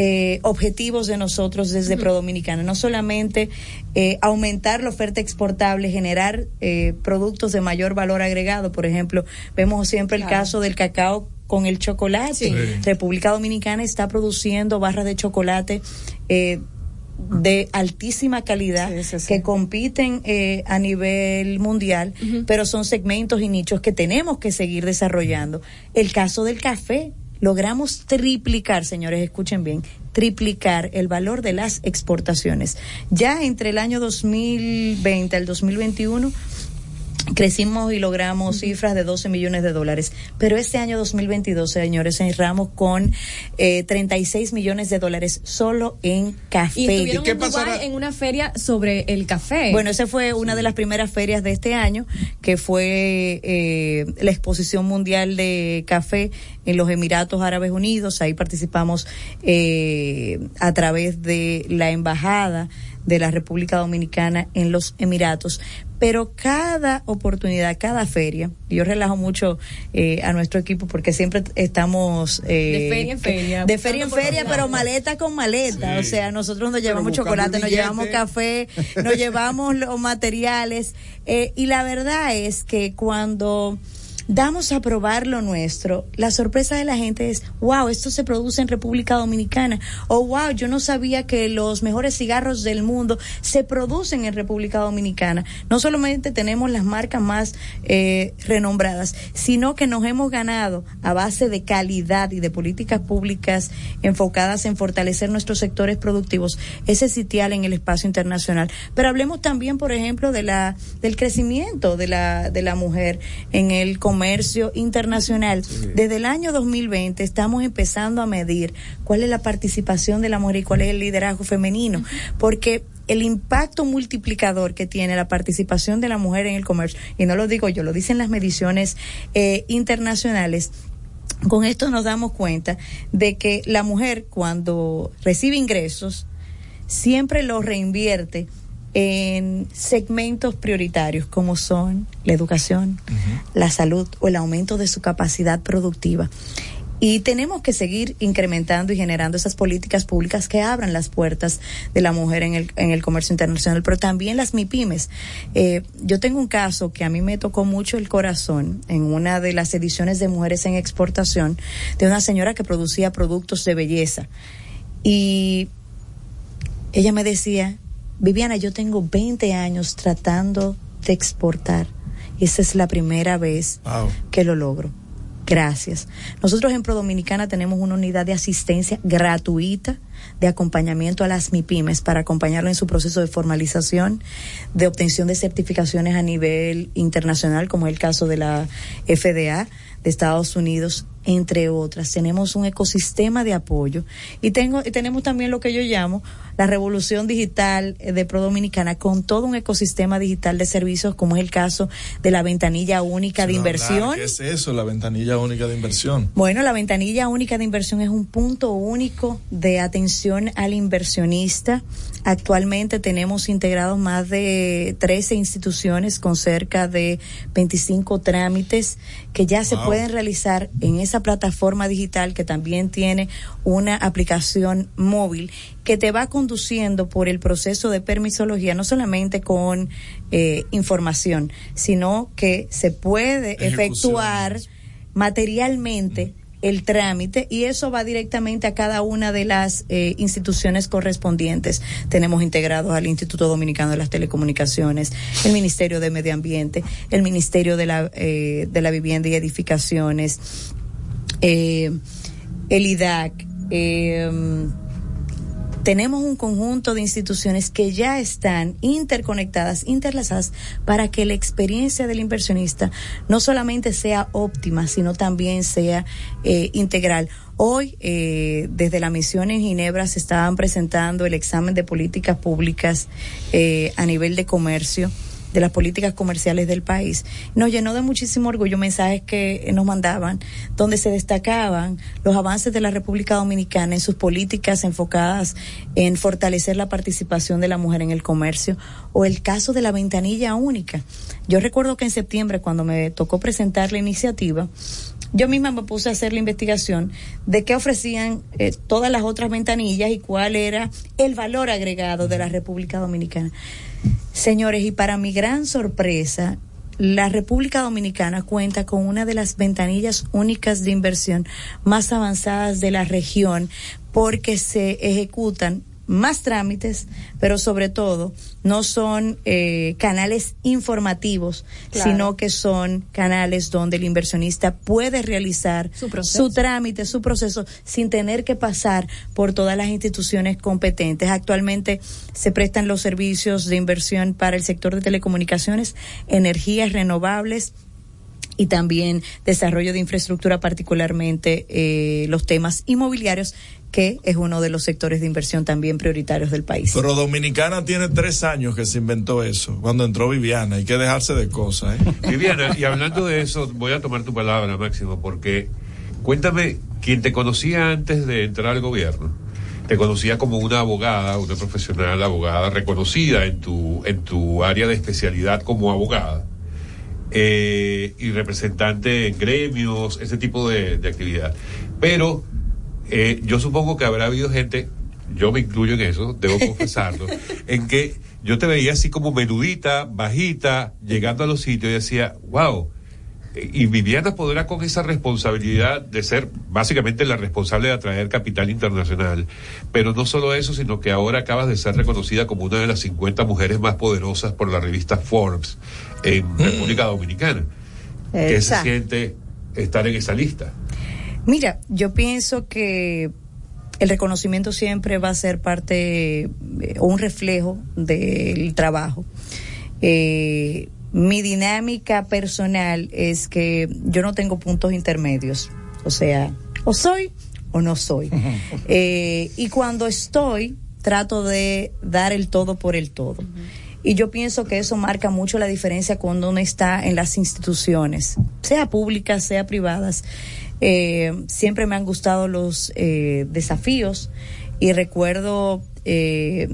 Speaker 28: eh, objetivos de nosotros desde Prodominicana. No solamente eh, aumentar la oferta exportable, generar eh, productos de mayor valor agregado. Por ejemplo, vemos siempre el caso del cacao con el chocolate.
Speaker 31: Sí.
Speaker 28: República Dominicana está produciendo barras de chocolate. eh, de altísima calidad que compiten eh, a nivel mundial, pero son segmentos y nichos que tenemos que seguir desarrollando. El caso del café, logramos triplicar, señores, escuchen bien, triplicar el valor de las exportaciones. Ya entre el año 2020 al 2021 crecimos y logramos cifras de 12 millones de dólares. Pero este año 2022, señores, cerramos con eh, 36 millones de dólares solo en café.
Speaker 31: Y estuvieron en Dubái en una feria sobre el café.
Speaker 28: Bueno, esa fue una de las primeras ferias de este año, que fue eh, la exposición mundial de café en los Emiratos Árabes Unidos. Ahí participamos eh, a través de la embajada de la República Dominicana en los Emiratos. Pero cada oportunidad, cada feria, yo relajo mucho eh, a nuestro equipo porque siempre estamos eh,
Speaker 31: De feria en feria,
Speaker 28: de feria en feria, pero maleta con maleta.
Speaker 31: Sí.
Speaker 28: O sea, nosotros nos llevamos chocolate, nos llevamos café, nos llevamos los materiales. eh, y la verdad es que cuando damos a probar lo nuestro, la sorpresa de la gente es, wow, esto se produce en República Dominicana. O wow, yo no sabía que los mejores cigarros del mundo se producen en República Dominicana. No solamente tenemos las marcas más eh, renombradas, sino que nos hemos ganado a base de calidad y de políticas públicas enfocadas en fortalecer nuestros sectores productivos ese sitial en el espacio internacional. Pero hablemos también, por ejemplo, de la del crecimiento de la de la mujer en el comercio internacional. Desde el año 2020 estamos empezando a medir cuál es la participación de la mujer y cuál es el liderazgo femenino, porque el impacto multiplicador que tiene la participación de la mujer en el comercio, y no lo digo yo, lo dicen las mediciones eh, internacionales, con esto nos damos cuenta de que la mujer cuando recibe ingresos siempre los reinvierte en segmentos prioritarios como son la educación, la salud o el aumento de su capacidad productiva. Y tenemos que seguir incrementando y generando esas políticas públicas que abran las puertas de la mujer en el, en el comercio internacional, pero también las MIPIMES. Eh, yo tengo un caso que a mí me tocó mucho el corazón en una de las ediciones de Mujeres en Exportación de una señora que producía productos de belleza. Y ella me decía, Viviana, yo tengo 20 años tratando de exportar y esa es la primera vez que lo logro. Gracias. Nosotros en Pro Dominicana tenemos una unidad de asistencia gratuita de acompañamiento a las MIPIMES para acompañarlo en su proceso de formalización, de obtención de certificaciones a nivel internacional, como es el caso de la FDA de Estados Unidos, entre otras. Tenemos un ecosistema de apoyo y tengo y tenemos también lo que yo llamo la revolución digital eh, de Pro Dominicana con todo un ecosistema digital de servicios, como es el caso de la ventanilla única de inversión.
Speaker 8: ¿Qué es eso, la ventanilla única de inversión?
Speaker 28: Bueno, la ventanilla única de inversión es un punto único de atención al inversionista. Actualmente tenemos integrados más de 13 instituciones con cerca de 25 trámites que ya se pueden realizar en esa plataforma digital que también tiene una aplicación móvil que te va conduciendo por el proceso de permisología, no solamente con eh, información, sino que se puede
Speaker 31: Ejecución.
Speaker 28: efectuar materialmente el trámite y eso va directamente a cada una de las eh, instituciones correspondientes. Tenemos integrados al Instituto Dominicano de las Telecomunicaciones, el Ministerio de Medio Ambiente, el Ministerio de la, eh, de la Vivienda y Edificaciones, eh, el IDAC. eh, tenemos un conjunto de instituciones que ya están interconectadas, interlazadas, para que la experiencia del inversionista no solamente sea óptima, sino también sea eh, integral. Hoy, eh, desde la misión en Ginebra, se estaban presentando el examen de políticas públicas eh, a nivel de comercio de las políticas comerciales del país. Nos llenó de muchísimo orgullo mensajes que nos mandaban donde se destacaban los avances de la República Dominicana en sus políticas enfocadas en fortalecer la participación de la mujer en el comercio o el caso de la ventanilla única. Yo recuerdo que en septiembre cuando me tocó presentar la iniciativa yo misma me puse a hacer la investigación de qué ofrecían eh, todas las otras ventanillas y cuál era el valor agregado de la República Dominicana. Señores, y para mi gran sorpresa, la República Dominicana cuenta con una de las ventanillas únicas de inversión más avanzadas de la región porque se ejecutan más trámites, pero sobre todo no son eh, canales informativos,
Speaker 31: Claro.
Speaker 28: sino que son canales donde el inversionista puede realizar
Speaker 31: Su proceso.
Speaker 28: trámite, su proceso, sin tener que pasar por todas las instituciones competentes. Actualmente se prestan los servicios de inversión para el sector de telecomunicaciones, energías renovables, y también desarrollo de infraestructura, particularmente eh, los temas inmobiliarios, que es uno de los sectores de inversión también prioritarios del país.
Speaker 8: Pero Dominicana tiene tres años que se inventó eso, cuando entró Viviana. Hay que dejarse de cosas, ¿eh? [LAUGHS]
Speaker 4: Viviana, y hablando de eso, voy a tomar tu palabra, Máximo, porque cuéntame, quien te conocía antes de entrar al gobierno, te conocía como una abogada, una profesional abogada reconocida en tu, en tu área de especialidad como abogada. eh, y representante en gremios, ese tipo de, de actividad. Pero eh, yo supongo que habrá habido gente, yo me incluyo en eso, debo [LAUGHS] confesarlo, en que yo te veía así como menudita, bajita, llegando a los sitios y decía, wow. Y Viviana podrá con esa responsabilidad de ser básicamente la responsable de atraer capital internacional. Pero no solo eso, sino que ahora acabas de ser reconocida como una de las 50 mujeres más poderosas por la revista Forbes en República Dominicana. ¿Qué se siente estar en esa lista?
Speaker 28: Mira, yo pienso que el reconocimiento siempre va a ser parte eh, o un reflejo del trabajo. Eh, mi dinámica personal es que yo no tengo puntos intermedios. O sea, o soy o no soy. [LAUGHS] Eh, y cuando estoy, trato de dar el todo por el todo. Y yo pienso que eso marca mucho la diferencia cuando uno está en las instituciones, sea públicas, sea privadas. Eh, siempre me han gustado los eh, desafíos y recuerdo eh,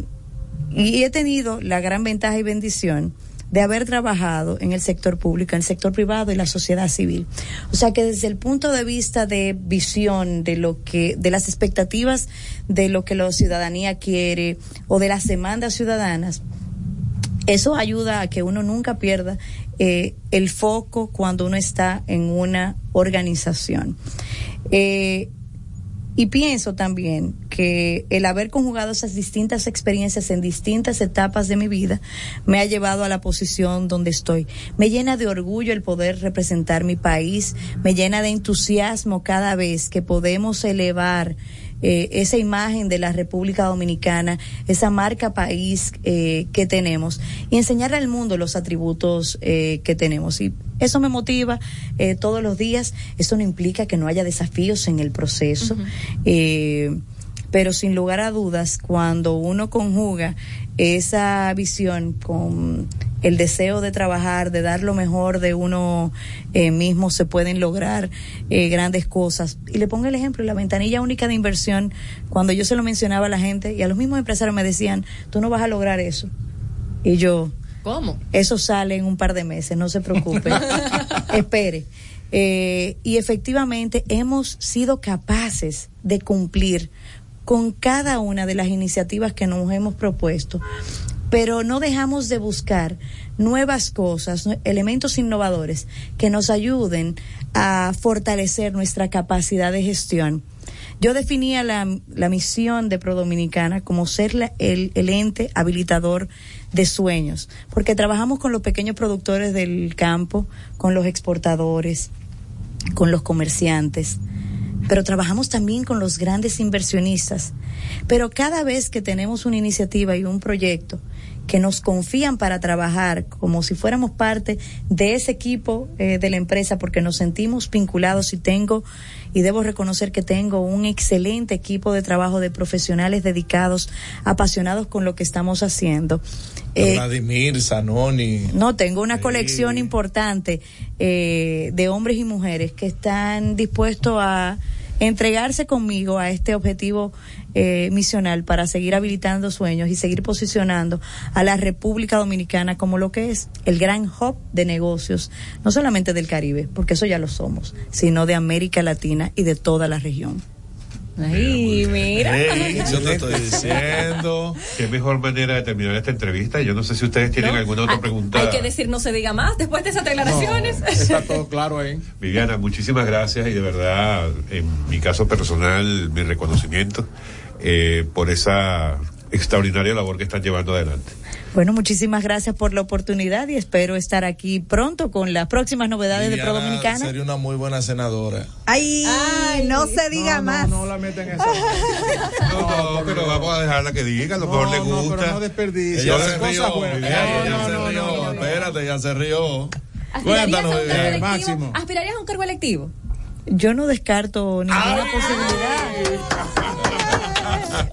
Speaker 28: y he tenido la gran ventaja y bendición de haber trabajado en el sector público, en el sector privado y la sociedad civil. O sea que desde el punto de vista de visión de lo que, de las expectativas de lo que la ciudadanía quiere o de las demandas ciudadanas, eso ayuda a que uno nunca pierda eh, el foco cuando uno está en una organización. Eh, y pienso también que el haber conjugado esas distintas experiencias en distintas etapas de mi vida me ha llevado a la posición donde estoy. Me llena de orgullo el poder representar mi país, me llena de entusiasmo cada vez que podemos elevar eh, esa imagen de la República Dominicana, esa marca país eh, que tenemos y enseñarle al mundo los atributos eh, que tenemos. Y eso me motiva eh, todos los días. Eso no implica que no haya desafíos en el proceso. Eh, pero sin lugar a dudas, cuando uno conjuga esa visión con el deseo de trabajar, de dar lo mejor de uno eh, mismo, se pueden lograr eh, grandes cosas. Y le pongo el ejemplo, la ventanilla única de inversión, cuando yo se lo mencionaba a la gente y a los mismos empresarios me decían, tú no vas a lograr eso. Y yo,
Speaker 31: ¿Cómo?
Speaker 28: eso sale en un par de meses, no se preocupe. [LAUGHS] Espere. Eh, y efectivamente hemos sido capaces de cumplir con cada una de las iniciativas que nos hemos propuesto, pero no dejamos de buscar nuevas cosas, elementos innovadores que nos ayuden a fortalecer nuestra capacidad de gestión. Yo definía la, la misión de Prodominicana como ser el, el ente habilitador de sueños, porque trabajamos con los pequeños productores del campo, con los exportadores, con los comerciantes, pero trabajamos también con los grandes inversionistas. Pero cada vez que tenemos una iniciativa y un proyecto que nos confían para trabajar como si fuéramos parte de ese equipo eh, de la empresa porque nos sentimos vinculados y tengo y debo reconocer que tengo un excelente equipo de trabajo de profesionales dedicados, apasionados con lo que estamos haciendo. Eh,
Speaker 8: Vladimir, Zanoni.
Speaker 28: no, tengo una colección importante eh, de hombres y mujeres que están dispuestos a entregarse conmigo a este objetivo eh, misional para seguir habilitando sueños y seguir posicionando a la República Dominicana como lo que es el gran hub de negocios, no solamente del Caribe, porque eso ya lo somos, sino de América Latina y de toda la región.
Speaker 31: Ay, mira.
Speaker 4: Ey, yo te estoy diciendo. [LAUGHS] Qué mejor manera de terminar esta entrevista. Yo no sé si ustedes tienen
Speaker 31: ¿No?
Speaker 4: alguna otra
Speaker 31: Hay-
Speaker 4: pregunta.
Speaker 31: Hay que decir no se diga más después de esas declaraciones.
Speaker 6: Está todo claro ahí. [LAUGHS]
Speaker 4: Viviana, muchísimas gracias y de verdad, en mi caso personal, mi reconocimiento eh, por esa extraordinaria labor que están llevando adelante.
Speaker 28: Bueno, muchísimas gracias por la oportunidad y espero estar aquí pronto con las próximas novedades de Pro Dominicana.
Speaker 8: Sería una muy buena senadora.
Speaker 5: Ay, no se diga más.
Speaker 6: No la meten esa.
Speaker 4: No, no, pero vamos a dejarla que diga, a lo mejor le
Speaker 6: no,
Speaker 4: gusta.
Speaker 6: pero no desperdicie.
Speaker 8: Ella
Speaker 4: Yo
Speaker 8: se
Speaker 4: le-
Speaker 8: rió.
Speaker 6: buenas.
Speaker 8: Viviana,
Speaker 6: No,
Speaker 8: ella se rió. Espérate, ella se rió.
Speaker 31: ¿Aspirarías a
Speaker 8: Cuéntanos,
Speaker 31: un
Speaker 8: Viviana.
Speaker 31: cargo electivo?
Speaker 6: máximo.
Speaker 31: ¿Aspirarías a un cargo electivo?
Speaker 28: Yo no descarto ninguna posibilidad.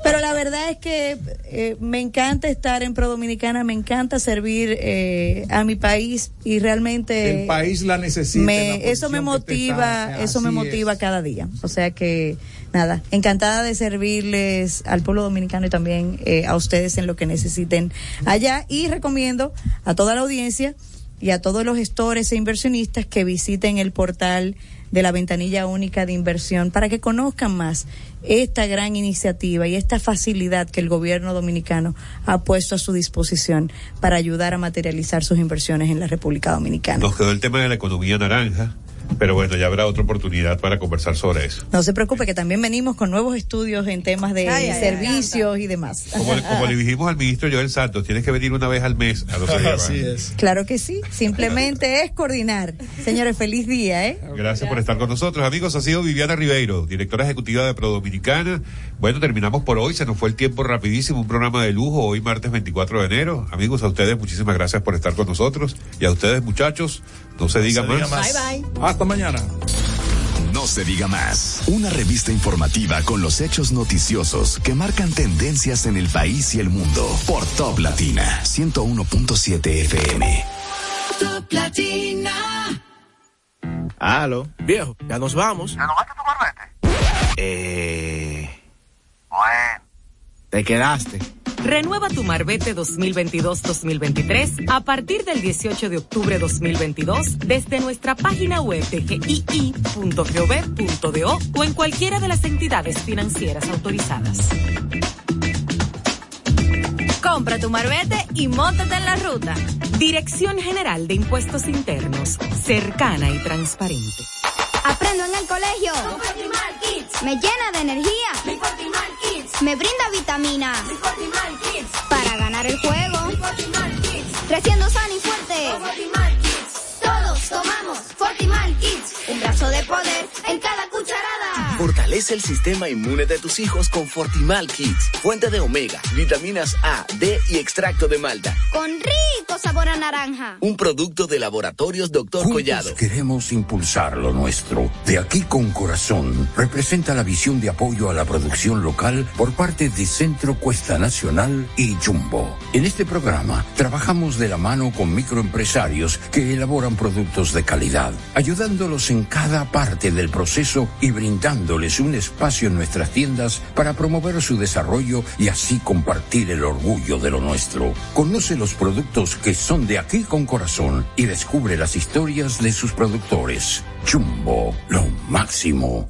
Speaker 28: Pero la verdad es que eh, me encanta estar en Pro Dominicana, me encanta servir eh, a mi país y realmente
Speaker 6: El país la necesita.
Speaker 28: me, eso me motiva,
Speaker 6: está.
Speaker 28: eso me motiva
Speaker 6: es.
Speaker 28: cada día. O sea que nada, encantada de servirles al pueblo dominicano y también eh, a ustedes en lo que necesiten allá y recomiendo a toda la audiencia y a todos los gestores e inversionistas que visiten el portal de la ventanilla única de inversión para que conozcan más esta gran iniciativa y esta facilidad que el gobierno dominicano ha puesto a su disposición para ayudar a materializar sus inversiones en la República Dominicana.
Speaker 4: Nos quedó el tema de la economía naranja, pero bueno, ya habrá otra oportunidad para conversar sobre eso.
Speaker 28: No se preocupe que también venimos con nuevos estudios en temas de
Speaker 5: Ay, ay,
Speaker 28: servicios y demás.
Speaker 4: Como, le- como le dijimos al ministro Joel Santos, tienes que venir una vez al mes a los [LAUGHS]
Speaker 8: Así es.
Speaker 28: Claro que sí, simplemente [LAUGHS] es coordinar. Señores, feliz día, ¿eh?
Speaker 4: Gracias por estar con nosotros, amigos. Ha sido Viviana Ribeiro, directora ejecutiva de Pro Dominicana. Bueno, terminamos por hoy. Se nos fue el tiempo rapidísimo. Un programa de lujo hoy, martes 24 de enero. Amigos, a ustedes muchísimas gracias por estar con nosotros. Y a ustedes, muchachos, no se diga
Speaker 8: se diga
Speaker 4: más.
Speaker 8: más.
Speaker 31: Bye bye.
Speaker 6: Hasta mañana.
Speaker 3: No se diga más. Una revista informativa con los hechos noticiosos que marcan tendencias en el país y el mundo. Por Top Latina 101.7 FM.
Speaker 17: Top Latina.
Speaker 25: Aló. Viejo, ya nos vamos.
Speaker 26: ¿Renovaste tu marbete?
Speaker 25: Eh. Te quedaste.
Speaker 27: Renueva tu Marbete 2022-2023 a partir del 18 de octubre 2022 desde nuestra página web de gii.gov.do o en cualquiera de las entidades financieras autorizadas.
Speaker 23: Compra tu marbete y montate en la ruta.
Speaker 27: Dirección General de Impuestos Internos, cercana y transparente.
Speaker 30: Aprendo en el colegio. Me llena de energía. Me brinda vitamina. Para ganar el juego. Creciendo sano y fuerte. Todos tomamos Fortimal Kids. Un brazo de poder en cada.
Speaker 25: Fortalece el sistema inmune de tus hijos con Fortimal Kids. Fuente de omega, vitaminas A, D y extracto de malta.
Speaker 30: Con rico sabor a naranja.
Speaker 25: Un producto de laboratorios Dr. Collado.
Speaker 9: Queremos impulsar lo nuestro. De aquí con corazón representa la visión de apoyo a la producción local por parte de Centro Cuesta Nacional y Jumbo. En este programa trabajamos de la mano con microempresarios que elaboran productos de calidad, ayudándolos en cada parte del proceso y un espacio en nuestras tiendas para promover su desarrollo y así compartir el orgullo de lo nuestro. Conoce los productos que son de aquí con corazón y descubre las historias de sus productores. Jumbo, lo máximo.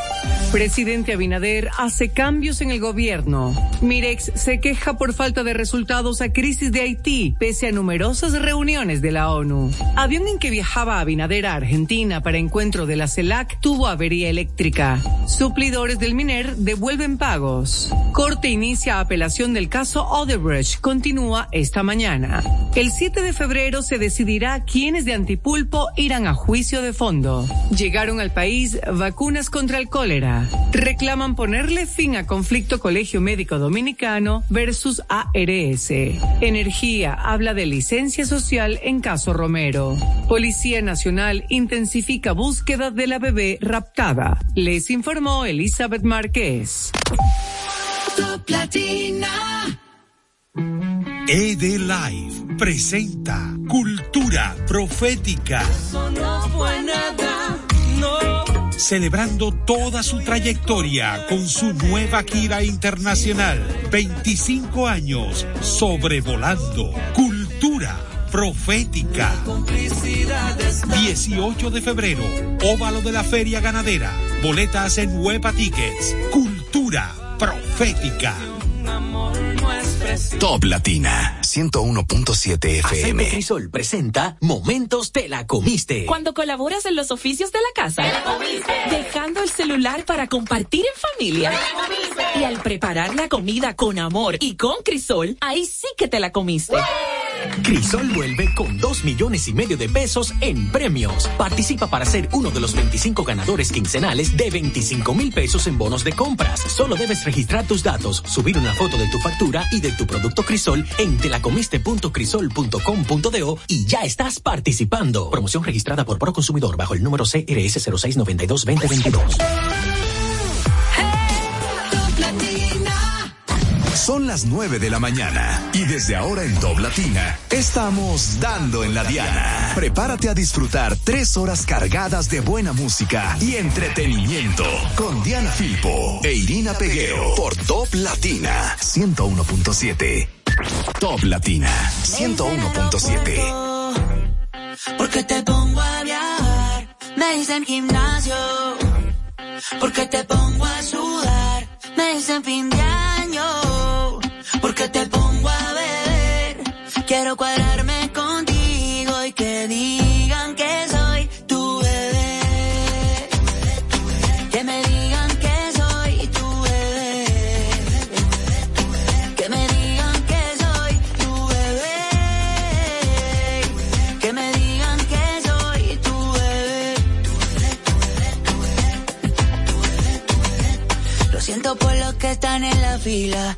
Speaker 32: Presidente Abinader hace cambios en el gobierno. Mirex se queja por falta de resultados a crisis de Haití, pese a numerosas reuniones de la ONU. Avión en que viajaba Abinader a Argentina para encuentro de la CELAC tuvo avería eléctrica. Suplidores del MINER devuelven pagos. Corte inicia apelación del caso Odebrecht. Continúa esta mañana. El 7 de febrero se decidirá quiénes de Antipulpo irán a juicio de fondo. Llegaron al país vacunas contra el cólera. Reclaman ponerle fin a conflicto Colegio Médico Dominicano versus ARS. Energía habla de licencia social en caso Romero. Policía Nacional intensifica búsqueda de la bebé raptada. Les informó Elizabeth Márquez.
Speaker 2: ED Live presenta Cultura Profética.
Speaker 17: no fue nada.
Speaker 2: Celebrando toda su trayectoria con su nueva gira internacional. 25 años sobrevolando. Cultura Profética. 18 de febrero, óvalo de la Feria Ganadera. Boletas en Huepa Tickets. Cultura Profética.
Speaker 3: Top Latina 101.7 FM.
Speaker 12: Aceite Crisol presenta Momentos te la comiste.
Speaker 27: Cuando colaboras en los oficios de la casa,
Speaker 12: ¡Te la comiste!
Speaker 27: dejando el celular para compartir en familia.
Speaker 12: ¡Te la comiste!
Speaker 27: Y al preparar la comida con amor y con Crisol, ahí sí que te la comiste.
Speaker 12: Crisol vuelve con 2 millones y medio de pesos en premios. Participa para ser uno de los 25 ganadores quincenales de 25 mil pesos en bonos de compras. Solo debes registrar tus datos, subir una foto de tu factura y de tu producto Crisol en telacomiste.crisol.com.do y ya estás participando. Promoción registrada por Proconsumidor bajo el número CRS 0692-2022.
Speaker 3: Son las 9 de la mañana y desde ahora en Top Latina estamos dando en la diana. Prepárate a disfrutar tres horas cargadas de buena música y entretenimiento con Diana Filpo e Irina Peguero por Top Latina 101.7. Top Latina 101.7.
Speaker 33: Porque te pongo a viajar, me dicen gimnasio. Porque te pongo a sudar, me dicen fin de año. Porque te pongo a beber, quiero cuadrarme contigo y que digan que soy tu bebé. Que me digan que soy tu bebé. Que me digan que soy tu bebé. Que me digan que soy tu bebé. Lo siento por los que están en la fila,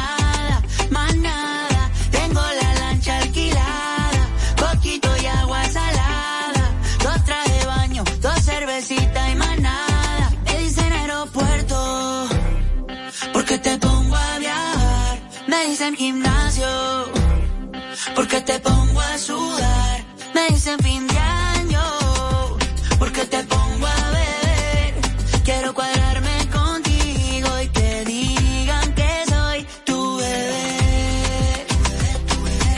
Speaker 33: dicen gimnasio, porque te pongo a sudar. Me dicen fin de año, porque te pongo a beber. Quiero cuadrarme contigo y que digan que soy tu bebé.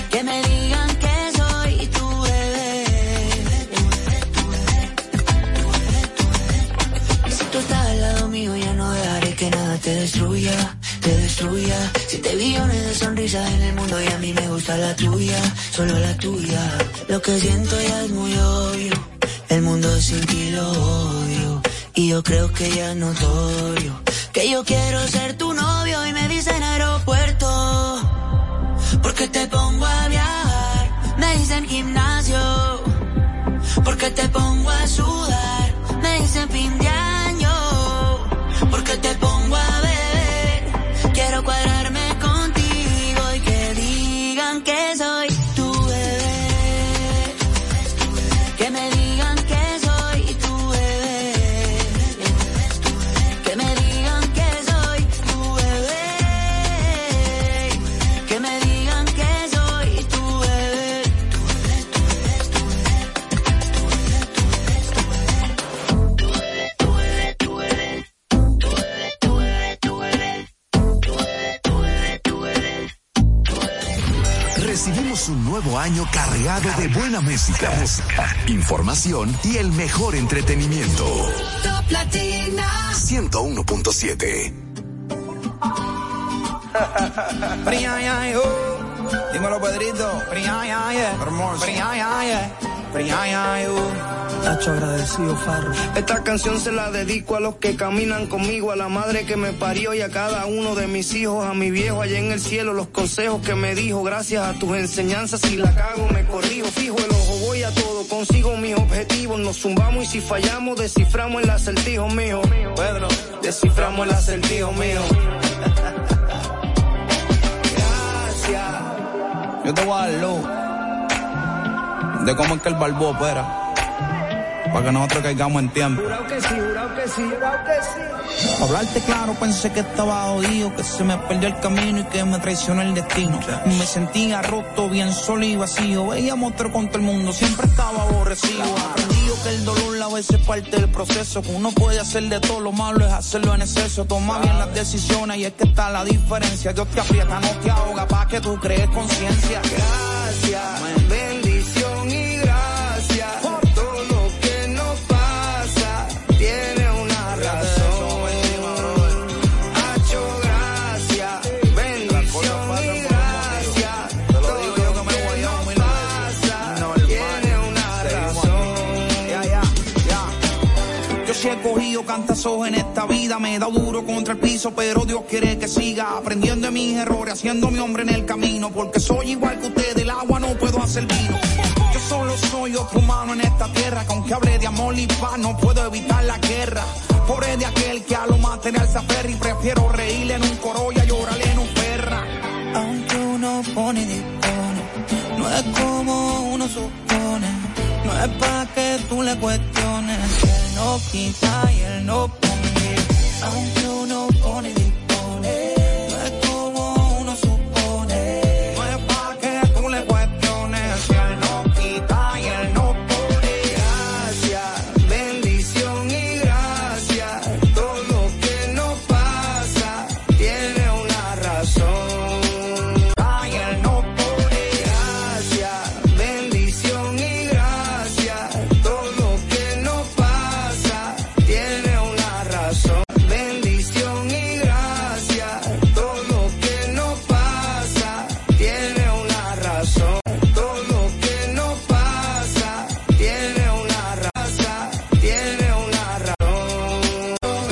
Speaker 33: Que me digan que soy tu bebé. Si tú estás al lado mío, ya no dejaré que nada te destruya, te destruya. Si te billones de sonrisas en el mundo y a mí me gusta la tuya, solo la tuya. Lo que siento ya es muy obvio, el mundo sin ti lo odio. Y yo creo que ya es notorio, que yo quiero ser tu novio y me dicen aeropuerto. Porque te pongo a viajar, me dicen gimnasio. Porque te pongo a sudar, me dicen fin de año. Porque te
Speaker 3: año cargado de buena música, información y el mejor entretenimiento.
Speaker 17: Top Latina.
Speaker 3: 101.7.
Speaker 12: Dímelo, Pedrito. Hermoso.
Speaker 34: Tacho agradecido, Farro.
Speaker 35: Esta canción se la dedico a los que caminan conmigo, a la madre que me parió y a cada uno de mis hijos, a mi viejo allá en el cielo, los consejos que me dijo, gracias a tus enseñanzas, si la cago me corrijo, fijo el ojo, voy a todo, consigo mis objetivos, nos zumbamos y si fallamos, desciframos el acertijo mío. Pedro, desciframos el acertijo mío. Gracias.
Speaker 12: Yo te voy a dar luz de cómo es que el barbo opera. Para que nosotros caigamos en tiempo.
Speaker 35: Jurado que sí, jurado que sí, jurado que sí.
Speaker 12: Para hablarte claro, pensé que estaba jodido, que se me perdió el camino y que me traicionó el destino. Me sentía roto, bien solo y vacío. Veía monstruo con todo el mundo, siempre estaba aborrecido. Aprendido que el dolor a veces es parte del proceso. Que uno puede hacer de todo lo malo, es hacerlo en exceso. Toma bien las decisiones y es que está la diferencia. Dios te aprieta, no te ahoga, para que tú crees conciencia.
Speaker 35: Gracias,
Speaker 12: he cogido cantazos en esta vida, me he dado duro contra el piso, pero Dios quiere que siga aprendiendo de mis errores, haciendo mi hombre en el camino, porque soy igual que usted, del agua no puedo hacer vino. Yo solo soy otro humano en esta tierra, que aunque hable de amor y paz, no puedo evitar la guerra. Pobre de aquel que a lo material se aferra y prefiero reírle en un coro y a llorarle en un perra.
Speaker 33: Aunque uno pone y dispone, no es como uno supone. No es pa' que tú le cuestiones. Él no quita y él no pone. Aunque uno pone